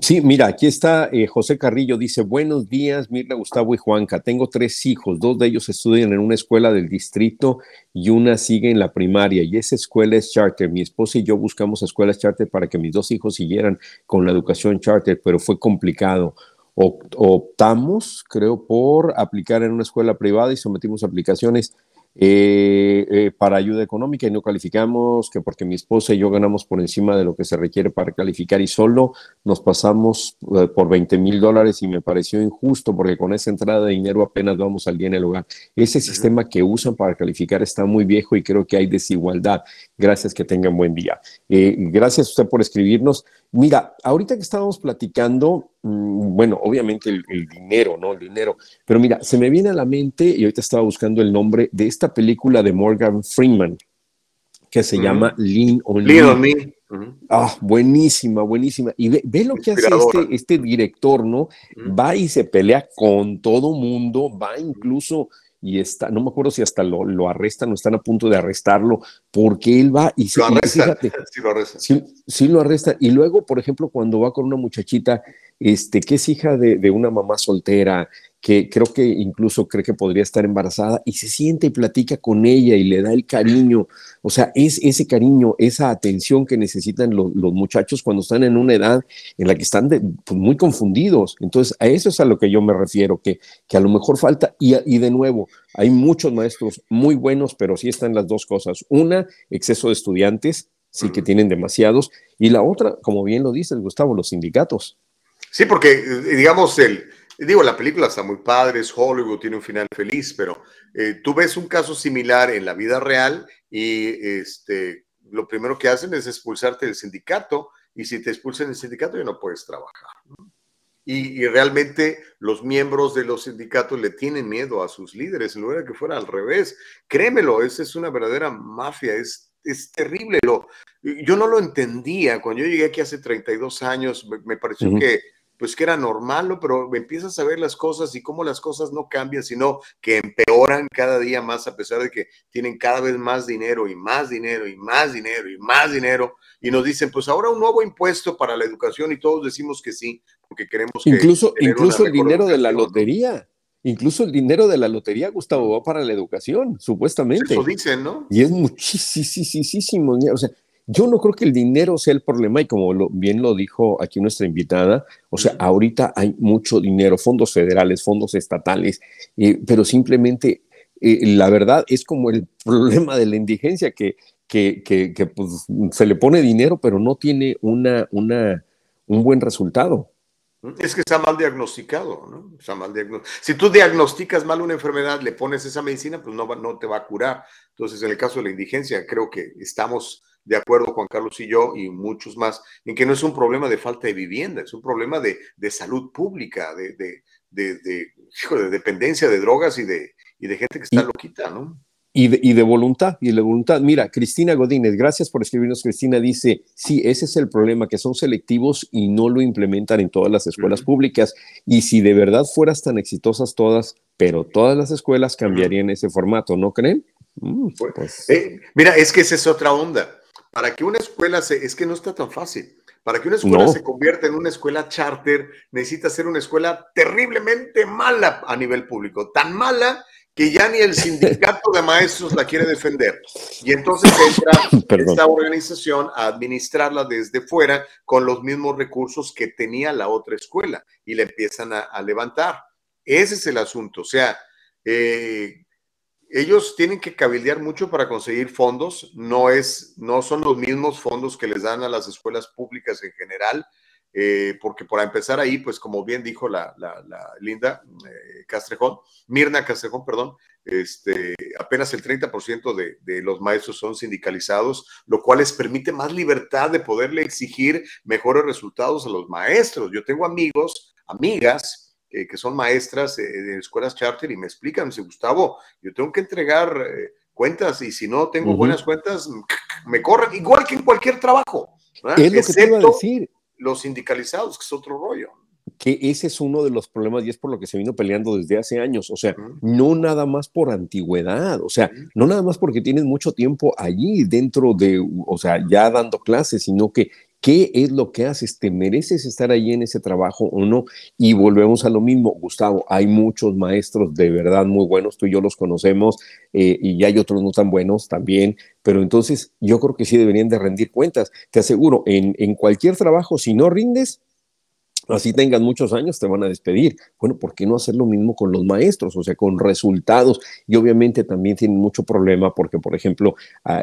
Sí, mira, aquí está eh, José Carrillo, dice, buenos días, Mirna, Gustavo y Juanca. Tengo tres hijos, dos de ellos estudian en una escuela del distrito y una sigue en la primaria y esa escuela es charter. Mi esposa y yo buscamos escuelas charter para que mis dos hijos siguieran con la educación charter, pero fue complicado. Optamos, creo, por aplicar en una escuela privada y sometimos aplicaciones eh, eh, para ayuda económica y no calificamos, que porque mi esposa y yo ganamos por encima de lo que se requiere para calificar y solo nos pasamos eh, por 20 mil dólares y me pareció injusto porque con esa entrada de dinero apenas vamos al día en el hogar. Ese sistema que usan para calificar está muy viejo y creo que hay desigualdad. Gracias, que tengan buen día. gracias a usted por escribirnos. Mira, ahorita que estábamos platicando, mm, bueno, obviamente el, dinero, ¿no? El dinero. Pero mira, se me viene a la mente, y ahorita estaba buscando el nombre de esta película de Morgan Freeman, que se llama Lean on Me. Ah, buenísima, buenísima. Y ve, lo que hace este, este director, ¿no? Va y se pelea con todo mundo, va incluso y está, no me acuerdo si hasta lo, lo, arrestan o están a punto de arrestarlo, porque él va y, lo arrestan, sí lo arrestan. Sí, sí, lo arrestan. Y luego, por ejemplo, cuando va con una muchachita este, que es hija de, de una mamá soltera, que creo que incluso cree que podría estar embarazada y se siente y platica con ella y le da el cariño. O sea, es ese cariño, esa atención que necesitan los muchachos cuando están en una edad en la que están pues, muy confundidos. Entonces, a eso es a lo que yo me refiero, que, que a lo mejor falta, y, y de nuevo, hay muchos maestros muy buenos, pero sí están las dos cosas. Una, exceso de estudiantes, sí que tienen demasiados, y la otra, como bien lo dice el Gustavo, los sindicatos. Sí, porque eh, digamos, el, digo, la película está muy padre, es Hollywood, tiene un final feliz, pero eh, tú ves un caso similar en la vida real y este, lo primero que hacen es expulsarte del sindicato y si te expulsan del sindicato ya no puedes trabajar. Y, realmente los miembros de los sindicatos le tienen miedo a sus líderes, en lugar de que fuera al revés. Créemelo, esa es una verdadera mafia, es, es terrible. Lo, yo no lo entendía. Cuando yo llegué aquí hace 32 años, me, pareció que pues que era normal, ¿no? Pero empiezas a ver las cosas y cómo las cosas no cambian, sino que empeoran cada día más a pesar de que tienen cada vez más dinero y más dinero y más dinero y más dinero. Y nos dicen, pues ahora un nuevo impuesto para la educación y todos decimos que sí, porque queremos incluso, Incluso el dinero de la lotería. Incluso el dinero de la lotería, Gustavo, va para la educación, supuestamente. Eso dicen, ¿no? Y es muchísimo. O sea, yo no creo que el dinero sea el problema y como bien lo dijo aquí nuestra invitada, o sea, ahorita hay mucho dinero, fondos federales, fondos estatales, eh, pero simplemente eh, la verdad es como el problema de la indigencia que, que, que, pues, se le pone dinero pero no tiene una, una, un buen resultado. Es que está mal diagnosticado, ¿no? Está mal Si tú diagnosticas mal una enfermedad, le pones esa medicina, pues no, no te va a curar. Entonces, en el caso de la indigencia, creo que estamos de acuerdo Juan Carlos y yo y muchos más, en que no es un problema de falta de vivienda, es un problema de, salud pública, de, de, de, dependencia de drogas y de, y de gente que está loquita, ¿no? Y de, y de, voluntad, y de voluntad. Mira, Cristina Godínez, gracias por escribirnos. Cristina dice, sí, ese es el problema, que son selectivos y no lo implementan en todas las escuelas públicas. Y si de verdad fueras tan exitosas todas, pero todas las escuelas cambiarían ese formato, ¿no creen? Mm, pues. eh, mira, es que esa es otra onda. Para que una escuela se, es que no está tan fácil. Para que una escuela se convierta en una escuela charter, necesita ser una escuela terriblemente mala a nivel público, tan mala que ya ni el sindicato de maestros la quiere defender. Y entonces entra esta organización a administrarla desde fuera con los mismos recursos que tenía la otra escuela y la empiezan a, levantar. Ese es el asunto. O sea, eh, ellos tienen que cabildear mucho para conseguir fondos, no, es, no son los mismos fondos que les dan a las escuelas públicas en general. eh, porque para empezar ahí, pues como bien dijo la, linda eh, Castrejón, Mirna Castrejón, perdón, este, apenas el 30% de, de, los maestros son sindicalizados, lo cual les permite más libertad de poderle exigir mejores resultados a los maestros. Yo tengo amigos, amigas, que son maestras de escuelas charter y me explican, dice Gustavo, yo tengo que entregar cuentas y si no tengo buenas cuentas, me corren, igual que en cualquier trabajo. Es lo que te iba a decir. Los sindicalizados, que es otro rollo. Que ese es uno de los problemas y es por lo que se vino peleando desde hace años. O sea, no nada más por antigüedad, o sea, no nada más porque tienes mucho tiempo allí dentro de, o sea, ya dando clases, sino que ¿Qué es lo que haces? ¿Te mereces estar ahí en ese trabajo o no? Y volvemos a lo mismo, Gustavo, hay muchos maestros de verdad muy buenos, tú y yo los conocemos, eh, y hay otros no tan buenos también, pero entonces yo creo que sí deberían de rendir cuentas. Te aseguro, en, en cualquier trabajo, si no rindes, así tengan muchos años, te van a despedir. Bueno, ¿por qué no hacer lo mismo con los maestros? O sea, con resultados. Y obviamente también tienen mucho problema porque, por ejemplo,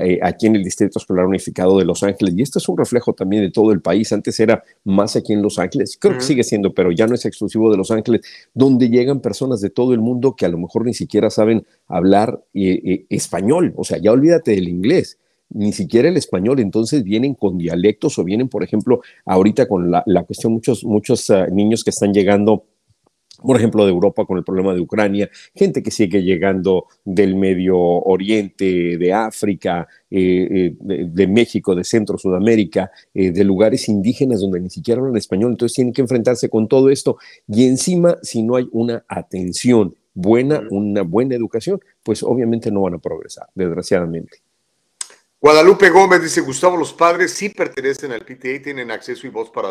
eh, aquí en el Distrito Escolar Unificado de Los Ángeles, y esto es un reflejo también de todo el país, antes era más aquí en Los Ángeles, creo que sigue siendo, pero ya no es exclusivo de Los Ángeles, donde llegan personas de todo el mundo que a lo mejor ni siquiera saben hablar eh, eh, español. O sea, ya olvídate del inglés ni siquiera el español, entonces vienen con dialectos o vienen, por ejemplo, ahorita con la, cuestión, muchos, muchos ah, niños que están llegando por ejemplo, de Europa con el problema de Ucrania, gente que sigue llegando del Medio Oriente, de África, eh, eh, de, México, de Centro, Sudamérica, eh, de lugares indígenas donde ni siquiera hablan español, entonces tienen que enfrentarse con todo esto. Y encima, si no hay una atención buena, una buena educación, pues obviamente no van a progresar, desgraciadamente. Guadalupe Gómez dice, Gustavo, los padres sí pertenecen al PTA y tienen acceso y voz para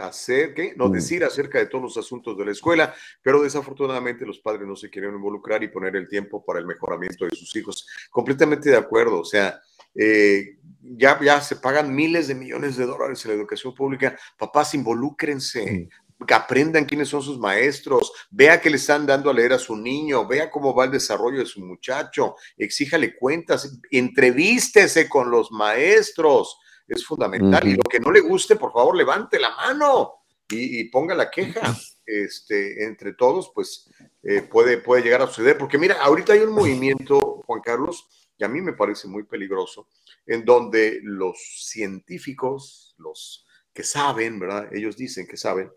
hacer, ¿qué? No mm. decir acerca de todos los asuntos de la escuela, pero desafortunadamente los padres no se quieren involucrar y poner el tiempo para el mejoramiento de sus hijos. Completamente de acuerdo, o sea, eh, ya, ya se pagan miles de millones de dólares en la educación pública. Papás, involúcrense, que aprendan quiénes son sus maestros, vea que le están dando a leer a su niño, vea cómo va el desarrollo de su muchacho, exíjale cuentas, entrevístese con los maestros, es fundamental. Y lo que no le guste, por favor, levante la mano y, ponga la queja. Este, entre todos, pues eh, puede, puede llegar a suceder. Porque mira, ahorita hay un movimiento, Juan Carlos, que a mí me parece muy peligroso, en donde los científicos, los que saben, ¿verdad? Ellos dicen que saben,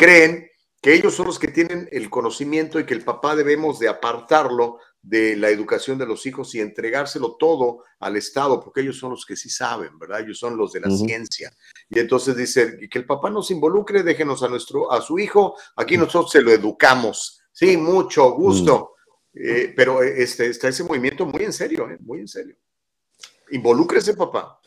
creen que ellos son los que tienen el conocimiento y que el papá debemos de apartarlo de la educación de los hijos y entregárselo todo al Estado, porque ellos son los que sí saben, ¿verdad? Ellos son los de la ciencia. Y entonces dice que el papá nos involucre, déjenos a nuestro, a su hijo, aquí nosotros se lo educamos. Sí, mucho gusto. Eh, pero este, está ese movimiento muy en serio, ¿eh? muy en serio. Involúcrese, papá.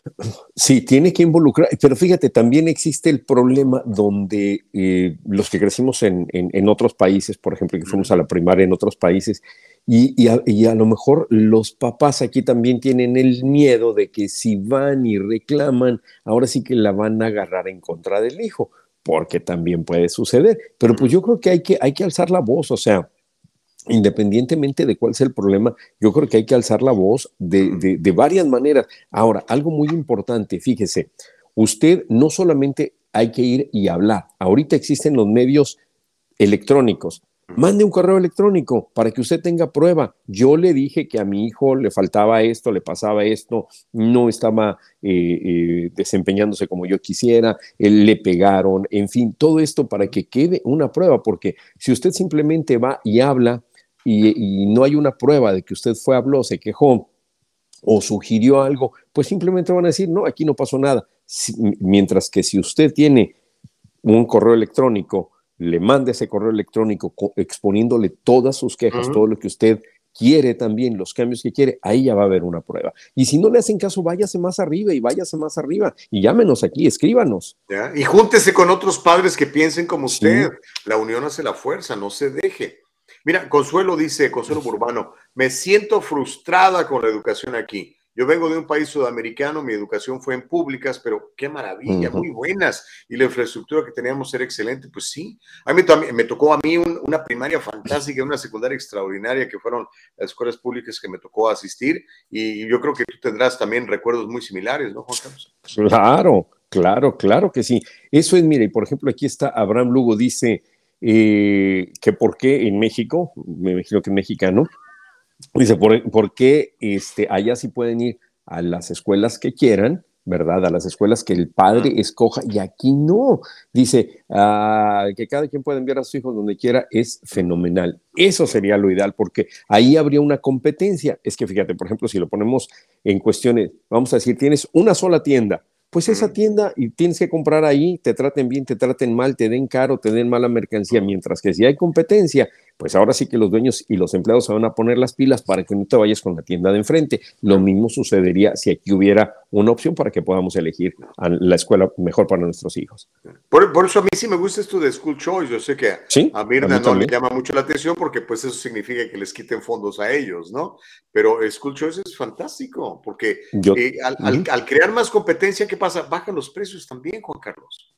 Sí, tiene que involucrar, pero fíjate, también existe el problema donde eh, los que crecimos en, otros países, por ejemplo, que fuimos a la primaria en otros países, y, a, lo mejor los papás aquí también tienen el miedo de que si van y reclaman, ahora sí que la van a agarrar en contra del hijo, porque también puede suceder. Pero pues yo creo que hay que, hay que alzar la voz, o sea, independientemente de cuál sea el problema, yo creo que hay que alzar la voz de, varias maneras. Ahora, algo muy importante, fíjese, usted no solamente hay que ir y hablar, ahorita existen los medios electrónicos. Mande un correo electrónico para que usted tenga prueba. Yo le dije que a mi hijo le faltaba esto, le pasaba esto, no estaba eh, eh, desempeñándose como yo quisiera, él le pegaron, en fin, todo esto para que quede una prueba, porque si usted simplemente va y habla, y, no hay una prueba de que usted fue, habló, se quejó o sugirió algo, pues simplemente van a decir, no, aquí no pasó nada. mientras que si usted tiene un correo electrónico, le manda ese correo electrónico exponiéndole todas sus quejas, todo lo que usted quiere también, los cambios que quiere, ahí ya va a haber una prueba. Y si no le hacen caso, váyase más arriba y váyase más arriba y llámenos aquí, escríbanos. Y júntese con otros padres que piensen como usted. La unión hace la fuerza, no se deje. Mira, Consuelo dice, Consuelo Urbano, me siento frustrada con la educación aquí. Yo vengo de un país sudamericano, mi educación fue en públicas, pero qué maravilla, muy buenas. Y la infraestructura que teníamos era excelente, pues sí. A mí me tocó a mí una primaria fantástica, una secundaria extraordinaria, que fueron las escuelas públicas que me tocó asistir. Y yo creo que tú tendrás también recuerdos muy similares, ¿no, Juan Carlos? Claro, Claro, claro que sí. Eso es, mire, por ejemplo, aquí está Abraham Lugo, dice eh, que por qué en México, me imagino que es mexicano, dice, por, qué este, allá sí pueden ir a las escuelas que quieran, ¿verdad? A las escuelas que el padre escoja y aquí no. Dice ah, que cada quien puede enviar a sus hijos donde quiera, es fenomenal. Eso sería lo ideal porque ahí habría una competencia. Es que fíjate, por ejemplo, si lo ponemos en cuestiones, vamos a decir, tienes una sola tienda pues esa tienda y tienes que comprar ahí, te traten bien, te traten mal, te den caro, te den mala mercancía, mientras que si hay competencia, pues ahora sí que los dueños y los empleados se van a poner las pilas para que no te vayas con la tienda de enfrente. Lo mismo sucedería si aquí hubiera una opción para que podamos elegir la escuela mejor para nuestros hijos. Por, eso a mí sí me gusta esto de School Choice. Yo sé que a Mirna no le llama mucho la atención porque pues eso significa que les quiten fondos a ellos, ¿no? Pero School Choice es fantástico porque eh, al, crear más competencia, ¿qué pasa? Bajan los precios también, Juan Carlos.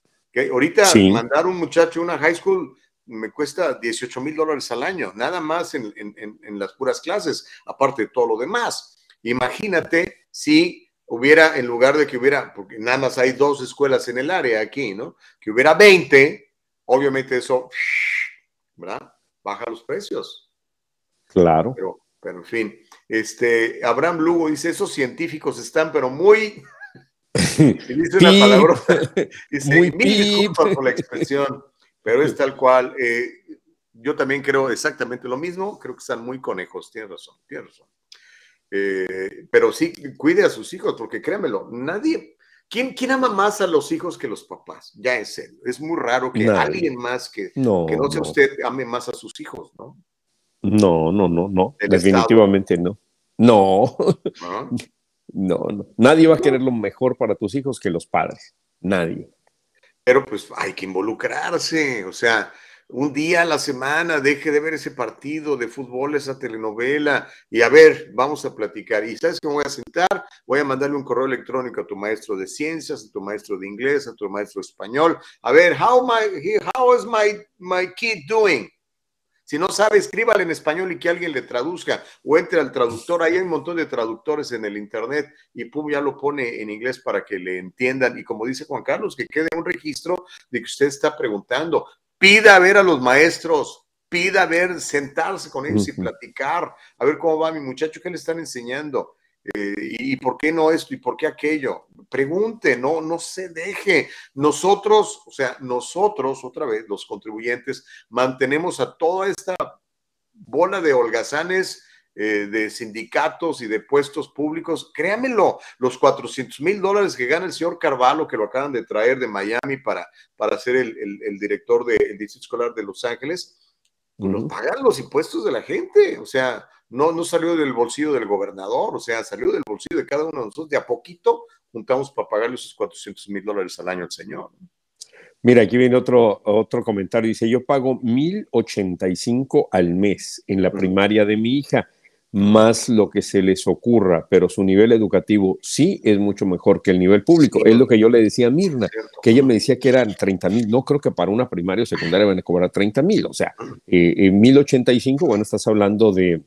Ahorita mandar un muchacho a una high school me cuesta 18 mil dólares al año, nada más en, en, las puras clases, aparte de todo lo demás. Imagínate si hubiera, en lugar de que hubiera, porque nada más hay dos escuelas en el área aquí, ¿no? Que hubiera 20, obviamente eso, ¿verdad? Baja los precios. Claro. Pero, pero en fin, este, Abraham Lugo dice, esos científicos están, pero muy... dice una palabra, dice, muy mil disculpas por la expresión pero es tal cual. Eh, yo también creo exactamente lo mismo, creo que están muy conejos, tienes razón, tienes razón. Eh, pero sí, cuide a sus hijos, porque créanmelo, nadie, ¿quién, ¿quién ama más a los hijos que los papás? Ya es serio, es muy raro que alguien más que no, que no sea usted ame más a sus hijos, ¿no? No, no, no, no, definitivamente no. No. no, no, nadie va a querer lo mejor para tus hijos que los padres, nadie pero pues hay que involucrarse, o sea, un día a la semana deje de ver ese partido de fútbol, esa telenovela, y a ver, vamos a platicar. Y sabes que me voy a sentar, voy a mandarle un correo electrónico a tu maestro de ciencias, a tu maestro de inglés, a tu maestro de español, a ver, how, my, how is my, my kid doing? Si no sabe, escríbale en español y que alguien le traduzca o entre al traductor. Ahí hay un montón de traductores en el internet y pum, ya lo pone en inglés para que le entiendan. Y como dice Juan Carlos, que quede un registro de que usted está preguntando. Pida a ver a los maestros, pida a ver, sentarse con ellos y platicar, a ver cómo va mi muchacho, qué le están enseñando. Eh, ¿Y por qué no esto? ¿Y por qué aquello? Pregunte, no, no se deje. Nosotros, o sea, nosotros, otra vez, los contribuyentes, mantenemos a toda esta bola de holgazanes eh, de sindicatos y de puestos públicos. Créamelo, los 400 mil dólares que gana el señor Carvalho, que lo acaban de traer de Miami para, para ser el, director del Distrito Escolar de Los Ángeles, pues los pagan los impuestos de la gente. O sea, no, no salió del bolsillo del gobernador, o sea, salió del bolsillo de cada uno de nosotros. De a poquito juntamos para pagarle esos 400 mil dólares al año al señor. Mira, aquí viene otro, otro comentario. Dice, yo pago 1.085 al mes en la primaria de mi hija, más lo que se les ocurra, pero su nivel educativo sí es mucho mejor que el nivel público. Es lo que yo le decía a Mirna, que ella me decía que eran 30 mil. No creo que para una primaria o secundaria van a cobrar 30 mil. O sea, eh, 1.085, bueno, estás hablando de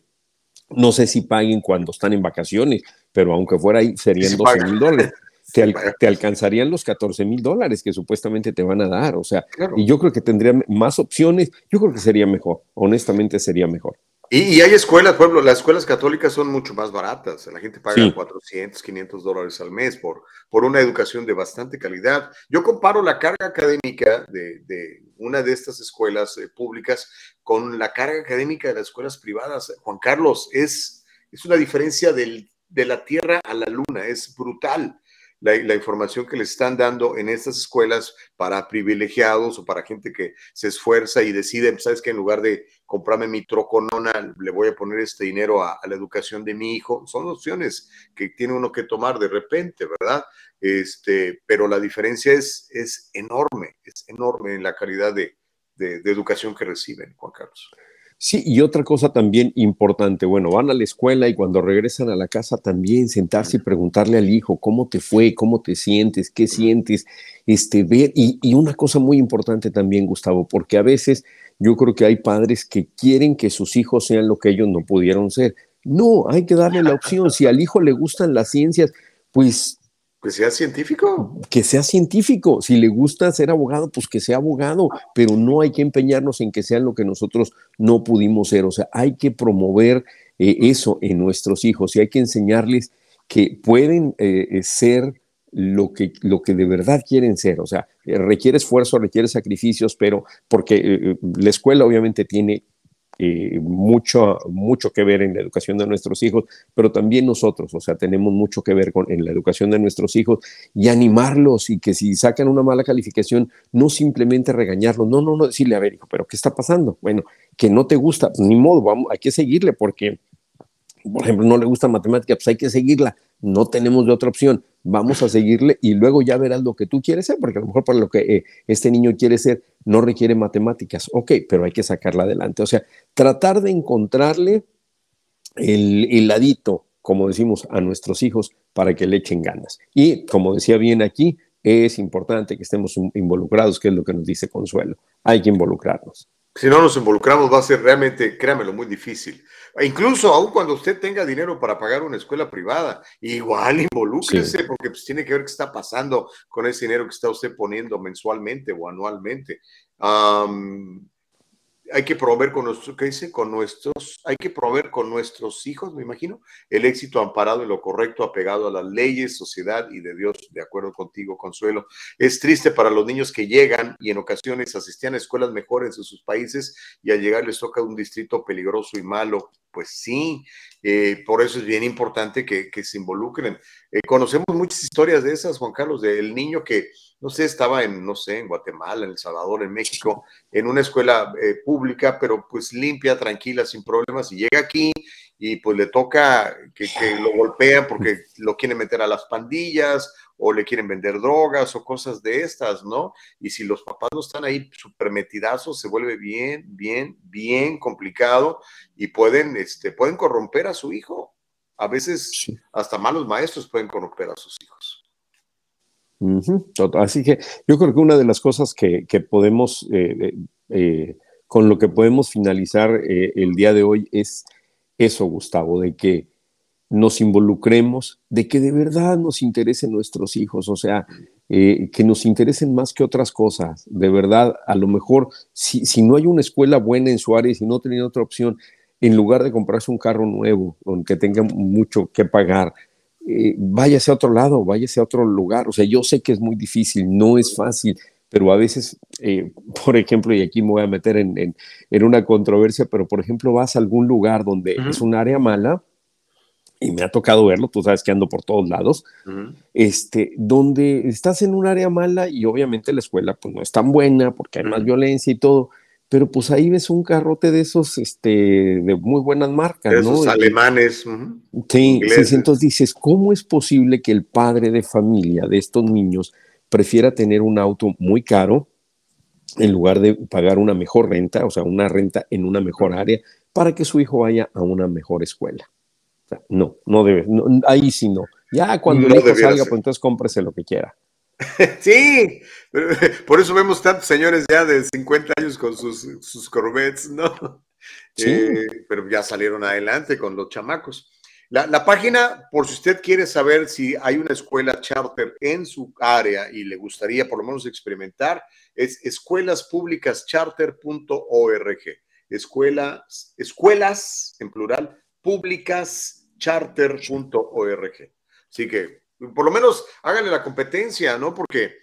no sé si paguen cuando están en vacaciones, pero aunque fuera ahí serían 12 mil dólares. Te, alcanzarían los 14 mil dólares que supuestamente te van a dar. O sea, y yo creo que tendrían más opciones. Yo creo que sería mejor. Honestamente, sería mejor. Y, hay escuelas, pueblo, las escuelas católicas son mucho más baratas. La gente paga 400, 500 dólares al mes por, por una educación de bastante calidad. Yo comparo la carga académica de, de una de estas escuelas eh, públicas con la carga académica de las escuelas privadas. Juan Carlos, es, es una diferencia del, de la Tierra a la Luna, es brutal la, información que le están dando en estas escuelas para privilegiados o para gente que se esfuerza y decide, sabes que en lugar de comprarme mi troconona, le voy a poner este dinero a, la educación de mi hijo. Son opciones que tiene uno que tomar de repente, ¿verdad? Este, pero la diferencia es, es enorme, es enorme en la calidad de, de educación que reciben, Juan Carlos. Sí, y otra cosa también importante, bueno, van a la escuela y cuando regresan a la casa también sentarse y preguntarle al hijo cómo te fue, cómo te sientes, qué sientes, este, ver, y, y una cosa muy importante también, Gustavo, porque a veces yo creo que hay padres que quieren que sus hijos sean lo que ellos no pudieron ser. No, hay que darle la opción. Si al hijo le gustan las ciencias, pues Que sea científico. Que sea científico. Si le gusta ser abogado, pues que sea abogado, pero no hay que empeñarnos en que sean lo que nosotros no pudimos ser. O sea, hay que promover eh, eso en nuestros hijos y hay que enseñarles que pueden eh, eh, ser lo que, lo que de verdad quieren ser. O sea, requiere esfuerzo, requiere sacrificios, pero porque la escuela obviamente tiene eh, mucho, mucho que ver en la educación de nuestros hijos, pero también nosotros, o sea, tenemos mucho que ver con, en la educación de nuestros hijos y animarlos y que si sacan una mala calificación, no simplemente regañarlos, no, no, no decirle, a ver, hijo, pero ¿qué está pasando? Bueno, que no te gusta, ni modo, vamos, hay que seguirle porque, por ejemplo, no le gusta matemática, pues hay que seguirla, no tenemos de otra opción, vamos a seguirle y luego ya verás lo que tú quieres ser, porque a lo mejor para lo que eh, este niño quiere ser no requiere matemáticas, ok, pero hay que sacarla adelante. O sea, tratar de encontrarle el, el ladito, como decimos, a nuestros hijos para que le echen ganas. Y como decía bien aquí, es importante que estemos involucrados, que es lo que nos dice Consuelo. Hay que involucrarnos. Si no nos involucramos va a ser realmente, créamelo, muy difícil. Incluso aún cuando usted tenga dinero para pagar una escuela privada, igual involúcrese porque pues, tiene que ver qué está pasando con ese dinero que está usted poniendo mensualmente o anualmente hay que proveer con nuestros, ¿qué dice? Con nuestros, hay que proveer con nuestros hijos, me imagino, el éxito amparado en lo correcto, apegado a las leyes, sociedad y de Dios, de acuerdo contigo, Consuelo. Es triste para los niños que llegan y en ocasiones asistían a escuelas mejores en sus países y al llegar les toca un distrito peligroso y malo. Pues sí, eh, por eso es bien importante que, se involucren. Eh, conocemos muchas historias de esas, Juan Carlos, del niño que no sé, estaba en, no sé, en Guatemala, en El Salvador, en México, en una escuela eh, pública, pero pues limpia, tranquila, sin problemas, y llega aquí y pues le toca que, lo golpean porque lo quieren meter a las pandillas o le quieren vender drogas o cosas de estas, ¿no? Y si los papás no están ahí super metidazos, se vuelve bien, bien, bien complicado y pueden, este, pueden corromper a su hijo. A veces hasta malos maestros pueden corromper a sus hijos. Así que yo creo que una de las cosas que, podemos, eh, eh, eh, con lo que podemos finalizar el día de hoy es eso, Gustavo, de que nos involucremos, de que de verdad nos interesen nuestros hijos, o sea, que nos interesen más que otras cosas. De verdad, a lo mejor, si, si no hay una escuela buena en su área y si no tienen otra opción, en lugar de comprarse un carro nuevo, aunque tenga mucho que pagar, eh, váyase a otro lado, váyase a otro lugar. O sea, yo sé que es muy difícil, no es fácil, pero a veces, eh, por ejemplo, y aquí me voy a meter en, en, una controversia, pero por ejemplo, vas a algún lugar donde es un área mala, y me ha tocado verlo, tú sabes que ando por todos lados, este, donde estás en un área mala y obviamente la escuela pues no es tan buena porque hay más violencia y todo, pero pues ahí ves un carrote de esos, este, de muy buenas marcas, de esos alemanes. Sí, sí, entonces dices, ¿cómo es posible que el padre de familia de estos niños prefiera tener un auto muy caro en lugar de pagar una mejor renta, o sea, una renta en una mejor área, para que su hijo vaya a una mejor escuela? O sea, no, no debe, ahí sí no. Ya cuando el hijo salga, pues entonces cómprese lo que quiera. Sí, por eso vemos tantos señores ya de 50 años con sus, sus Corvettes, ¿no? Eh, pero ya salieron adelante con los chamacos. La, página, por si usted quiere saber si hay una escuela charter en su área y le gustaría por lo menos experimentar, es escuelaspublicascharter.org. Escuelas, escuelas, en plural, publicascharter.org. Así que por lo menos háganle la competencia, ¿no? Porque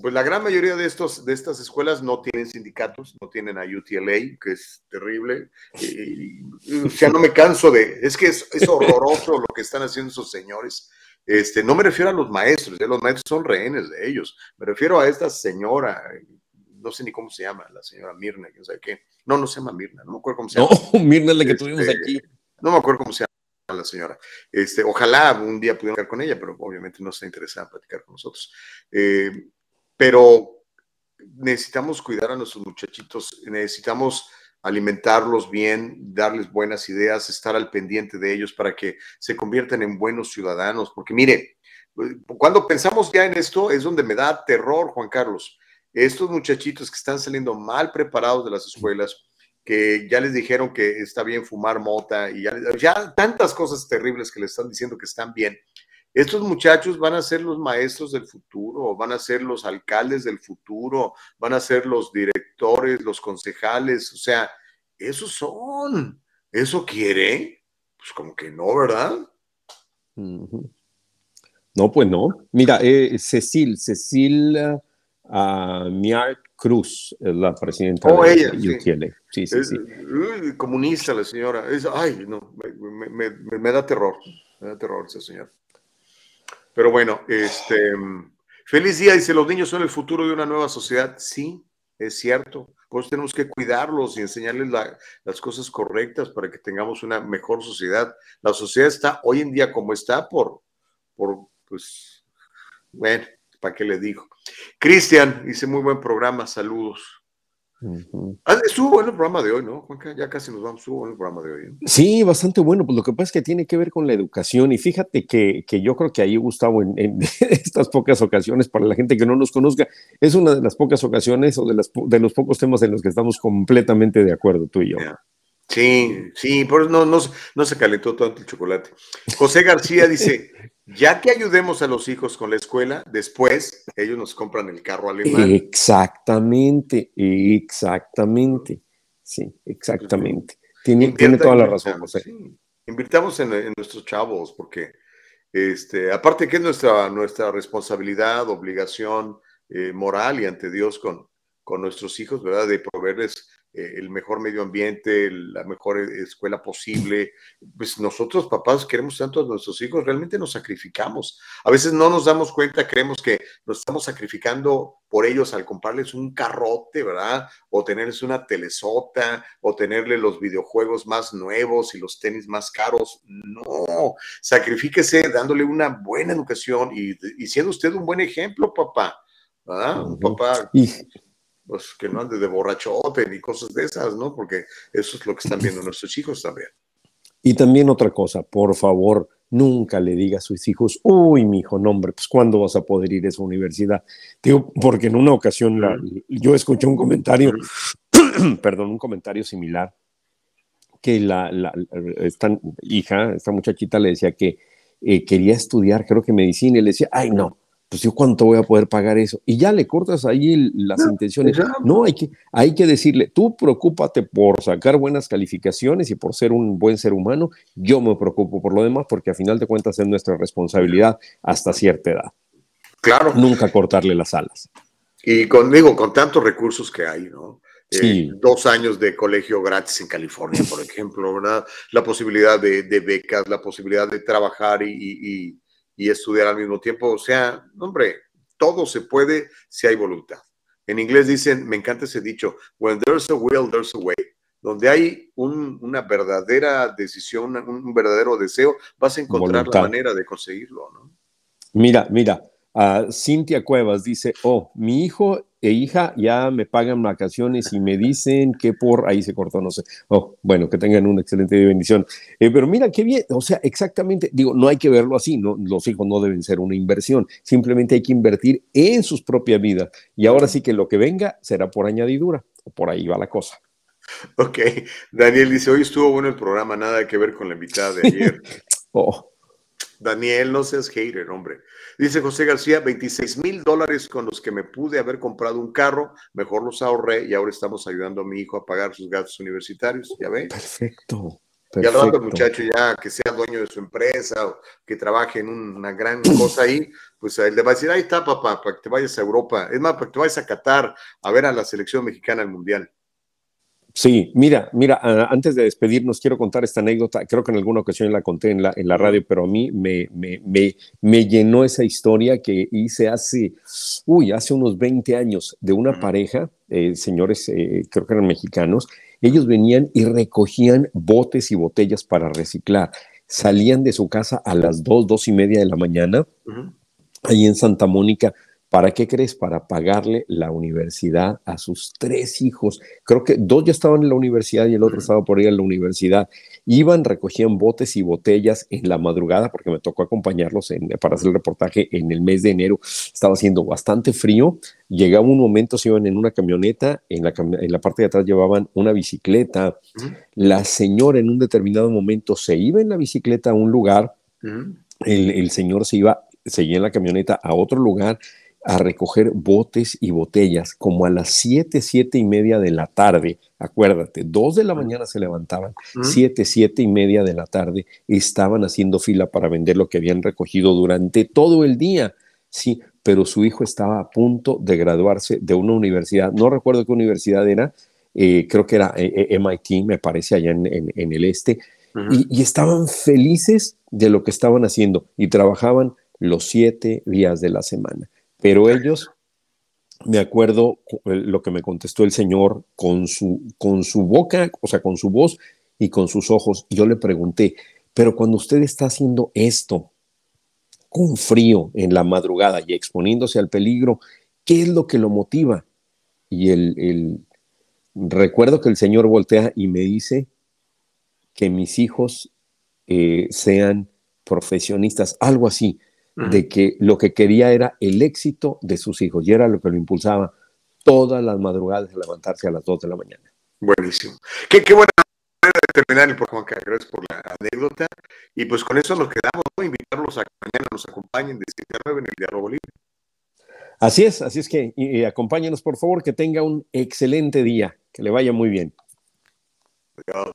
pues la gran mayoría de, estos, de estas escuelas no tienen sindicatos, no tienen a UTLA, que es terrible. Y, o sea, no me canso de, es que es, horroroso lo que están haciendo esos señores. Este, no me refiero a los maestros, ¿eh? los maestros son rehenes de ellos. Me refiero a esta señora, no sé ni cómo se llama, la señora Mirna, que sabe qué. No, no se llama Mirna, no me acuerdo cómo se llama. No, Mirna es la que tuvimos este, aquí. No me acuerdo cómo se llama la señora. Este, ojalá un día pudiera hablar con ella, pero obviamente no está interesada en platicar con nosotros. Eh, pero necesitamos cuidar a nuestros muchachitos, necesitamos alimentarlos bien, darles buenas ideas, estar al pendiente de ellos para que se conviertan en buenos ciudadanos. Porque mire, cuando pensamos ya en esto es donde me da terror, Juan Carlos. Estos muchachitos que están saliendo mal preparados de las escuelas, que ya les dijeron que está bien fumar mota y ya, tantas cosas terribles que les están diciendo que están bien. Estos muchachos van a ser los maestros del futuro, van a ser los alcaldes del futuro, van a ser los directores, los concejales, o sea, esos son. ¿Eso quiere? Pues como que no, ¿verdad? No, pues no. Mira, eh, Cecil, Cecil uh, Miar Cruz la presidenta oh, de ella, Sí, sí, sí. comunista la señora. ay, no, me, me, da terror. Me da terror esa señora. Pero bueno, este, feliz día, dice, los niños son el futuro de una nueva sociedad. Sí, es cierto. Pues tenemos que cuidarlos y enseñarles las cosas correctas para que tengamos una mejor sociedad. La sociedad está hoy en día como está por, por pues, bueno, ¿para qué le digo? Cristian, dice muy buen programa, saludos. Ah, estuvo bueno el programa de hoy, ¿no? Ya casi nos vamos, estuvo bueno el programa de hoy. ¿eh? Sí, bastante bueno. Pues lo que pasa es que tiene que ver con la educación. Y fíjate que, que yo creo que ahí, Gustavo, en, en, estas pocas ocasiones, para la gente que no nos conozca, es una de las pocas ocasiones o de, las, de los pocos temas en los que estamos completamente de acuerdo, tú y yo. Sí, sí, por eso no, no, no se calentó tanto el chocolate. José García dice, ya que ayudemos a los hijos con la escuela, después ellos nos compran el carro alemán. Exactamente, exactamente. Sí, exactamente. Tiene, tiene toda la razón, José. Invirtamos en, nuestros chavos, porque este, aparte que es nuestra, nuestra responsabilidad, obligación eh, moral y ante Dios con, con nuestros hijos, ¿verdad? De proveerles el mejor medio ambiente, la mejor e, escuela posible. Pues nosotros, papás, queremos tanto a nuestros hijos, realmente nos sacrificamos. A veces no nos damos cuenta, creemos que nos estamos sacrificando por ellos al comprarles un carrote, ¿verdad? O tenerles una telesota, o tenerle los videojuegos más nuevos y los tenis más caros. No, sacrifíquese dándole una buena educación y, siendo usted un buen ejemplo, papá. ¿verdad? Un papá pues que no ande de borrachote ni cosas de esas, ¿no? Porque eso es lo que están viendo nuestros hijos también. Y también otra cosa, por favor, nunca le diga a sus hijos, uy, mi hijo, no, hombre, pues ¿cuándo vas a poder ir a esa universidad? Digo, porque en una ocasión yo escuché un comentario, perdón, un comentario similar, que la, esta hija, esta muchachita le decía que eh, quería estudiar, creo que medicina, y le decía, ay, no, pues yo cuánto voy a poder pagar eso. Y ya le cortas ahí las intenciones. No, hay que, hay que decirle, tú preocúpate por sacar buenas calificaciones y por ser un buen ser humano, yo me preocupo por lo demás porque a final de cuentas es nuestra responsabilidad hasta cierta edad. Claro. Nunca cortarle las alas. Y conmigo, con tantos recursos que hay, ¿no? Eh, dos años de colegio gratis en California, por ejemplo, ¿verdad? La posibilidad de, becas, la posibilidad de trabajar y y estudiar al mismo tiempo. O sea, hombre, todo se puede si hay voluntad. En inglés dicen, me encanta ese dicho, when there's a will, there's a way. Donde hay una verdadera decisión, un, verdadero deseo, vas a encontrar la manera de conseguirlo, ¿no? Mira, mira, uh, Cintia Cuevas dice, oh, mi hijo e hija ya me pagan vacaciones y me dicen que por ahí se cortó, no sé. Oh, bueno, que tengan una excelente bendición. Eh, pero mira qué bien, o sea, exactamente, digo, no hay que verlo así, ¿no? Los hijos no deben ser una inversión, simplemente hay que invertir en sus propias vidas. Y ahora sí que lo que venga será por añadidura, o por ahí va la cosa. Ok, Daniel dice, hoy estuvo bueno el programa, nada que ver con la invitada de ayer. oh. Daniel, no seas hater, hombre. Dice José García, 26 mil dólares con los que me pude haber comprado un carro, mejor los ahorré y ahora estamos ayudando a mi hijo a pagar sus gastos universitarios, ¿ya ves? Perfecto. Ya lo el muchacho ya que sea dueño de su empresa o que trabaje en una gran cosa ahí, pues él le va a decir, ahí está papá, para que te vayas a Europa, es más, para que te vayas a Qatar a ver a la selección mexicana al Mundial. Sí, mira, mira, antes de despedirnos, quiero contar esta anécdota. Creo que en alguna ocasión la conté en la, en la radio, pero a mí me, me, me, me llenó esa historia que hice hace, uy, hace unos 20 años de una pareja, eh, señores, eh, creo que eran mexicanos. Ellos venían y recogían botes y botellas para reciclar. Salían de su casa a las 2, dos y media de la mañana, ahí en Santa Mónica, ¿Para qué crees? Para pagarle la universidad a sus tres hijos. Creo que dos ya estaban en la universidad y el otro estaba por ir a la universidad. Iban, recogían botes y botellas en la madrugada, porque me tocó acompañarlos para hacer el reportaje en el mes de enero. Estaba haciendo bastante frío. Llegaba un momento, se iban en una camioneta, en la, en la parte de atrás llevaban una bicicleta. La señora en un determinado momento se iba en la bicicleta a un lugar el, señor se iba, seguía en la camioneta a otro lugar a recoger botes y botellas como a las siete, siete y media de la tarde. Acuérdate, dos de la mañana se levantaban, siete, siete y media de la tarde estaban haciendo fila para vender lo que habían recogido durante todo el día. Sí, pero su hijo estaba a punto de graduarse de una universidad, no recuerdo qué universidad era, eh, creo que era eh, eh, MIT, me parece, allá en, el este, y, estaban felices de lo que estaban haciendo y trabajaban los siete días de la semana. Pero ellos, me acuerdo lo que me contestó el Señor con su, con su boca, o sea, con su voz y con sus ojos. Yo le pregunté, pero cuando usted está haciendo esto con frío en la madrugada y exponiéndose al peligro, ¿qué es lo que lo motiva? Y el, recuerdo que el Señor voltea y me dice que mis hijos eh, sean profesionistas, algo así, de que lo que quería era el éxito de sus hijos y era lo que lo impulsaba todas las madrugadas a levantarse a las 2 de la mañana. Buenísimo. Qué, qué buena manera de terminar el programa, gracias por la anécdota. Y pues con eso nos quedamos, ¿no? invitarlos a que mañana nos acompañen de 7 a 9 en el Diálogo Libre. Así es, así es que y, acompáñenos por favor, que tenga un excelente día, que le vaya muy bien. Adiós.